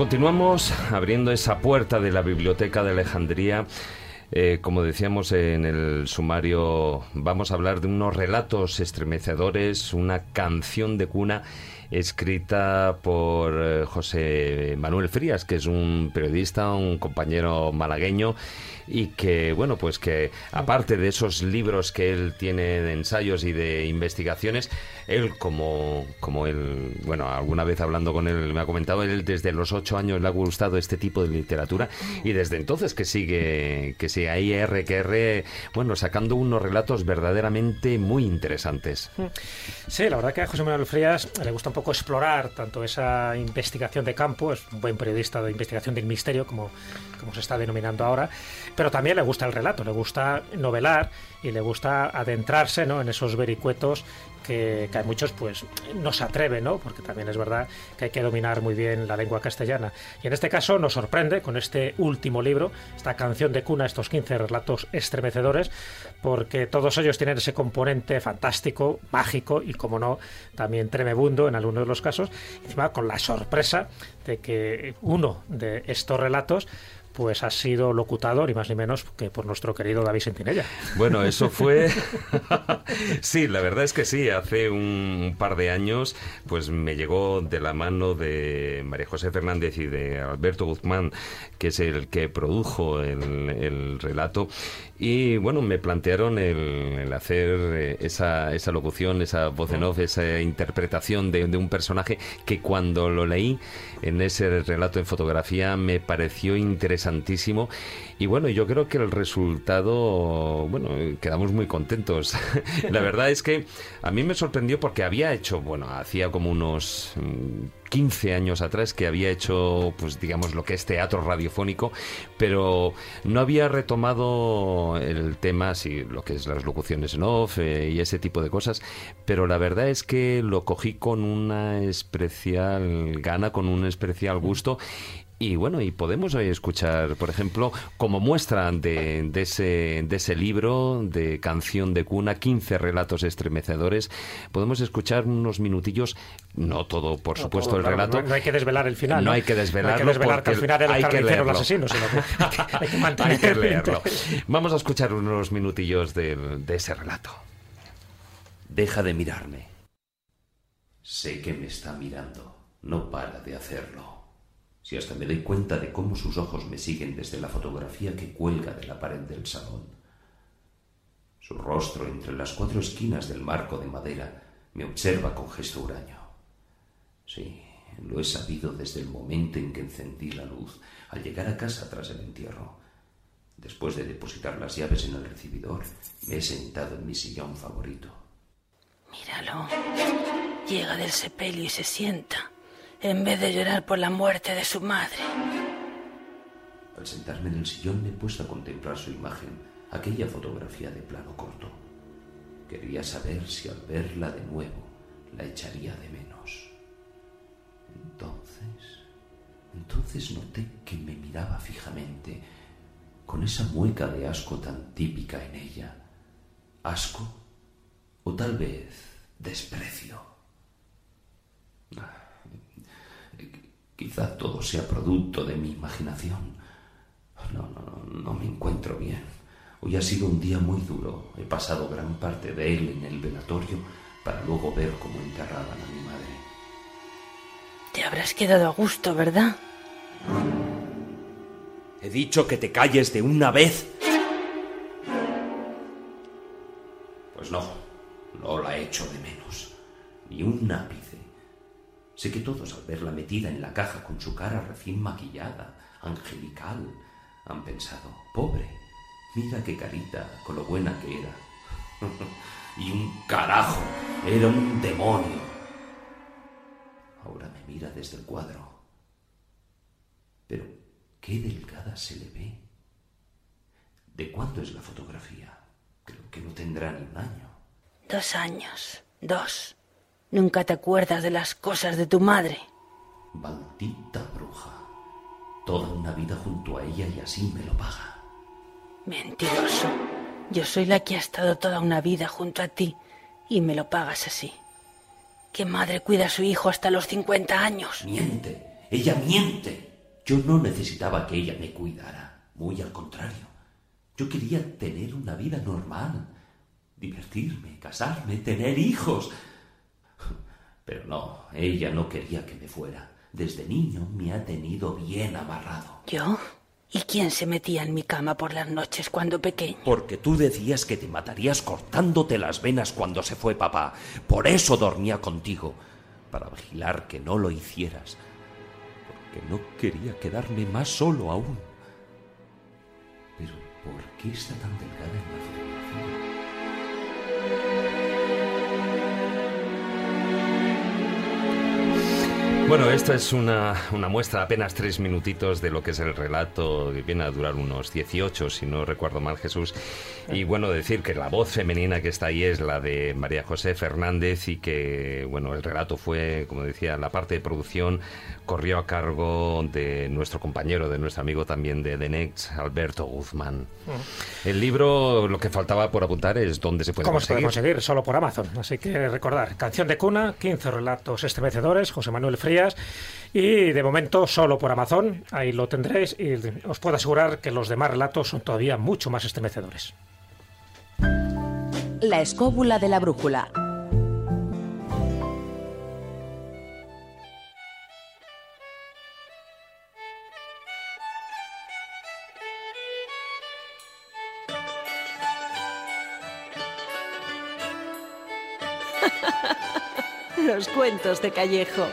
S1: Continuamos abriendo esa puerta de la Biblioteca de Alejandría. Eh, como decíamos en el sumario, vamos a hablar de unos relatos estremecedores, una canción de cuna escrita por eh, José Manuel Frías, que es un periodista, un compañero malagueño y que, bueno, pues que aparte de esos libros que él tiene de ensayos y de investigaciones, él como, como él, bueno, alguna vez hablando con él me ha comentado, él desde los ocho años le ha gustado este tipo de literatura y desde entonces que sigue, que sigue ahí R que R, bueno, sacando unos relatos verdaderamente muy interesantes.
S2: Sí, la verdad que a José Manuel Frías le gusta explorar tanto esa investigación de campo, es un buen periodista de investigación del misterio, como, como se está denominando ahora, pero también le gusta el relato, le gusta novelar y le gusta adentrarse ¿no? en esos vericuetos que, que, hay muchos pues no se atreven, ¿no? porque también es verdad que hay que dominar muy bien la lengua castellana. Y en este caso nos sorprende con este último libro, esta canción de cuna, estos 15 relatos estremecedores, porque todos ellos tienen ese componente fantástico, mágico y, como no, también tremebundo en algunos de los casos, encima con la sorpresa de que uno de estos relatos pues ha sido locutador y más ni menos que por nuestro querido David Sentinella.
S1: Bueno, eso fue... sí, la verdad es que sí, hace un par de años pues me llegó de la mano de María José Fernández y de Alberto Guzmán, que es el que produjo el, el relato, y bueno, me plantearon el, el hacer eh, esa, esa, locución, esa voz en off, esa interpretación de, de, un personaje que cuando lo leí en ese relato en fotografía me pareció interesantísimo. Y bueno, yo creo que el resultado, bueno, quedamos muy contentos. La verdad es que a mí me sorprendió porque había hecho, bueno, hacía como unos 15 años atrás que había hecho, pues digamos, lo que es teatro radiofónico, pero no había retomado el tema, sí, lo que es las locuciones en off eh, y ese tipo de cosas, pero la verdad es que lo cogí con una especial gana, con un especial gusto y bueno, y podemos hoy escuchar, por ejemplo, como muestra de, de, ese, de ese libro de canción de cuna, 15 relatos estremecedores, podemos escuchar unos minutillos, no todo, por no supuesto,
S2: todo,
S1: el
S2: claro,
S1: relato.
S2: No, no, hay que desvelar el final.
S1: No, hay que desvelarlo.
S2: No hay que desvelar que al final era el carnicero el asesino, sino que hay que, hay que mantener
S1: hay que leerlo. Vamos a escuchar unos minutillos de, de ese relato.
S20: Deja de mirarme. Sé que me está mirando. No para de hacerlo si hasta me doy cuenta de cómo sus ojos me siguen desde la fotografía que cuelga de la pared del salón. Su rostro entre las cuatro esquinas del marco de madera me observa con gesto huraño. Sí, lo he sabido desde el momento en que encendí la luz al llegar a casa tras el entierro. Después de depositar las llaves en el recibidor, me he sentado en mi sillón favorito.
S21: Míralo. Llega del sepelio y se sienta en vez de llorar por la muerte de su madre.
S20: Al sentarme en el sillón me he puesto a contemplar su imagen, aquella fotografía de plano corto. Quería saber si al verla de nuevo la echaría de menos. Entonces, entonces noté que me miraba fijamente, con esa mueca de asco tan típica en ella. ¿Asco? O tal vez desprecio. Quizá todo sea producto de mi imaginación. No, no, no, no me encuentro bien. Hoy ha sido un día muy duro. He pasado gran parte de él en el velatorio para luego ver cómo enterraban a mi madre.
S21: Te habrás quedado a gusto, ¿verdad?
S20: He dicho que te calles de una vez. Pues no, no la echo de menos. Ni un ápice. Sé que todos al verla metida en la caja con su cara recién maquillada, angelical, han pensado, pobre, mira qué carita, con lo buena que era. y un carajo, era un demonio. Ahora me mira desde el cuadro. Pero qué delgada se le ve. ¿De cuándo es la fotografía? Creo que no tendrá ni un año.
S21: Dos años. Dos. Nunca te acuerdas de las cosas de tu madre.
S20: Maldita bruja. Toda una vida junto a ella y así me lo paga.
S21: Mentiroso. Yo soy la que ha estado toda una vida junto a ti y me lo pagas así. ¿Qué madre cuida a su hijo hasta los 50 años?
S20: Miente. Ella miente. Yo no necesitaba que ella me cuidara. Muy al contrario. Yo quería tener una vida normal. Divertirme, casarme, tener hijos. Pero no, ella no quería que me fuera. Desde niño me ha tenido bien amarrado.
S21: ¿Yo? ¿Y quién se metía en mi cama por las noches cuando pequeño?
S20: Porque tú decías que te matarías cortándote las venas cuando se fue papá. Por eso dormía contigo. Para vigilar que no lo hicieras. Porque no quería quedarme más solo aún. Pero ¿por qué está tan delgada en la fotografía?
S1: Bueno, esta es una, una muestra, apenas tres minutitos de lo que es el relato, que viene a durar unos 18, si no recuerdo mal, Jesús. Y bueno, decir que la voz femenina que está ahí es la de María José Fernández y que, bueno, el relato fue, como decía, la parte de producción corrió a cargo de nuestro compañero, de nuestro amigo también de The Next, Alberto Guzmán. El libro, lo que faltaba por apuntar es dónde se puede
S2: ¿Cómo se puede
S1: conseguir.
S2: conseguir? Solo por Amazon. Así que recordar, Canción de Cuna, 15 relatos estremecedores, José Manuel Frías. Y de momento solo por Amazon, ahí lo tendréis. Y os puedo asegurar que los demás relatos son todavía mucho más estremecedores.
S8: La escóbula de la brújula.
S6: Los cuentos de Callejo.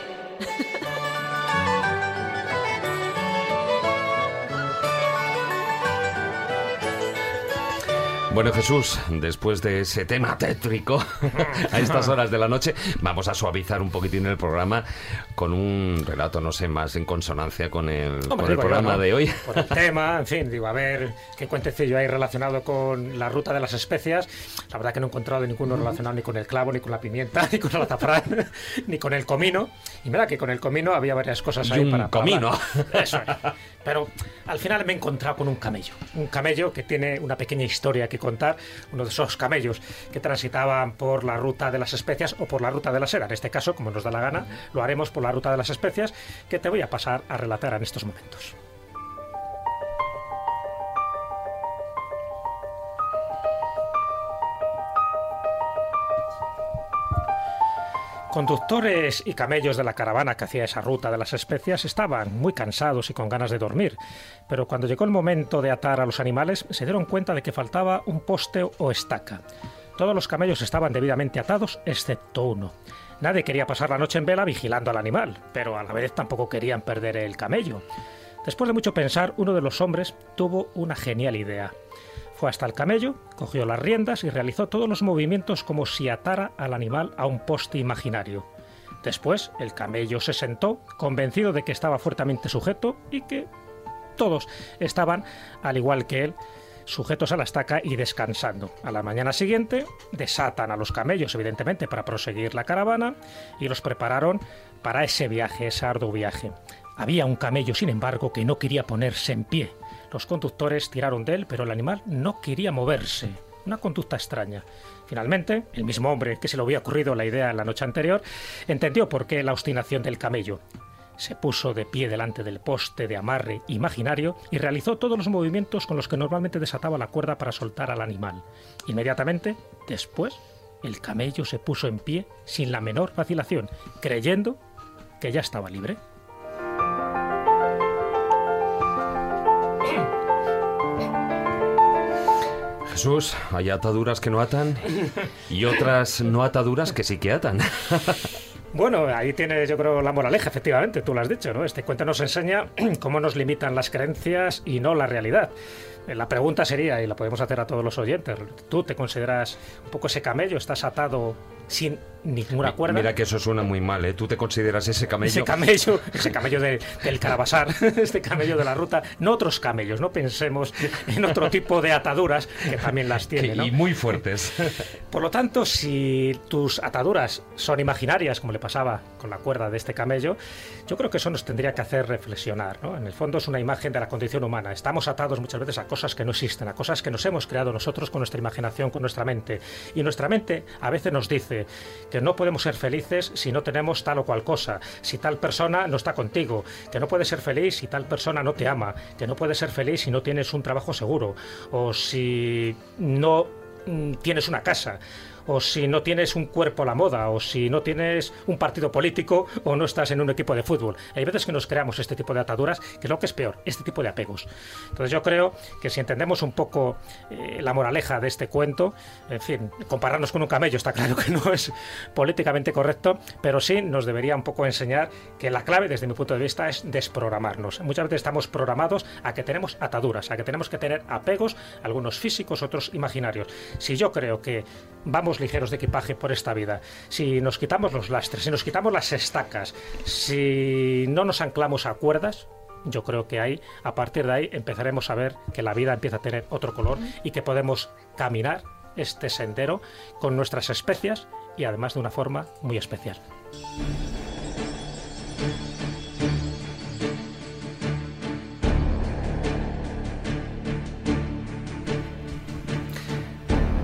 S1: Bueno, Jesús, después de ese tema tétrico a estas horas de la noche, vamos a suavizar un poquitín el programa con un relato, no sé, más en consonancia con el,
S2: Hombre,
S1: con el
S2: digo
S1: programa
S2: ¿no?
S1: de hoy.
S2: Por el tema, en fin, digo, a ver qué cuentecillo hay relacionado con la ruta de las especias. La verdad que no he encontrado ninguno relacionado ni con el clavo, ni con la pimienta, ni con el azafrán, ni con el comino. Y mira que con el comino había varias cosas
S1: Y
S2: ahí
S1: un
S2: para para
S1: comino.
S2: hablar. Eso es. Pero al final me he encontrado con un camello. Un camello que tiene una pequeña historia que contar. Uno de esos camellos que transitaban por la ruta de las especias o por la ruta de la seda. En este caso, como nos da la gana, lo haremos por la ruta de las especias que te voy a pasar a relatar en estos momentos. Conductores y camellos de la caravana que hacía esa ruta de las especias estaban muy cansados y con ganas de dormir, pero cuando llegó el momento de atar a los animales se dieron cuenta de que faltaba un poste o estaca. Todos los camellos estaban debidamente atados excepto uno. Nadie quería pasar la noche en vela vigilando al animal, pero a la vez tampoco querían perder el camello. Después de mucho pensar, uno de los hombres tuvo una genial idea. Fue hasta el camello, cogió las riendas y realizó todos los movimientos como si atara al animal a un poste imaginario. Después, el camello se sentó, convencido de que estaba fuertemente sujeto y que todos estaban, al igual que él, sujetos a la estaca y descansando. A la mañana siguiente, desatan a los camellos, evidentemente, para proseguir la caravana y los prepararon para ese viaje, ese arduo viaje. Había un camello, sin embargo, que no quería ponerse en pie. Los conductores tiraron de él, pero el animal no quería moverse. Una conducta extraña. Finalmente, el mismo hombre que se le había ocurrido la idea la noche anterior, entendió por qué la obstinación del camello. Se puso de pie delante del poste de amarre imaginario y realizó todos los movimientos con los que normalmente desataba la cuerda para soltar al animal. Inmediatamente, después, el camello se puso en pie sin la menor vacilación, creyendo que ya estaba libre.
S1: Jesús, hay ataduras que no atan y otras no ataduras que sí que atan.
S2: Bueno, ahí tiene yo creo la moraleja, efectivamente, tú lo has dicho, ¿no? Este cuento nos enseña cómo nos limitan las creencias y no la realidad. La pregunta sería, y la podemos hacer a todos los oyentes, ¿tú te consideras un poco ese camello? ¿Estás atado sin ninguna cuerda?
S1: Mira que eso suena muy mal, ¿eh? ¿Tú te consideras ese camello?
S2: Ese camello, ese camello de- del Carabasar, este camello de la ruta, no otros camellos, no pensemos en otro tipo de ataduras que también las tiene, ¿no?
S1: Y muy fuertes.
S2: Por lo tanto, si tus ataduras son imaginarias, como le pasaba con la cuerda de este camello, yo creo que eso nos tendría que hacer reflexionar. ¿no? En el fondo es una imagen de la condición humana. Estamos atados muchas veces a cosas que no existen, a cosas que nos hemos creado nosotros con nuestra imaginación, con nuestra mente. Y nuestra mente a veces nos dice que no podemos ser felices si no tenemos tal o cual cosa, si tal persona no está contigo, que no puedes ser feliz si tal persona no te ama, que no puedes ser feliz si no tienes un trabajo seguro, o si no mm, tienes una casa o si no tienes un cuerpo a la moda, o si no tienes un partido político, o no estás en un equipo de fútbol. Hay veces que nos creamos este tipo de ataduras, que es lo que es peor, este tipo de apegos. Entonces yo creo que si entendemos un poco eh, la moraleja de este cuento, en fin, compararnos con un camello está claro que no es políticamente correcto, pero sí nos debería un poco enseñar que la clave, desde mi punto de vista, es desprogramarnos. Muchas veces estamos programados a que tenemos ataduras, a que tenemos que tener apegos, algunos físicos, otros imaginarios. Si yo creo que vamos ligeros de equipaje por esta vida, si nos quitamos los lastres, si nos quitamos las estacas, si no nos anclamos a cuerdas, yo creo que ahí, a partir de ahí, empezaremos a ver que la vida empieza a tener otro color y que podemos caminar este sendero con nuestras especias y además de una forma muy especial.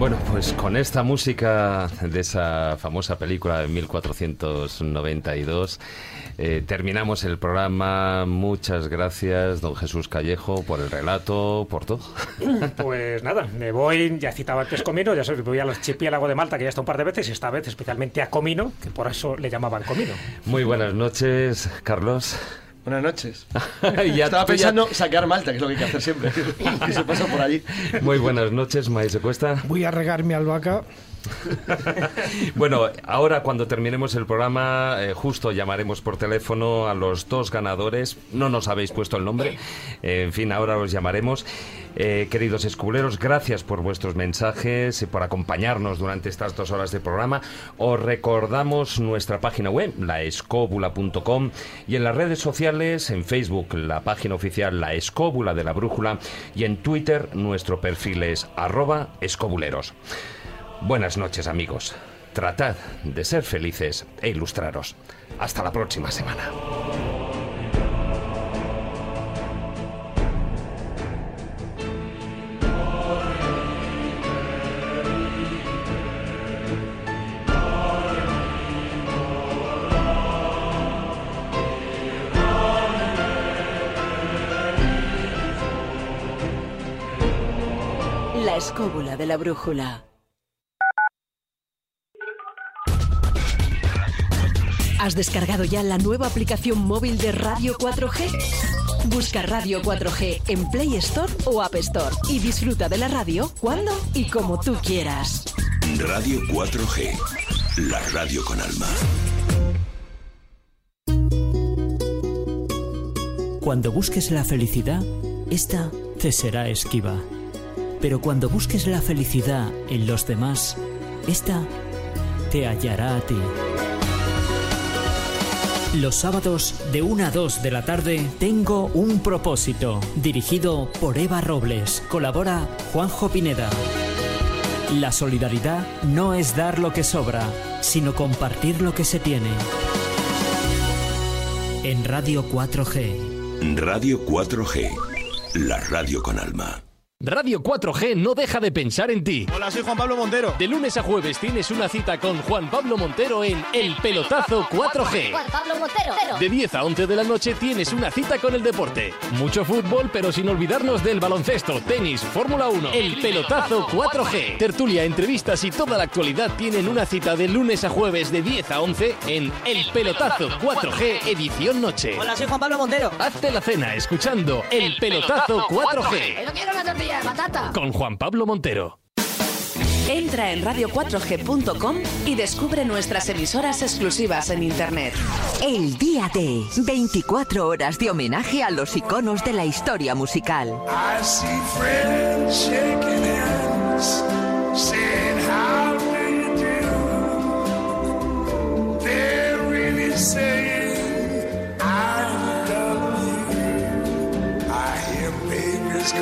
S1: Bueno, pues con esta música de esa famosa película de 1492 eh, terminamos el programa. Muchas gracias, don Jesús Callejo, por el relato, por todo.
S2: Pues nada, me voy, ya citaba antes Comino, ya sabes, voy al archipiélago de Malta, que ya está un par de veces, y esta vez especialmente a Comino, que por eso le llamaban Comino.
S1: Muy buenas noches, Carlos.
S4: Buenas noches.
S1: Ya-
S4: Estaba
S1: tú ya-
S4: pensando sacar Malta, que es lo que hay que hacer siempre. que se pasa por allí.
S1: Muy buenas noches, Maese Cuesta.
S3: Voy a regar mi albahaca.
S1: Bueno, ahora cuando terminemos el programa, eh, justo llamaremos por teléfono a los dos ganadores. No nos habéis puesto el nombre. Eh, en fin, ahora los llamaremos. Eh, queridos esculeros, gracias por vuestros mensajes y por acompañarnos durante estas dos horas de programa. Os recordamos nuestra página web, laescóbula.com, y en las redes sociales, en Facebook, la página oficial La Escóbula de la Brújula, y en Twitter, nuestro perfil es arroba escobuleros. Buenas noches amigos. Tratad de ser felices e ilustraros. Hasta la próxima semana.
S6: La escóbula de la brújula. ¿Has descargado ya la nueva aplicación móvil de Radio 4G? Busca Radio 4G en Play Store o App Store y disfruta de la radio cuando y como tú quieras.
S10: Radio 4G, la radio con alma.
S22: Cuando busques la felicidad, esta te será esquiva. Pero cuando busques la felicidad en los demás, esta te hallará a ti. Los sábados de 1 a 2 de la tarde tengo un propósito, dirigido por Eva Robles. Colabora Juanjo Pineda. La solidaridad no es dar lo que sobra, sino compartir lo que se tiene. En Radio 4G.
S10: Radio 4G, la radio con alma.
S12: Radio 4G no deja de pensar en ti.
S23: Hola, soy Juan Pablo Montero.
S12: De lunes a jueves tienes una cita con Juan Pablo Montero en El Pelotazo 4G.
S24: Juan Pablo Montero.
S12: De 10 a 11 de la noche tienes una cita con el deporte. Mucho fútbol, pero sin olvidarnos del baloncesto, tenis, Fórmula 1. El Pelotazo 4G. Tertulia, entrevistas y toda la actualidad tienen una cita de lunes a jueves de 10 a 11 en El Pelotazo 4G edición noche.
S23: Hola, soy Juan Pablo Montero.
S12: Hazte la cena escuchando El Pelotazo 4G
S24: Pero quiero una tortilla de patata.
S12: con Juan Pablo Montero.
S8: Entra en radio4g.com y descubre nuestras emisoras exclusivas en Internet.
S7: El día de 24 horas de homenaje a los iconos de la historia musical.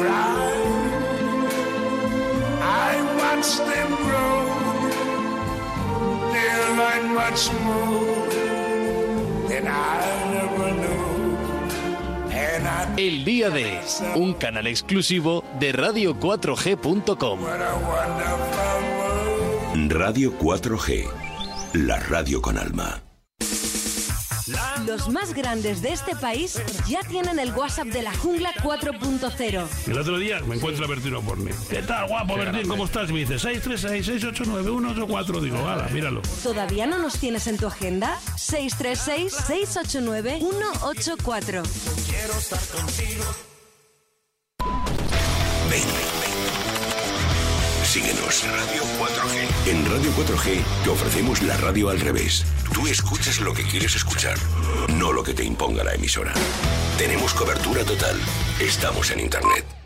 S14: I watch them grow. They'll learn much more than I ever
S12: El día de un canal exclusivo de radio4g.com.
S10: Radio 4G, la radio con alma.
S25: Los más grandes de este país ya tienen el WhatsApp de la jungla 4.0.
S14: El otro día me encuentro a Bertino Borne. ¿Qué tal, guapo, Bertín? ¿Cómo estás? Me dice 636-689-184. Digo, hala, míralo.
S25: ¿Todavía no nos tienes en tu agenda? 636-689-184.
S6: Quiero estar contigo.
S10: Ven. Síguenos. Radio 4G. En Radio 4G te ofrecemos la radio al revés. Tú escuchas lo que quieres escuchar, no lo que te imponga la emisora. Tenemos cobertura total. Estamos en Internet.